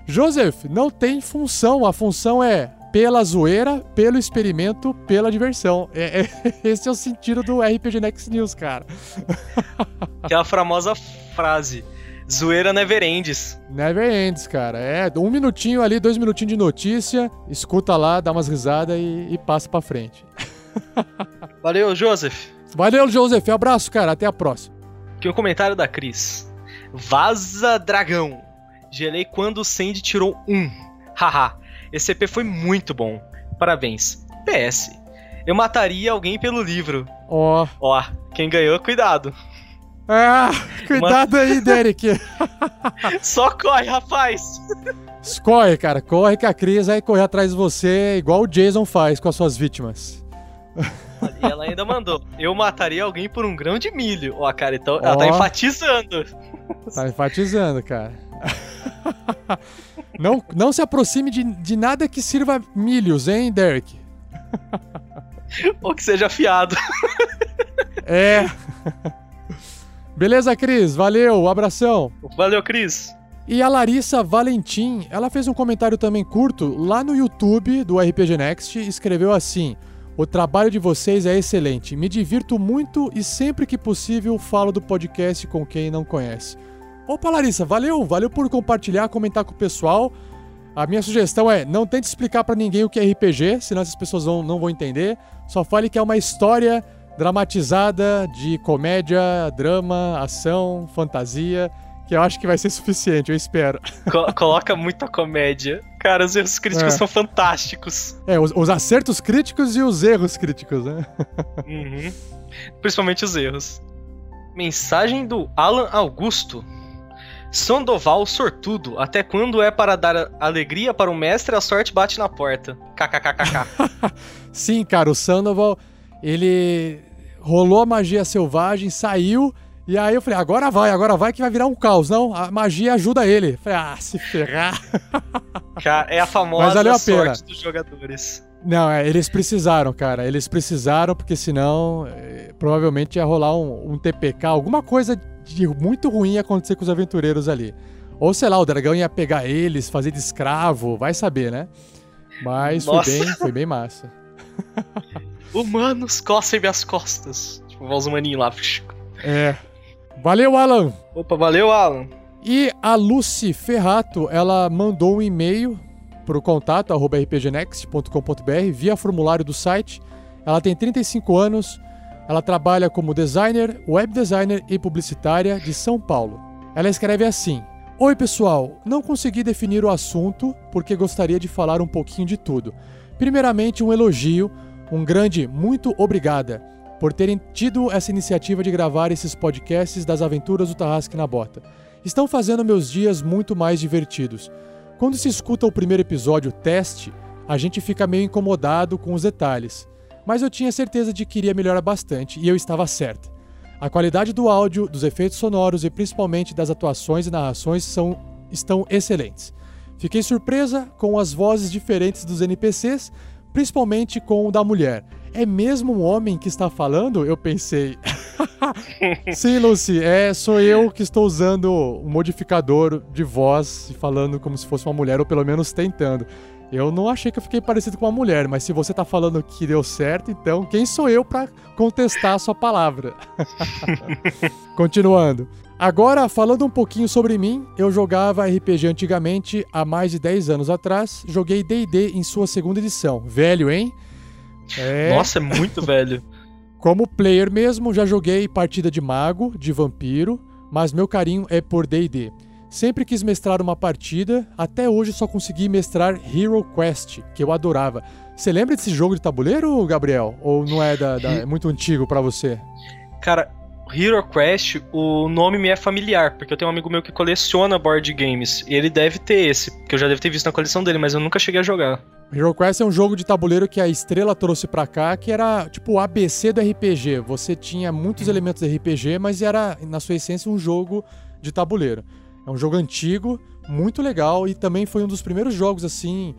Joseph, não tem função. A função é pela zoeira, pelo experimento, pela diversão. É, é, esse é o sentido do RPG Next News, cara. Aquela famosa frase. Zoeira never ends. Never ends, cara. É, um minutinho ali, dois minutinhos de notícia, escuta lá, dá umas risadas e, e passa pra frente. Valeu, Joseph. Valeu, Joseph. Abraço, cara. Até a próxima. Aqui o um comentário da Cris. Vaza Dragão. Gelei quando o Sandy tirou um. Haha. Esse EP foi muito bom. Parabéns. PS. Eu mataria alguém pelo livro. Ó. Oh. Ó, quem ganhou, cuidado. Ah, cuidado aí, Derek. Só corre, rapaz. Corre, cara. Corre que a Cris vai correr atrás de você, igual o Jason faz com as suas vítimas. E ela ainda mandou: Eu mataria alguém por um grão de milho. Ó, cara, então ela tá enfatizando. Tá enfatizando, cara. Não, não se aproxime de, de nada que sirva milhos, hein, Derek? Ou que seja afiado. É. Beleza, Cris? Valeu, abração. Valeu, Cris. E a Larissa Valentim, ela fez um comentário também curto lá no YouTube do RPG Next e escreveu assim: O trabalho de vocês é excelente. Me divirto muito e sempre que possível falo do podcast com quem não conhece. Opa, Larissa, valeu, valeu por compartilhar, comentar com o pessoal. A minha sugestão é não tente explicar para ninguém o que é RPG, senão essas pessoas vão, não vão entender. Só fale que é uma história dramatizada de comédia, drama, ação, fantasia, que eu acho que vai ser suficiente, eu espero. Co coloca muita comédia. Cara, os erros críticos é. são fantásticos. É, os, os, acertos críticos e os erros críticos, né? Uhum. Principalmente os erros. Mensagem do Alan Augusto. Sandoval sortudo. Até quando é para dar alegria para o mestre, a sorte bate na porta. KKKKK. Sim, cara, o Sandoval, ele rolou a magia selvagem, saiu. E aí eu falei, agora vai, agora vai que vai virar um caos. Não, a magia ajuda ele. Eu falei, ah, se ferrar. Cara, é a famosa a sorte dos jogadores. Não, é, eles precisaram, cara. Eles precisaram, porque senão é, provavelmente ia rolar um, um TPK, alguma coisa de muito ruim ia acontecer com os aventureiros ali. Ou sei lá, o dragão ia pegar eles, fazer de escravo, vai saber, né? Mas foi bem, foi bem massa. Humanos, cossem minhas costas. Tipo, os humaninhos lá. É. Valeu, Alan! Opa, valeu, Alan! E a Lucy Ferrato, ela mandou um e-mail pro contato rpgnext.com.br via formulário do site. Ela tem 35 anos, ela trabalha como designer, web designer e publicitária de São Paulo. Ela escreve assim: Oi, pessoal, não consegui definir o assunto porque gostaria de falar um pouquinho de tudo. Primeiramente, um elogio, um grande muito obrigada por terem tido essa iniciativa de gravar esses podcasts das aventuras do Tarrasque na Bota. Estão fazendo meus dias muito mais divertidos. Quando se escuta o primeiro episódio teste, a gente fica meio incomodado com os detalhes mas eu tinha certeza de que iria melhorar bastante e eu estava certa. A qualidade do áudio, dos efeitos sonoros e principalmente das atuações e narrações são, estão excelentes. Fiquei surpresa com as vozes diferentes dos NPCs, principalmente com o da mulher. É mesmo um homem que está falando? Eu pensei. Sim, Lucy, é, sou eu que estou usando um modificador de voz, falando como se fosse uma mulher, ou pelo menos tentando. Eu não achei que eu fiquei parecido com uma mulher, mas se você tá falando que deu certo, então quem sou eu para contestar a sua palavra? Continuando. Agora, falando um pouquinho sobre mim, eu jogava RPG antigamente, há mais de 10 anos atrás. Joguei D&D em sua segunda edição. Velho, hein? É... Nossa, é muito velho. Como player mesmo, já joguei partida de mago, de vampiro, mas meu carinho é por D&D. Sempre quis mestrar uma partida, até hoje só consegui mestrar Hero Quest, que eu adorava. Você lembra desse jogo de tabuleiro, Gabriel? Ou não é, da, da é muito antigo para você? Cara, Hero Quest, o nome me é familiar, porque eu tenho um amigo meu que coleciona board games, e ele deve ter esse, que eu já devo ter visto na coleção dele, mas eu nunca cheguei a jogar. Hero Quest é um jogo de tabuleiro que a Estrela trouxe para cá, que era tipo o ABC do RPG. Você tinha muitos elementos de RPG, mas era, na sua essência, um jogo de tabuleiro. É um jogo antigo, muito legal e também foi um dos primeiros jogos assim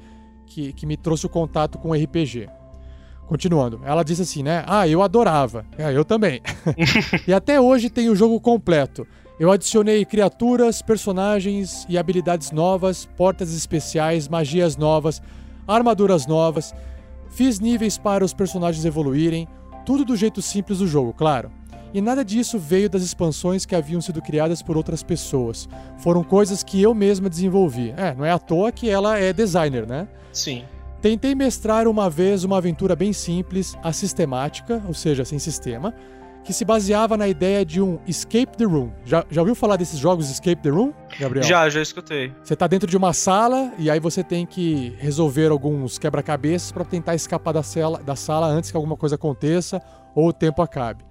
que, que me trouxe o contato com RPG. Continuando, ela disse assim, né? Ah, eu adorava. É, eu também. e até hoje tem o jogo completo. Eu adicionei criaturas, personagens e habilidades novas, portas especiais, magias novas, armaduras novas. Fiz níveis para os personagens evoluírem, tudo do jeito simples do jogo, claro. E nada disso veio das expansões que haviam sido criadas por outras pessoas. Foram coisas que eu mesma desenvolvi. É, não é à toa que ela é designer, né? Sim. Tentei mestrar uma vez uma aventura bem simples, assistemática, ou seja, sem sistema, que se baseava na ideia de um escape the room. Já, já ouviu falar desses jogos escape the room, Gabriel? Já, já escutei. Você tá dentro de uma sala e aí você tem que resolver alguns quebra-cabeças para tentar escapar da sala, da sala antes que alguma coisa aconteça ou o tempo acabe.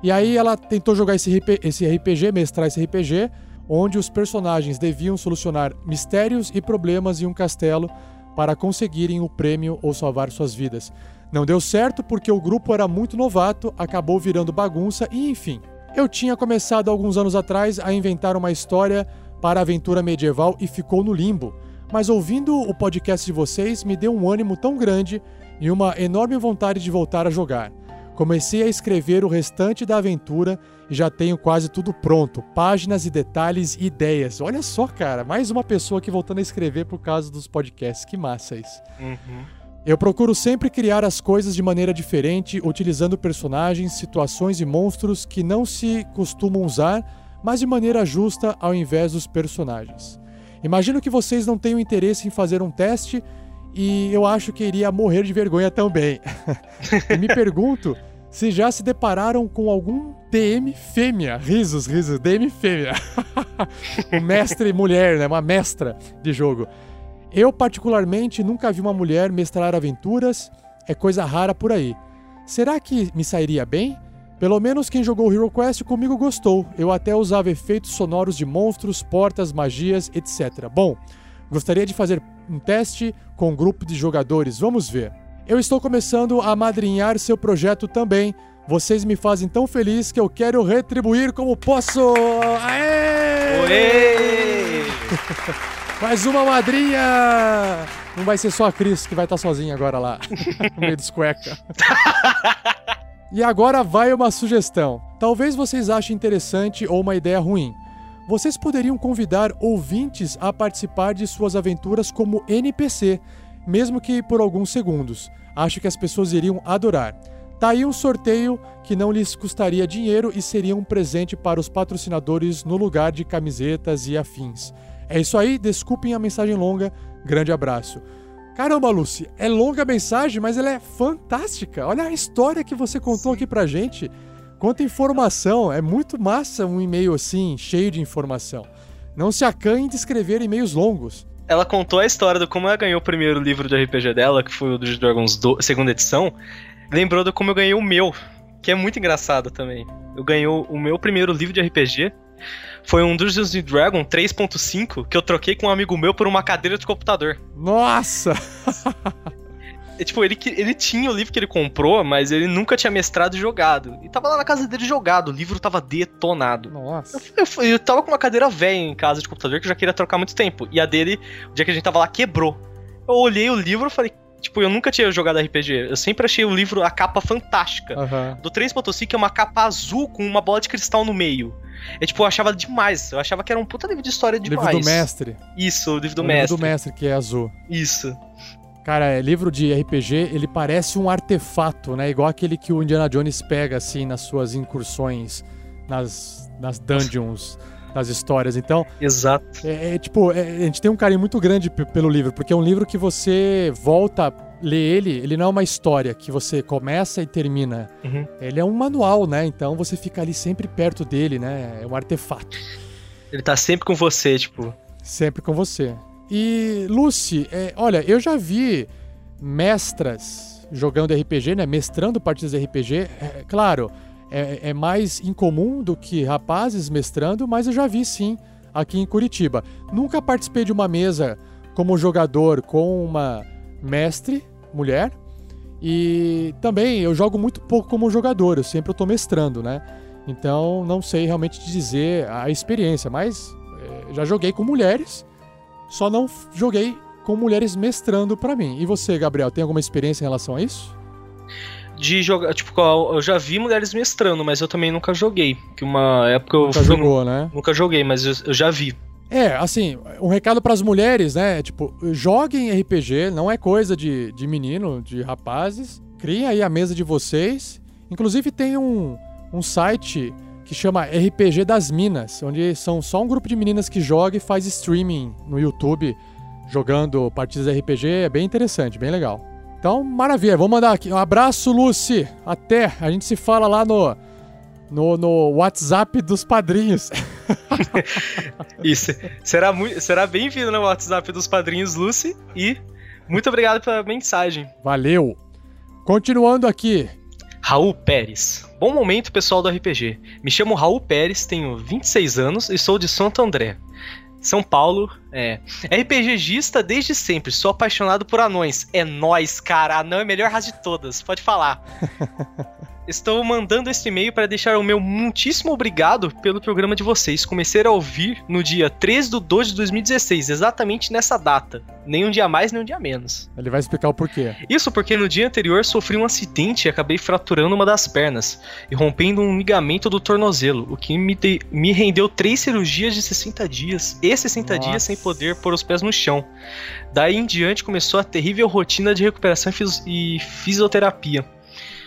E aí ela tentou jogar esse, esse RPG, mestrar esse RPG, onde os personagens deviam solucionar mistérios e problemas em um castelo para conseguirem o prêmio ou salvar suas vidas. Não deu certo porque o grupo era muito novato, acabou virando bagunça e enfim. Eu tinha começado alguns anos atrás a inventar uma história para a aventura medieval e ficou no limbo. Mas ouvindo o podcast de vocês me deu um ânimo tão grande e uma enorme vontade de voltar a jogar. Comecei a escrever o restante da aventura e já tenho quase tudo pronto. Páginas e detalhes e ideias. Olha só, cara, mais uma pessoa aqui voltando a escrever por causa dos podcasts. Que massa isso. Uhum. Eu procuro sempre criar as coisas de maneira diferente, utilizando personagens, situações e monstros que não se costumam usar, mas de maneira justa ao invés dos personagens. Imagino que vocês não tenham interesse em fazer um teste e eu acho que iria morrer de vergonha também. e me pergunto se já se depararam com algum DM fêmea. Risos, risos, DM fêmea. um mestre mulher, né? Uma mestra de jogo. Eu, particularmente, nunca vi uma mulher mestrar aventuras. É coisa rara por aí. Será que me sairia bem? Pelo menos quem jogou Hero Quest comigo gostou. Eu até usava efeitos sonoros de monstros, portas, magias, etc. Bom, gostaria de fazer um teste com um grupo de jogadores. Vamos ver. Eu estou começando a madrinhar seu projeto também. Vocês me fazem tão feliz que eu quero retribuir como posso. Aê! Oi! Mais uma madrinha! Não vai ser só a Cris que vai estar sozinha agora lá, no meio dos cueca. e agora vai uma sugestão. Talvez vocês achem interessante ou uma ideia ruim. Vocês poderiam convidar ouvintes a participar de suas aventuras como NPC, mesmo que por alguns segundos. Acho que as pessoas iriam adorar. Tá aí um sorteio que não lhes custaria dinheiro e seria um presente para os patrocinadores no lugar de camisetas e afins. É isso aí, desculpem a mensagem longa, grande abraço. Caramba, Lucy, é longa a mensagem, mas ela é fantástica. Olha a história que você contou Sim. aqui pra gente. Quanta informação, é muito massa um e-mail assim, cheio de informação. Não se acanhe de escrever e-mails longos. Ela contou a história do como ela ganhou o primeiro livro de RPG dela, que foi o dos Dragons do, segunda edição. Lembrou de como eu ganhei o meu, que é muito engraçado também. Eu ganhei o meu primeiro livro de RPG. Foi um Dungeons Dragon 3.5 que eu troquei com um amigo meu por uma cadeira de computador. Nossa! é, tipo, ele, ele tinha o livro que ele comprou, mas ele nunca tinha mestrado e jogado. E tava lá na casa dele jogado, o livro tava detonado. Nossa. Eu, fui- eu tava com uma cadeira velha em casa de computador que eu já queria trocar há muito tempo. E a dele, o dia que a gente tava lá, quebrou. Eu olhei o livro e falei, tipo, eu nunca tinha jogado RPG. Eu sempre achei o livro, a capa fantástica. Aham. Do 3.5 é uma capa azul com uma bola de cristal no meio. É tipo, eu achava demais. Eu achava que era um puta livro de história demais. Livro do mestre. Isso, o livro do O mestre. Livro do mestre, que é azul. Isso. Cara, é, livro de RPG, ele parece um artefato, né? Igual aquele que o Indiana Jones pega, assim, nas suas incursões, nas, nas dungeons das histórias. Então. Exato. É, é, tipo, é, a gente tem um carinho muito grande pelo livro, porque é um livro que você volta, lê ele, ele não é uma história que você começa e termina. Uhum. Ele é um manual, né? Então você fica ali sempre perto dele, né? É um artefato. Ele tá sempre com você, tipo. Sempre com você. E, Lucy, é, olha, eu já vi mestras jogando RPG, né? Mestrando partidas de RPG. É, claro, é, é mais incomum do que rapazes mestrando, mas eu já vi sim aqui em Curitiba. Nunca participei de uma mesa como jogador com uma mestre, mulher. E também eu jogo muito pouco como jogador, eu sempre estou mestrando, né? Então não sei realmente te dizer a experiência, mas é, já joguei com mulheres, só não joguei com mulheres mestrando pra mim. E você, Gabriel, tem alguma experiência em relação a isso? De jogar. Tipo, eu já vi mulheres mestrando, mas eu também nunca joguei. Que uma época eu. Nunca fui jogou, né? Nunca joguei, mas eu, eu já vi. É, assim, um recado pras mulheres, né? Tipo, joguem RPG, não é coisa de, de menino, de rapazes. Criem aí a mesa de vocês. Inclusive tem um, um site que chama RPG das Minas, onde são só um grupo de meninas que joga e faz streaming no YouTube jogando partidas de RPG. É bem interessante, bem legal. Então, maravilha. Vou mandar aqui um abraço, Lucy. Até. A gente se fala lá no, no, no WhatsApp dos padrinhos. Isso. Será, mui- será bem-vindo no WhatsApp dos padrinhos Lucy. E muito obrigado pela mensagem. Valeu. Continuando aqui. Raul Pérez. Bom momento, pessoal do RPG. Me chamo Raul Pérez, tenho 26 anos e sou de Santo André. São Paulo, é. RPGista desde sempre, sou apaixonado por anões. É nóis, cara. Anão é a melhor raça de todas, pode falar. Estou mandando este e-mail para deixar o meu muitíssimo obrigado pelo programa de vocês. Comecei a ouvir no dia 13 de 2 de 2016, exatamente nessa data. Nem um dia mais, nem um dia menos. Ele vai explicar o porquê. Isso porque no dia anterior sofri um acidente e acabei fraturando uma das pernas e rompendo um ligamento do tornozelo, o que me, de- me rendeu três cirurgias de 60 dias e 60 dias Nossa. sem poder pôr os pés no chão. Daí em diante começou a terrível rotina de recuperação e e fisioterapia.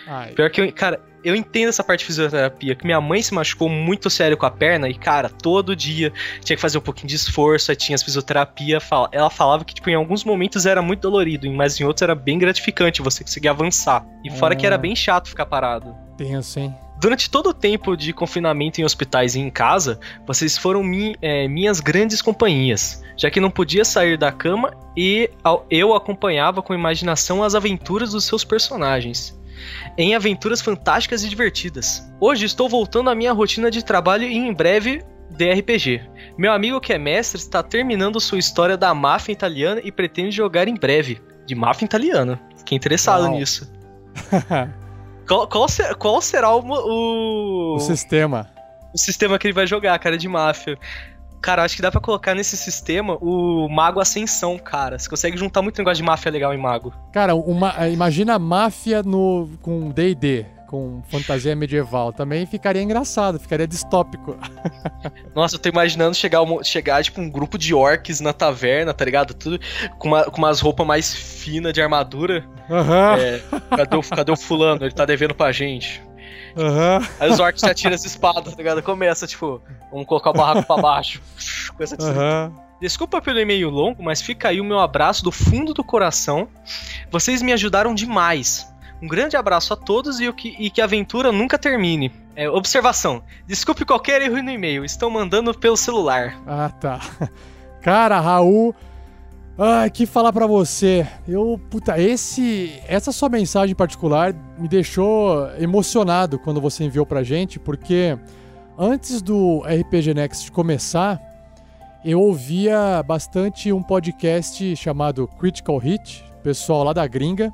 Ai. Pior que eu, cara, eu entendo essa parte de fisioterapia, que minha mãe se machucou muito sério com a perna e, cara, todo dia tinha que fazer um pouquinho de esforço, aí tinha as fisioterapia, fala- ela falava que, tipo, em alguns momentos era muito dolorido, mas em outros era bem gratificante, você conseguia avançar. E fora que era Ah. bem chato ficar parado. Tenso, hein? Durante todo o tempo de confinamento em hospitais e em casa, vocês foram mi- é, minhas grandes companhias, já que não podia sair da cama e eu acompanhava com imaginação as aventuras dos seus personagens. Em aventuras fantásticas e divertidas. Hoje estou voltando à minha rotina de trabalho e em breve de RPG. Meu amigo que é mestre está terminando sua história da máfia italiana e pretende jogar em breve. De máfia italiana. Fiquei interessado Uau. nisso. Qual, qual ser- qual será o, o, O sistema. o sistema que ele vai jogar, cara, de máfia? Cara, acho que dá pra colocar nesse sistema o Mago Ascensão, cara. Você consegue juntar muito negócio de máfia legal em Mago. Cara, uma, imagina a máfia no, com D&D, com fantasia medieval. Também ficaria engraçado, ficaria distópico. Nossa, eu tô imaginando chegar, um- chegar tipo, um grupo de orcs na taverna, tá ligado? Tudo com, uma- com umas roupas mais finas de armadura. Aham. É, cadê, o, cadê o fulano? Ele tá devendo pra gente. Aham. Aí os orcs já tiram as espadas, tá ligado? Começa, tipo, vamos colocar o barraco pra baixo. Coisa assim. Aham. Desculpa pelo e-mail longo, mas fica aí o meu abraço do fundo do coração. Vocês me ajudaram demais. Um grande abraço a todos e, o que, e que a aventura nunca termine. É, observação: desculpe qualquer erro no e-mail, estão mandando pelo celular. Ah, tá. Cara, Raul. Ai, que falar pra você. Eu, puta, esse, essa sua mensagem em particular me deixou emocionado quando você enviou pra gente, porque antes do RPG Next começar, eu ouvia bastante um podcast chamado Critical Hit, pessoal lá da gringa.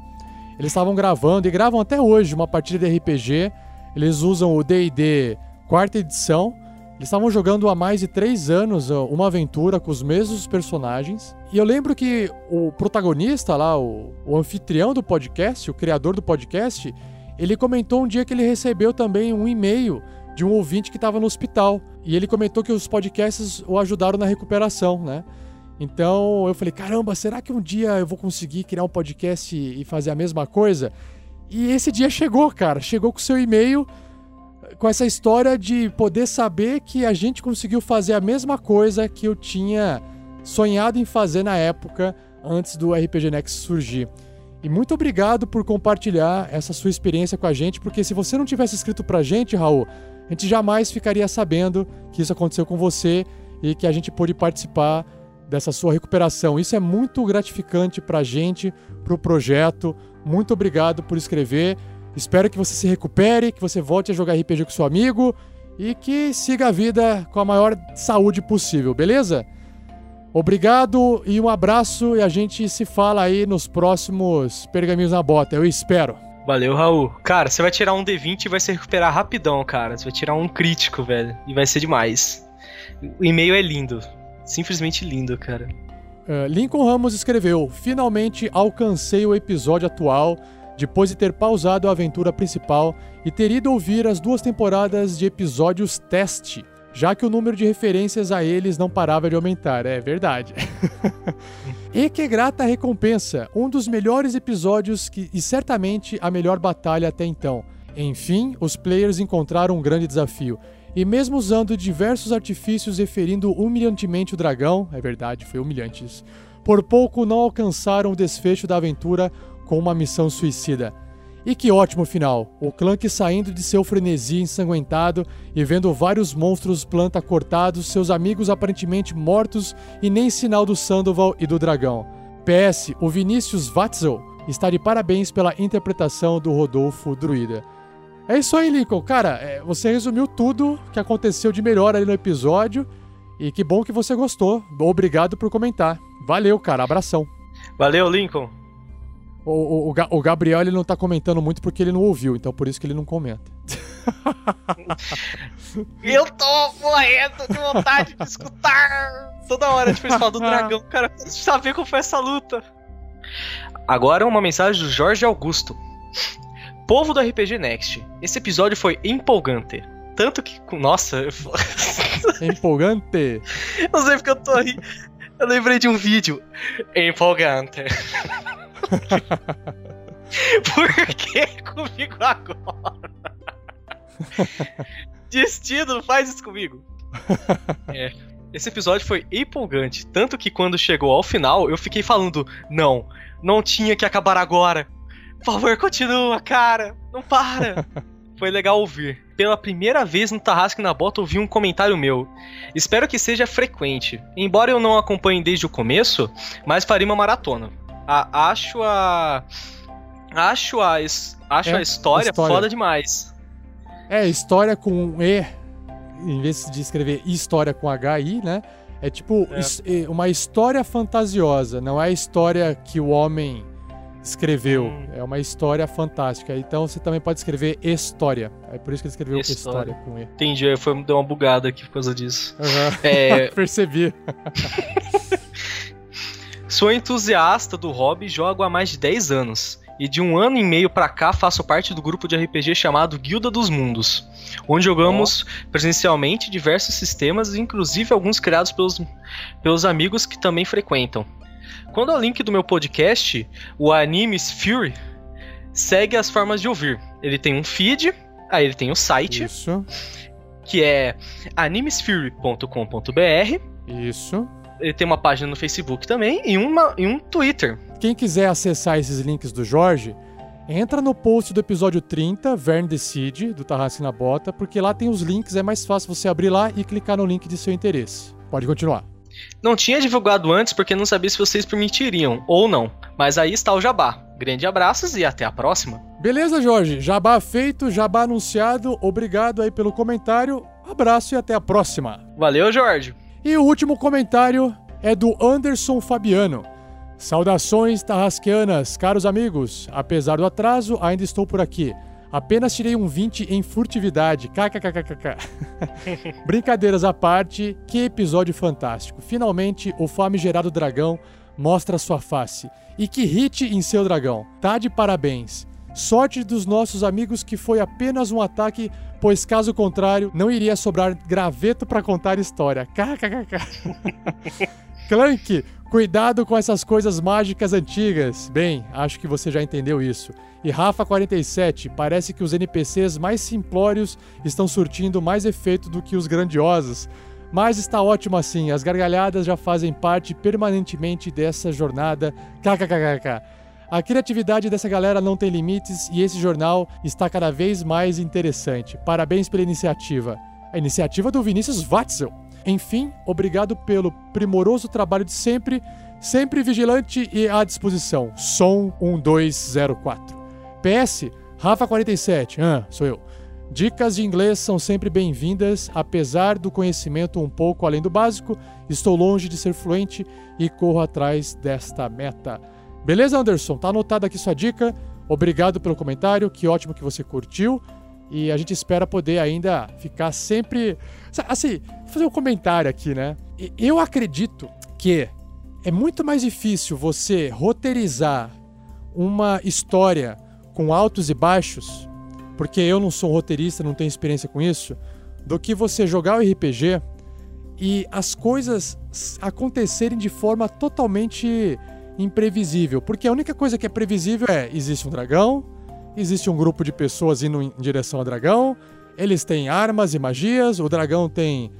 Eles estavam gravando e gravam até hoje uma partida de RPG. Eles usam o D&D quarta edição. Eles estavam jogando há mais de três anos uma aventura com os mesmos personagens. E eu lembro que o protagonista lá, o, o anfitrião do podcast, o criador do podcast, ele comentou um dia que ele recebeu também um e-mail de um ouvinte que estava no hospital. E ele comentou que os podcasts o ajudaram na recuperação, né? Então eu falei, caramba, será que um dia eu vou conseguir criar um podcast e fazer a mesma coisa? E esse dia chegou, cara. Chegou com o seu e-mail com essa história de poder saber que a gente conseguiu fazer a mesma coisa que eu tinha sonhado em fazer na época antes do RPG Next surgir. E muito obrigado por compartilhar essa sua experiência com a gente, porque se você não tivesse escrito pra gente, Raul, a gente jamais ficaria sabendo que isso aconteceu com você e que a gente pôde participar dessa sua recuperação. Isso é muito gratificante pra gente, pro projeto. Muito obrigado por escrever. Espero que você se recupere, que você volte a jogar RPG com seu amigo e que siga a vida com a maior saúde possível, beleza? Obrigado e um abraço e a gente se fala aí nos próximos Pergaminhos na Bota, eu espero. Valeu, Raul. Cara, você vai tirar um D20 e vai se recuperar rapidão, cara. Você vai tirar um crítico, velho. E vai ser demais. O e-mail é lindo. Simplesmente lindo, cara. Uh, Lincoln Ramos escreveu: Finalmente alcancei o episódio atual depois de ter pausado a aventura principal e ter ido ouvir as duas temporadas de episódios teste, já que o número de referências a eles não parava de aumentar. É verdade. e que grata recompensa! Um dos melhores episódios que, e certamente a melhor batalha até então. Enfim, os players encontraram um grande desafio. E mesmo usando diversos artifícios e ferindo humilhantemente o dragão, é verdade, foi humilhante isso, por pouco não alcançaram o desfecho da aventura com uma missão suicida. E que ótimo final! O Clank saindo de seu frenesi ensanguentado e vendo vários monstros planta cortados, seus amigos aparentemente mortos e nem sinal do Sandoval e do dragão. PS, o Vinícius Watzel está de parabéns pela interpretação do Rodolfo Druida. É isso aí, Lincoln. Cara, é, você resumiu tudo que aconteceu de melhor ali no episódio. E que bom que você gostou. Obrigado por comentar. Valeu, cara. Abração. Valeu, Lincoln. O, o, o, o Gabriel ele não tá comentando muito porque ele não ouviu, então por isso que ele não comenta. Eu tô morrendo de vontade de escutar. Toda hora, tipo, eles falam do dragão, cara, preciso saber como foi essa luta. Agora uma mensagem do Jorge Augusto. Povo do RPG Next, esse episódio foi empolgante. Tanto que. Nossa, eu... empolgante? Não sei porque eu tô aí. Eu lembrei de um vídeo. Empolgante. Por que comigo agora? Destino, faz isso comigo. É. Esse episódio foi empolgante, tanto que quando chegou ao final, eu fiquei falando: não, não tinha que acabar agora. Por favor, continua, cara. Não para. Foi legal ouvir. Pela primeira vez no Tarrasque na Bota ouvi um comentário meu. Espero que seja frequente. Embora eu não acompanhe desde o começo, mas farei uma maratona. A, acho a. Acho a. Acho é, a história, história foda demais. É, história com E, em vez de escrever história com HI, né? É tipo é. uma história fantasiosa, não é a história que o homem escreveu. Hum. É uma história fantástica. Então você também pode escrever história. É por isso que ele escreveu história, história com E. Entendi, foi, deu uma bugada aqui por causa disso. Uhum. É... Percebi. Sou entusiasta do hobby e jogo há mais de 10 anos. E de um ano e meio pra cá faço parte do grupo de RPG chamado Guilda dos Mundos, onde jogamos oh. presencialmente diversos sistemas, inclusive alguns criados pelos, pelos amigos que também frequentam. Quando ao link do meu podcast, o Animes Fury, segue as formas de ouvir. Ele tem um feed, aí ele tem o um site. Isso. Que é animesfury.com.br. Isso. Ele tem uma página no Facebook também e, uma, e um Twitter. Quem quiser acessar esses links do Jorge, entra no post do episódio 30, Verne Decide, do Tarrasque na Bota, porque lá tem os links, é mais fácil você abrir lá e clicar no link de seu interesse. Pode continuar. Não tinha divulgado antes porque não sabia se vocês permitiriam ou não. Mas aí está o jabá. Grande abraços e até a próxima. Beleza, Jorge. Jabá feito, jabá anunciado. Obrigado aí pelo comentário. Abraço e até a próxima. Valeu, Jorge. E o último comentário é do Anderson Fabiano. Saudações tarrasqueanas, caros amigos. Apesar do atraso, ainda estou por aqui. Apenas tirei um 20 em furtividade. KKKKK. Brincadeiras à parte, que episódio fantástico. Finalmente, o famigerado dragão mostra sua face. E que hit em seu dragão. Tá de parabéns. Sorte dos nossos amigos que foi apenas um ataque, pois caso contrário, não iria sobrar graveto para contar história. KKKK. Clank, cuidado com essas coisas mágicas antigas. Bem, acho que você já entendeu isso. E Rafa47, parece que os NPCs mais simplórios estão surtindo mais efeito do que os grandiosos. Mas está ótimo assim, as gargalhadas já fazem parte permanentemente dessa jornada. KKKK. A criatividade dessa galera não tem limites e esse jornal está cada vez mais interessante. Parabéns pela iniciativa. A iniciativa do Vinícius Watzel. Enfim, obrigado pelo primoroso trabalho de sempre, sempre vigilante e à disposição. Som 1204. PS, Rafa47, ah, sou eu. Dicas de inglês são sempre bem-vindas, apesar do conhecimento um pouco além do básico, estou longe de ser fluente e corro atrás desta meta. Beleza, Anderson? Tá anotada aqui sua dica. Obrigado pelo comentário, que ótimo que você curtiu. E a gente espera poder ainda ficar sempre. Assim, fazer um comentário aqui, né? Eu acredito que é muito mais difícil você roteirizar uma história com altos e baixos, porque eu não sou um roteirista, não tenho experiência com isso, do que você jogar o RPG e as coisas acontecerem de forma totalmente imprevisível. Porque a única coisa que é previsível é: existe um dragão, existe um grupo de pessoas indo em direção ao dragão, eles têm armas e magias, o dragão tem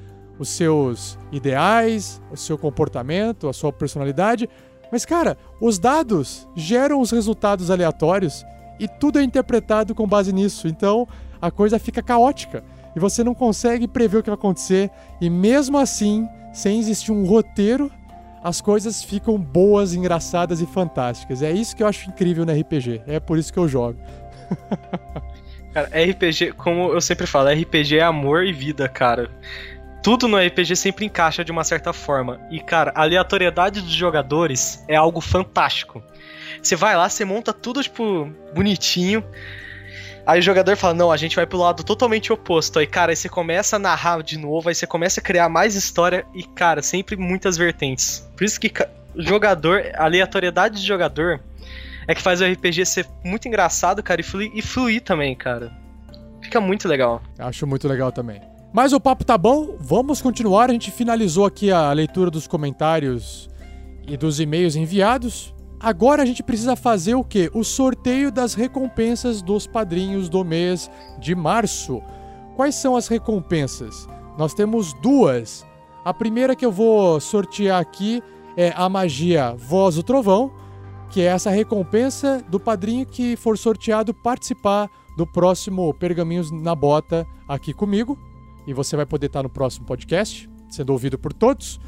os seus ideais, o seu comportamento, a sua personalidade. Mas, cara, os dados geram os resultados aleatórios e tudo é interpretado com base nisso. Então a coisa fica caótica e você não consegue prever o que vai acontecer. E mesmo assim, sem existir um roteiro, as coisas ficam boas, engraçadas e fantásticas. É isso que eu acho incrível no RPG. É por isso que eu jogo. cara, RPG, como eu sempre falo, RPG é amor e vida, cara. Tudo no RPG sempre encaixa de uma certa forma. E, cara, a aleatoriedade dos jogadores é algo fantástico. Você vai lá, você monta tudo, tipo, bonitinho. Aí o jogador fala: Não, a gente vai pro lado totalmente oposto. Aí, cara, aí você começa a narrar de novo, aí você começa a criar mais história e, cara, sempre muitas vertentes. Por isso que jogador, aleatoriedade de jogador é que faz o RPG ser muito engraçado, cara, e fluir, e fluir também, cara. Fica muito legal. Acho muito legal também. Mas o papo tá bom, vamos continuar. A gente finalizou aqui a leitura dos comentários e dos e-mails enviados. Agora a gente precisa fazer o quê? O sorteio das recompensas dos padrinhos do mês de março. Quais são as recompensas? Nós temos duas. A primeira que eu vou sortear aqui é a magia Voz do Trovão, que é essa recompensa do padrinho que for sorteado participar do próximo Pergaminhos na Bota aqui comigo. E você vai poder estar no próximo podcast, sendo ouvido por todos.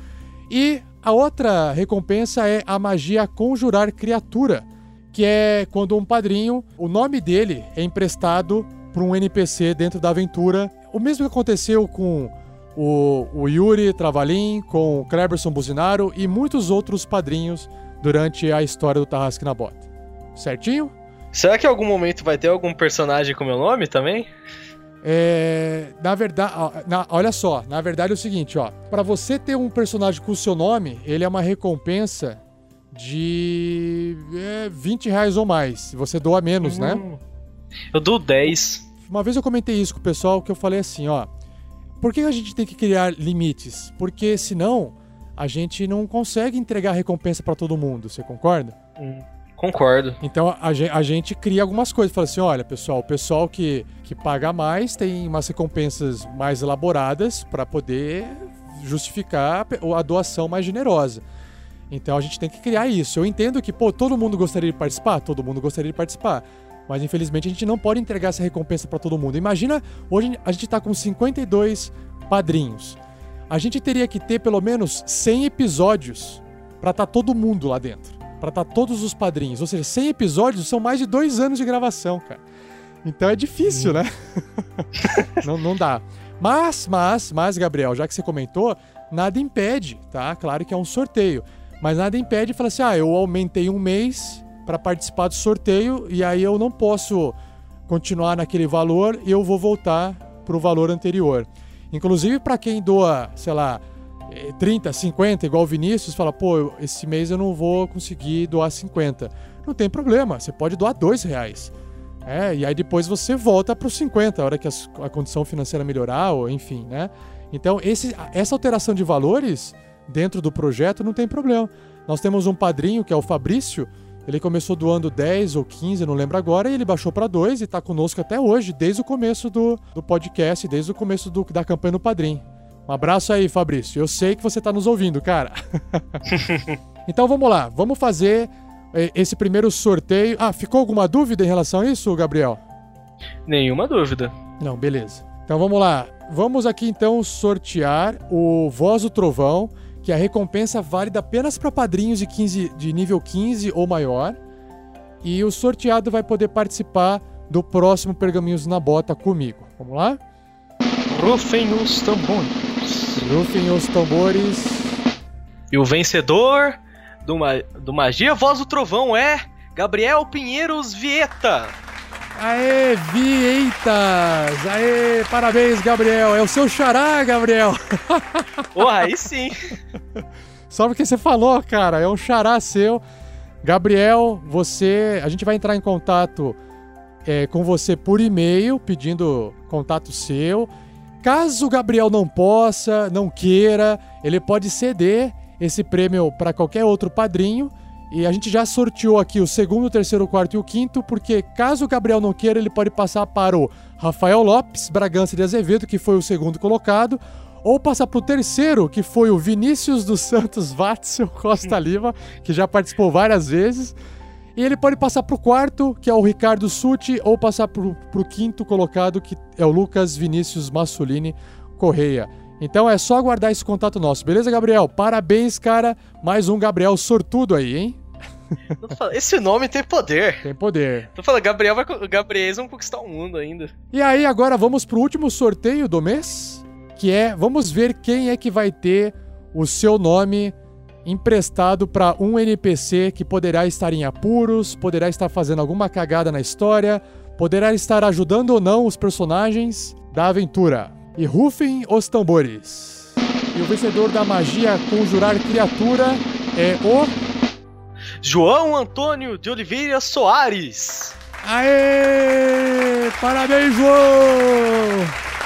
E a outra recompensa é a magia conjurar criatura, que é quando um padrinho, o nome dele é emprestado para um NPC dentro da aventura. O mesmo que aconteceu com o, o Yuri Travalin, com o Kleberson Buzinaro e muitos outros padrinhos durante a história do Tarrasque na Bota. Certinho? Será que em algum momento vai ter algum personagem com meu nome também? É, na verdade, na, olha só, na verdade é o seguinte, ó, para você ter um personagem com o seu nome, ele é uma recompensa de é, 20 reais ou mais. Se você doa menos, né? uhum. né? Eu dou 10. Uma vez eu comentei isso com o pessoal que eu falei assim, ó. Por que a gente tem que criar limites? Porque senão a gente não consegue entregar recompensa para todo mundo, você concorda? Hum. Concordo. Então a, a, gente cria algumas coisas. Fala assim: olha, pessoal, o pessoal que, que paga mais tem umas recompensas mais elaboradas para poder justificar a doação mais generosa. Então a gente tem que criar isso. Eu entendo que, pô, todo mundo gostaria de participar? Todo mundo gostaria de participar. Mas infelizmente a gente não pode entregar essa recompensa para todo mundo. Imagina, hoje a gente está com 52 padrinhos. A gente teria que ter pelo menos 100 episódios para estar tá todo mundo lá dentro para estar tá todos os padrinhos. Ou seja, 100 episódios são mais de dois anos de gravação, cara. Então é difícil, né? não, não dá. Mas, mas, mas, Gabriel, já que você comentou, nada impede, tá? Claro que é um sorteio. Mas nada impede falar assim: ah, eu aumentei um mês para participar do sorteio e aí eu não posso continuar naquele valor e eu vou voltar para o valor anterior. Inclusive para quem doa, sei lá, 30, 50, igual o Vinícius, fala, pô, esse mês eu não vou conseguir doar 50. Não tem problema, você pode doar dois reais. É, e aí depois você volta para os 50, a hora que a condição financeira melhorar, ou enfim, né? Então, esse, essa alteração de valores dentro do projeto não tem problema. Nós temos um padrinho, que é o Fabrício, ele começou doando 10 ou 15, não lembro agora, e ele baixou para 2 e está conosco até hoje, desde o começo do, do podcast, desde o começo do, da campanha no Padrim. Um abraço aí, Fabrício. Eu sei que você está nos ouvindo, cara. então vamos lá, vamos fazer eh, esse primeiro sorteio. Ah, ficou alguma dúvida em relação a isso, Gabriel? Nenhuma dúvida. Não, beleza. Então vamos lá. Vamos aqui então sortear o Voz do Trovão que a recompensa válida apenas para padrinhos de, 15, de nível 15 ou maior. E o sorteado vai poder participar do próximo Pergaminhos na Bota comigo. Vamos lá? Rufem os tambores. Rufem os tambores. E o vencedor do, Ma do Magia Voz do Trovão é Gabriel Pinheiros Vieta. Aê, Vieitas! Aê, parabéns, Gabriel! É o seu xará, Gabriel! Porra, aí sim! Só porque você falou, cara, é um xará seu. Gabriel, você. A gente vai entrar em contato é, com você por e-mail, pedindo contato seu. Caso o Gabriel não possa, não queira, ele pode ceder esse prêmio para qualquer outro padrinho e a gente já sorteou aqui o segundo, o terceiro, o quarto e o quinto, porque caso o Gabriel não queira, ele pode passar para o Rafael Lopes Bragança de Azevedo, que foi o segundo colocado, ou passar para o terceiro, que foi o Vinícius dos Santos Watzel Costa Lima, que já participou várias vezes. E ele pode passar para o quarto, que é o Ricardo Suti, ou passar para o quinto colocado, que é o Lucas Vinícius Massolini Correia. Então é só aguardar esse contato nosso, beleza, Gabriel? Parabéns, cara. Mais um Gabriel sortudo aí, hein? Esse nome tem poder. Tem poder. Tô falando, Gabriel vai, Gabriel vão conquistar o mundo ainda. E aí, agora vamos pro último sorteio do mês, que é, vamos ver quem é que vai ter o seu nome emprestado para um NPC que poderá estar em apuros, poderá estar fazendo alguma cagada na história, poderá estar ajudando ou não os personagens da aventura. E rufem os tambores. E o vencedor da magia conjurar criatura é o João Antônio de Oliveira Soares. Aê! Parabéns, João!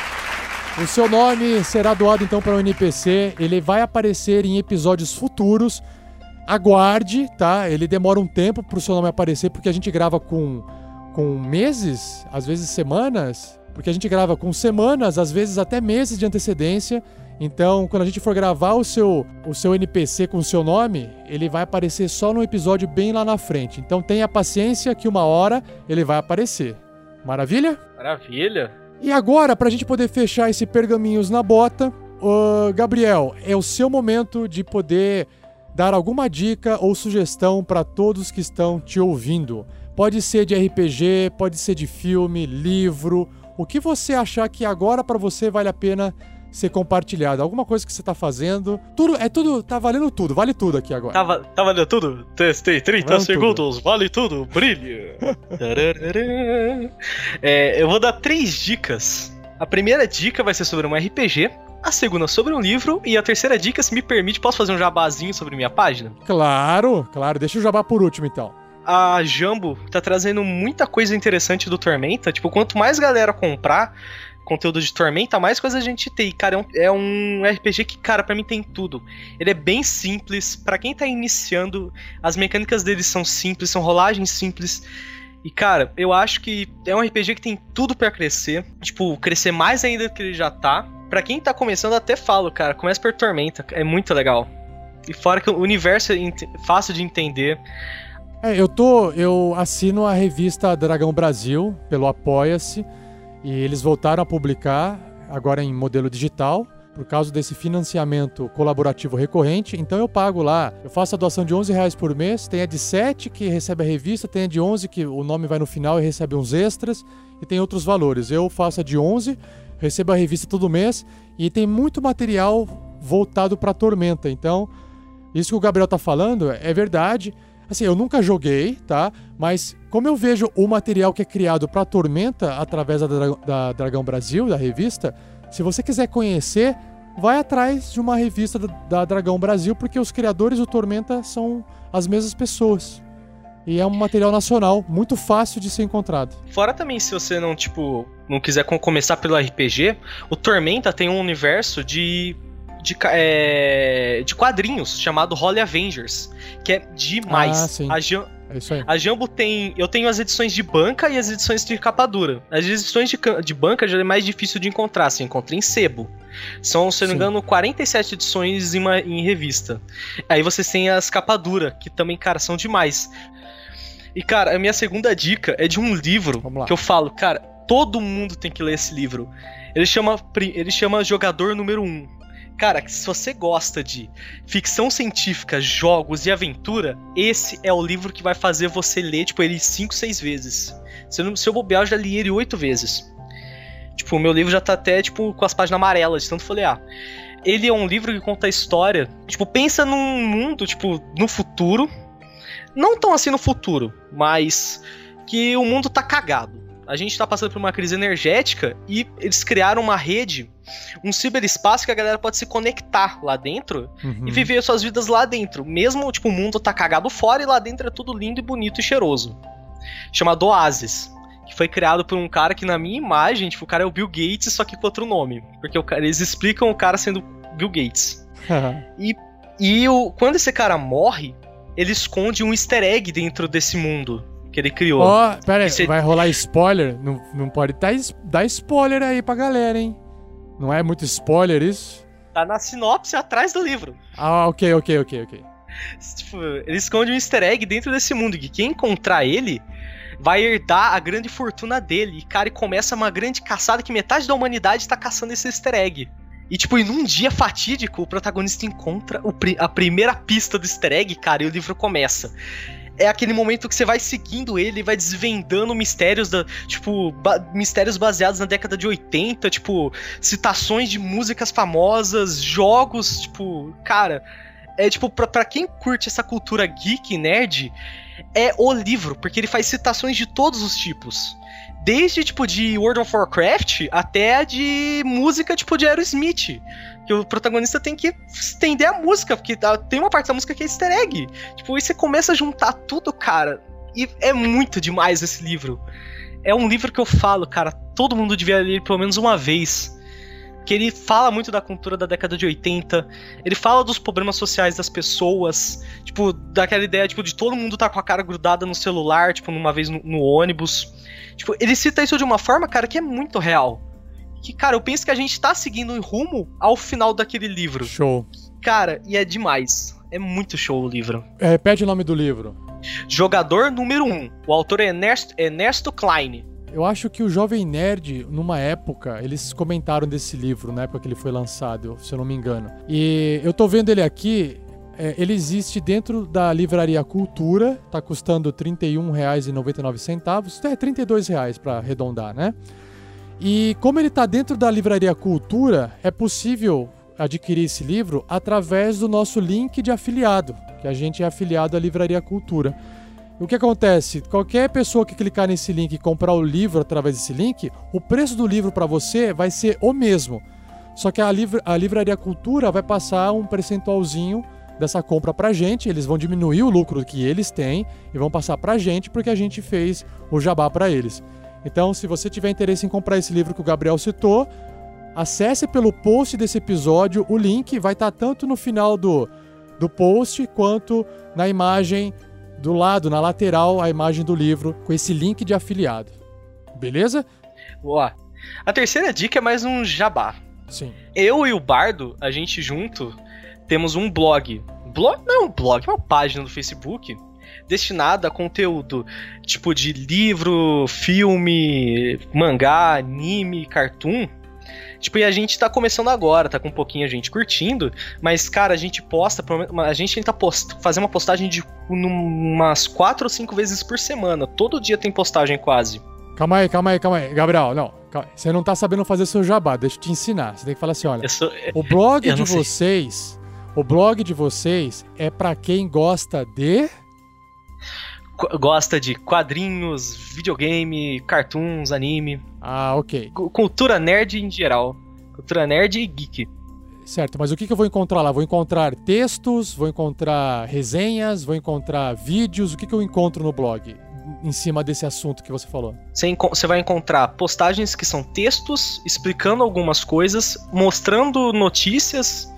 O seu nome será doado então para o NPC. Ele vai aparecer em episódios futuros. Aguarde, tá? Ele demora um tempo para o seu nome aparecer porque a gente grava com, com meses, às vezes semanas. Porque a gente grava com semanas, às vezes até meses de antecedência. Então, quando a gente for gravar o seu, o seu NPC com o seu nome, ele vai aparecer só no episódio bem lá na frente. Então, tenha paciência que uma hora ele vai aparecer. Maravilha? Maravilha. E agora, para a gente poder fechar esse pergaminhos na bota, uh, Gabriel, é o seu momento de poder dar alguma dica ou sugestão para todos que estão te ouvindo. Pode ser de RPG, pode ser de filme, livro, o que você achar que agora para você vale a pena ser compartilhado. Alguma coisa que você tá fazendo. Tudo, é tudo, tá valendo tudo, vale tudo aqui agora. Tá, tá valendo tudo? Testei 30 vale segundos, tudo. vale tudo, brilha. é, eu vou dar três dicas. A primeira dica vai ser sobre um RPG, a segunda sobre um livro e a terceira dica, se me permite, posso fazer um jabazinho sobre minha página? Claro, claro. Deixa o jabá por último então a Jambo tá trazendo muita coisa interessante do Tormenta. Tipo, quanto mais galera comprar, conteúdo de Tormenta, mais coisa a gente tem. Cara, é um, é um RPG que, cara, para mim tem tudo. Ele é bem simples. para quem tá iniciando, as mecânicas dele são simples, são rolagens simples. E, cara, eu acho que é um RPG que tem tudo para crescer. Tipo, crescer mais ainda do que ele já tá. Pra quem tá começando, até falo, cara, começa por Tormenta. É muito legal. E fora que o universo é fácil de entender. É, eu tô. Eu assino a revista Dragão Brasil pelo Apoia-se. E eles voltaram a publicar, agora em modelo digital, por causa desse financiamento colaborativo recorrente. Então eu pago lá, eu faço a doação de 11 reais por mês, tem a de 7 que recebe a revista, tem a de 11 que o nome vai no final e recebe uns extras, e tem outros valores. Eu faço a de 11, recebo a revista todo mês, e tem muito material voltado para Tormenta. Então Isso que o Gabriel tá falando é verdade. Assim, eu nunca joguei, tá? Mas como eu vejo o material que é criado pra Tormenta através da, da Dragão Brasil, da revista, se você quiser conhecer, vai atrás de uma revista da, da Dragão Brasil, porque os criadores do Tormenta são as mesmas pessoas. E é um material nacional, muito fácil de ser encontrado. Fora também, se você não, tipo, não quiser com- começar pelo RPG, o Tormenta tem um universo de. De, é, de quadrinhos chamado Holy Avengers, que é demais. Ah, sim. A Jam- É isso aí. a Jambo tem. Eu tenho as edições de banca e as edições de capa dura. As edições de, de banca já é mais difícil de encontrar, você encontra em sebo. São, se eu não me engano, 47 edições em, uma- em revista. Aí vocês têm as capa dura, que também, cara, são demais. E, cara, a minha segunda dica é de um livro que eu falo, cara, todo mundo tem que ler esse livro. Ele chama, ele chama Jogador Número 1. Cara, se você gosta de ficção científica, jogos e aventura, esse é o livro que vai fazer você ler, tipo, ele 5, 6 vezes. Se eu, se eu bobear, eu já li ele 8 vezes. Tipo, o meu livro já tá até, tipo, com as páginas amarelas, de tanto folhear. Ele é um livro que conta a história. Tipo, pensa num mundo, tipo, no futuro. Não tão assim no futuro, mas que o mundo tá cagado. A gente tá passando por uma crise energética e eles criaram uma rede, um ciberespaço que a galera pode se conectar lá dentro Uhum. e viver suas vidas lá dentro. Mesmo, tipo, o mundo tá cagado fora e lá dentro é tudo lindo e bonito e cheiroso. Chamado Oasis. Que foi criado por um cara que, na minha imagem, tipo, o cara é o Bill Gates, só que com outro nome. Porque o cara, eles explicam o cara sendo Bill Gates. E, e o, quando esse cara morre, ele esconde um easter egg dentro desse mundo que ele criou. Ó, pera aí, E cê- vai rolar spoiler? Não, não pode dar, dar spoiler aí pra galera, hein? Não é muito spoiler isso? Tá na sinopse atrás do livro. Ah, ok, ok, ok, ok. Tipo, ele esconde um easter egg dentro desse mundo. Que quem encontrar ele vai herdar a grande fortuna dele. E, cara, e começa uma grande caçada que metade da humanidade tá caçando esse easter egg. E, tipo, e num dia fatídico, o protagonista encontra o pri- a primeira pista do easter egg, cara, e o livro começa. É aquele momento que você vai seguindo ele vai desvendando mistérios da. Tipo, ba- mistérios baseados na década de 80, tipo, citações de músicas famosas, jogos, tipo, cara. É tipo, pra quem curte essa cultura geek nerd, é o livro, porque ele faz citações de todos os tipos. Desde, tipo, de World of Warcraft até de música, tipo, de Aerosmith. Que o protagonista tem que estender a música, porque tem uma parte da música que é easter egg. Tipo, aí você começa a juntar tudo, cara. E é muito demais esse livro. É um livro que eu falo, cara, todo mundo devia ler pelo menos uma vez. Que ele fala muito da cultura da década de 80. Ele fala dos problemas sociais das pessoas. Tipo, daquela ideia, tipo, de todo mundo tá com a cara grudada no celular, tipo, numa vez no, no ônibus. Tipo, ele cita isso de uma forma, cara, que é muito real. Que, cara, eu penso que a gente tá seguindo um rumo ao final daquele livro. Show. Cara, e é demais. É muito show o livro. É, repete o nome do livro. Jogador número 1. Um. O autor é Ernesto, Ernesto Klein. Eu acho que o Jovem Nerd, numa época, eles comentaram desse livro, na época que ele foi lançado, se eu não me engano. E eu tô vendo ele aqui, é, ele existe dentro da livraria Cultura, tá custando R$ 31,99, é 32 reais para arredondar, né? E como ele tá dentro da livraria Cultura, é possível adquirir esse livro através do nosso link de afiliado, que a gente é afiliado à livraria Cultura. O que acontece? Qualquer pessoa que clicar nesse link e comprar o livro através desse link, o preço do livro para você vai ser o mesmo. Só que a, livra- a Livraria Cultura vai passar um percentualzinho dessa compra pra gente, eles vão diminuir o lucro que eles têm e vão passar pra gente porque a gente fez o jabá para eles. Então, se você tiver interesse em comprar esse livro que o Gabriel citou, acesse pelo post desse episódio, o link vai estar tanto no final do, do post quanto na imagem do lado, na lateral, a imagem do livro com esse link de afiliado. Beleza? Boa. A terceira dica é mais um jabá. Sim. Eu e o Bardo, a gente junto, temos um blog. Blog não é um blog, é uma página no Facebook destinada a conteúdo tipo de livro, filme, mangá, anime, cartoon. Tipo, e a gente tá começando agora, tá com um pouquinho a gente curtindo, mas, cara, a gente posta, a gente tenta post, fazer uma postagem de umas quatro ou cinco vezes por semana. Todo dia tem postagem quase. Calma aí, calma aí, calma aí. Gabriel, não. calma aí. Você não tá sabendo fazer seu jabá, deixa eu te ensinar. Você tem que falar assim, olha. Sou- O blog de sei. vocês, O blog de vocês é pra quem gosta de. Gosta de quadrinhos, videogame, cartoons, anime. Ah, ok. Cu- Cultura nerd em geral. Cultura nerd e geek. Certo, mas o que, que eu vou encontrar lá? Vou encontrar textos, vou encontrar resenhas, vou encontrar vídeos. O que, que eu encontro no blog em cima desse assunto que você falou? Você, você vai encontrar postagens que são textos explicando algumas coisas, mostrando notícias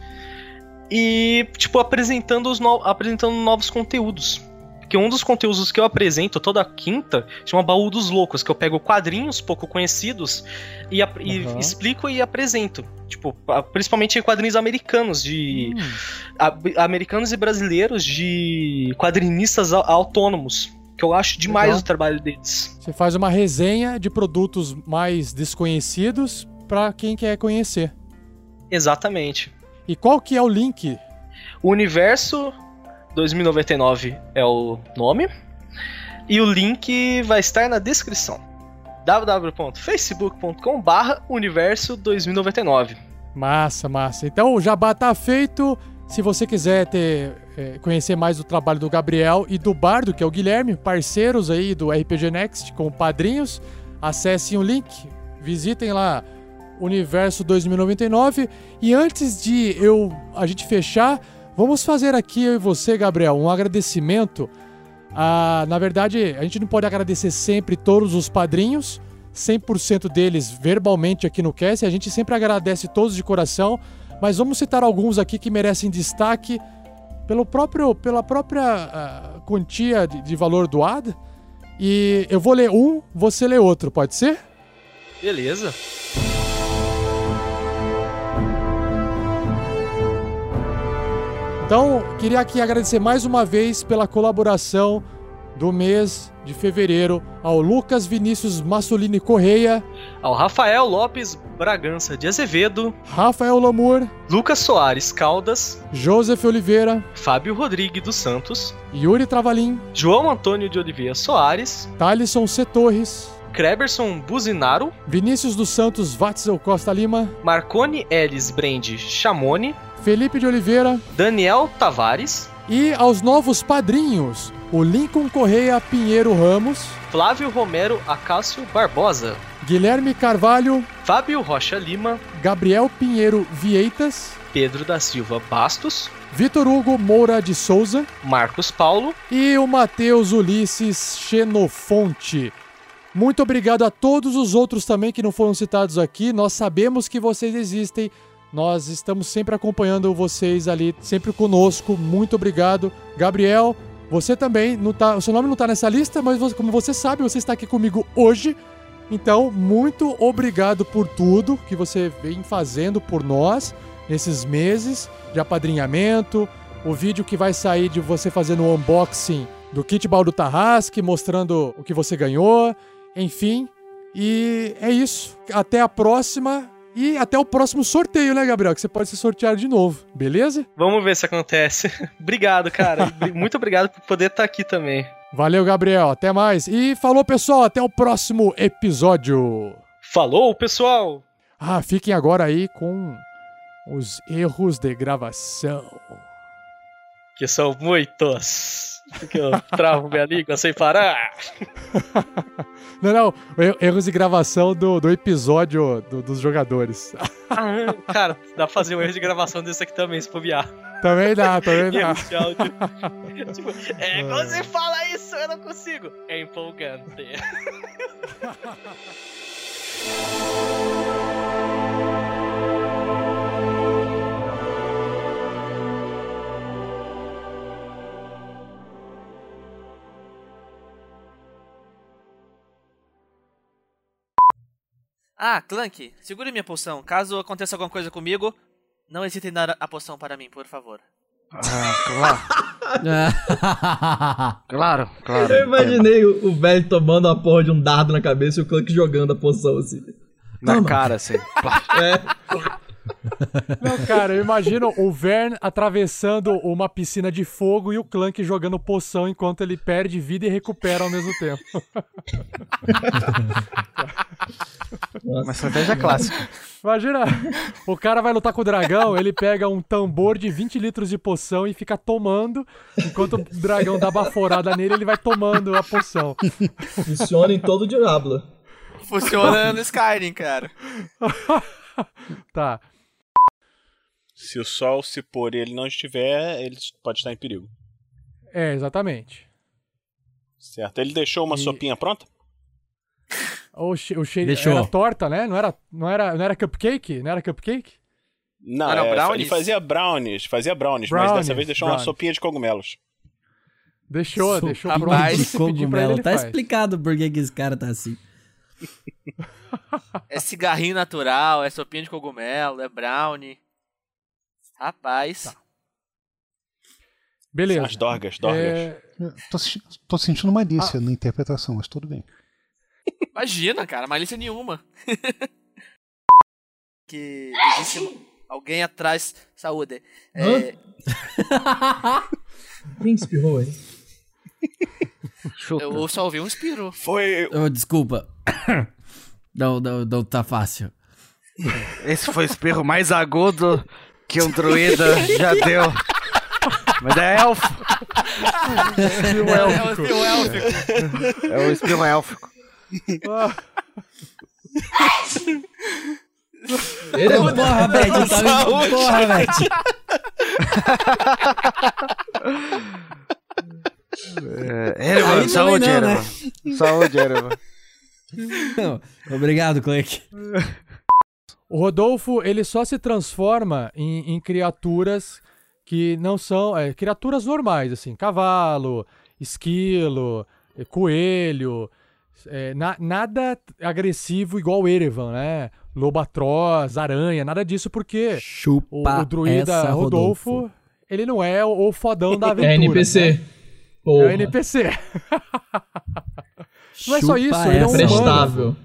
e, tipo, apresentando, os no- apresentando novos conteúdos. Porque um dos conteúdos que eu apresento toda quinta chama Baú dos Loucos, que eu pego quadrinhos pouco conhecidos e, e Aham. explico e apresento. Tipo, pa- principalmente quadrinhos americanos, de. a- americanos e brasileiros de quadrinistas au- autônomos. Que eu acho demais Legal. o trabalho deles. Você faz uma resenha de produtos mais desconhecidos pra quem quer conhecer. Exatamente. E qual que é o link? O Universo 2099 é o nome. E o link vai estar na descrição. www.facebook.com/barra Universo 2099. Massa, massa. Então o jabá tá feito. Se você quiser ter, é, conhecer mais do trabalho do Gabriel e do Bardo, que é o Guilherme, parceiros aí do RPG Next com padrinhos, acessem o link, visitem lá Universo 2099 e antes de eu a gente fechar, vamos fazer aqui eu e você, Gabriel, um agradecimento. a na verdade, a gente não pode agradecer sempre todos os padrinhos, 100% deles verbalmente aqui no cast, a gente sempre agradece todos de coração, mas vamos citar alguns aqui que merecem destaque pelo próprio, pela própria ah, quantia de, de valor doada. E eu vou ler um, você lê outro, pode ser? Beleza. Então, queria aqui agradecer mais uma vez pela colaboração do mês de fevereiro ao Lucas Vinícius Massolini Correia, Ao Rafael Lopes Bragança de Azevedo, Rafael Lamour, Lucas Soares Caldas, Joseph Oliveira, Fábio Rodrigues dos Santos, Yuri Travalim, João Antônio de Oliveira Soares, Thalisson C. Torres, Kreberson Buzinaro, Vinícius dos Santos Watzel Costa Lima, Marcone Ellis Brand Chamone, Felipe de Oliveira Daniel Tavares, e aos novos padrinhos, o Lincoln Correia Pinheiro Ramos, Flávio Romero Acácio Barbosa, Guilherme Carvalho, Fábio Rocha Lima, Gabriel Pinheiro Vieitas, Pedro da Silva Bastos, Vitor Hugo Moura de Souza Marcos Paulo, e o Matheus Ulisses Xenofonte. Muito obrigado a todos os outros também que não foram citados aqui. Nós sabemos que vocês existem. Nós estamos sempre acompanhando vocês ali, sempre conosco. Muito obrigado. Gabriel, você também não tá, o seu nome não tá nessa lista, mas você- como você sabe, você está aqui comigo hoje. Então, muito obrigado por tudo que você vem fazendo por nós nesses meses de apadrinhamento, o vídeo que vai sair de você fazendo o unboxing do kit baldo Tarrasque, mostrando o que você ganhou, enfim. E é isso. Até a próxima e até o próximo sorteio, né, Gabriel? Que você pode ser sorteado de novo, beleza? Vamos ver se acontece. obrigado, cara. Muito obrigado por poder estar aqui também. Valeu, Gabriel. Até mais. E falou, pessoal. Até o próximo episódio. Falou, pessoal! Ah, fiquem agora aí com os erros de gravação. Que são muitos. Porque eu travo minha língua sem parar. Não, não. er- Erros de gravação do, do episódio do- dos jogadores. Ah, cara, dá pra fazer um erro de gravação desse aqui também, se bobear. também dá, também dá. Tipo, é, quando você fala isso, eu não consigo. É empolgante. Ah, Clank, segure minha poção. Caso aconteça alguma coisa comigo, não hesite em dar a poção para mim, por favor. Ah, claro. claro, claro. Eu imaginei o, o velho tomando a porra de um dardo na cabeça e o Clank jogando a poção assim. Na Toma. cara, assim. É. Não, cara, eu imagino o Vern atravessando uma piscina de fogo e o Clank jogando poção enquanto ele perde vida e recupera ao mesmo tempo. Uma estratégia clássica. Imagina, o cara vai lutar com o dragão, ele pega um tambor de 20 litros de poção e fica tomando, enquanto o dragão dá baforada nele, ele vai tomando a poção. Funciona em todo Diablo. Funciona no Skyrim, cara. tá. Se o sol se pôr e ele não estiver, ele pode estar em perigo. É, exatamente. Certo. Ele deixou uma sopinha pronta? O, che o cheiro Deixou. era torta, né? Não era, não, era, não era cupcake? Não era cupcake? Não, não, é, brownies? ele fazia brownies, fazia brownies, mas Brownies, dessa vez deixou uma brownies. sopinha de cogumelos. Deixou, deixou Sopinha pronto. de cogumelo. ele Tá faz. explicado por que que esse cara tá assim. É cigarrinho natural, é sopinha de cogumelo, é brownie. Rapaz. Tá. Beleza. As dorgas, dorgas. É, Tô, tô sentindo malícia na interpretação, mas tudo bem. Imagina, cara, malícia nenhuma. que existe alguém atrás. Saúde. É, Quem espirrou aí? eu só ouvi um espirro. Foi. Oh, desculpa. Não, não, não tá fácil. Esse foi o espirro mais agudo que um druida já deu. Mas é elfo. É o espirro élfico. É o espirro élfico. Ele é Porra, Beth, tá Saúde. Porra, Beth. É, Erevan, Aí saúde, não, né? Erevan. Saúde, Erevan. Não, Obrigado, Clank. O Rodolfo, ele só se transforma em, em criaturas que não são. é, criaturas normais, assim. Cavalo, esquilo, é, coelho. é, na- nada agressivo igual o Erevan, né? Lobo atroz, aranha, nada disso, porque o, Chupa o druida essa, Rodolfo, Rodolfo. ele não é o, o fodão da aventura. É NPC. né? É o NPC. não é só isso, ele é um essa, humano.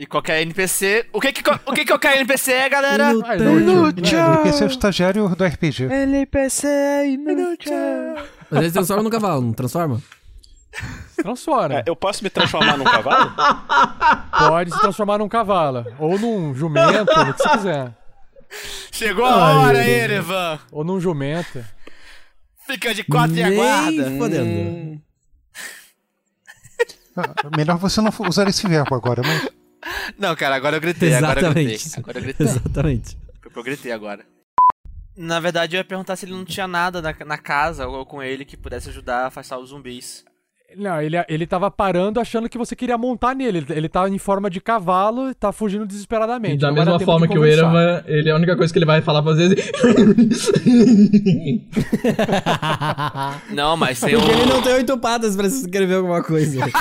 E qualquer NPC. O que que, o que, que qualquer NPC é, galera? Inútil. Esse é o estagiário do RPG. NPC inútil. Mas ele transforma no cavalo, não transforma? Transforma. É, eu posso me transformar num cavalo? Pode se transformar num cavalo. Ou num jumento, no que você quiser. Chegou a hora, Erevan. Ou num jumento. Fica de quatro e Nem aguarda. fodendo. Ah, melhor você não usar esse verbo agora, mas. Não, cara, agora eu gritei. Agora eu gritei. Exatamente. Agora eu gritei. Exatamente. Eu gritei agora. Na verdade, eu ia perguntar se ele não tinha nada na, na casa ou com ele que pudesse ajudar a afastar os zumbis. Não, ele, ele tava parando achando que você queria montar nele. Ele, ele tá em forma de cavalo e tá fugindo desesperadamente. E da mesma forma que o. Erevan, ele a única coisa que ele vai falar pra vocês é. Não, mas tem Porque ele um. não tem oito patas pra escrever alguma coisa.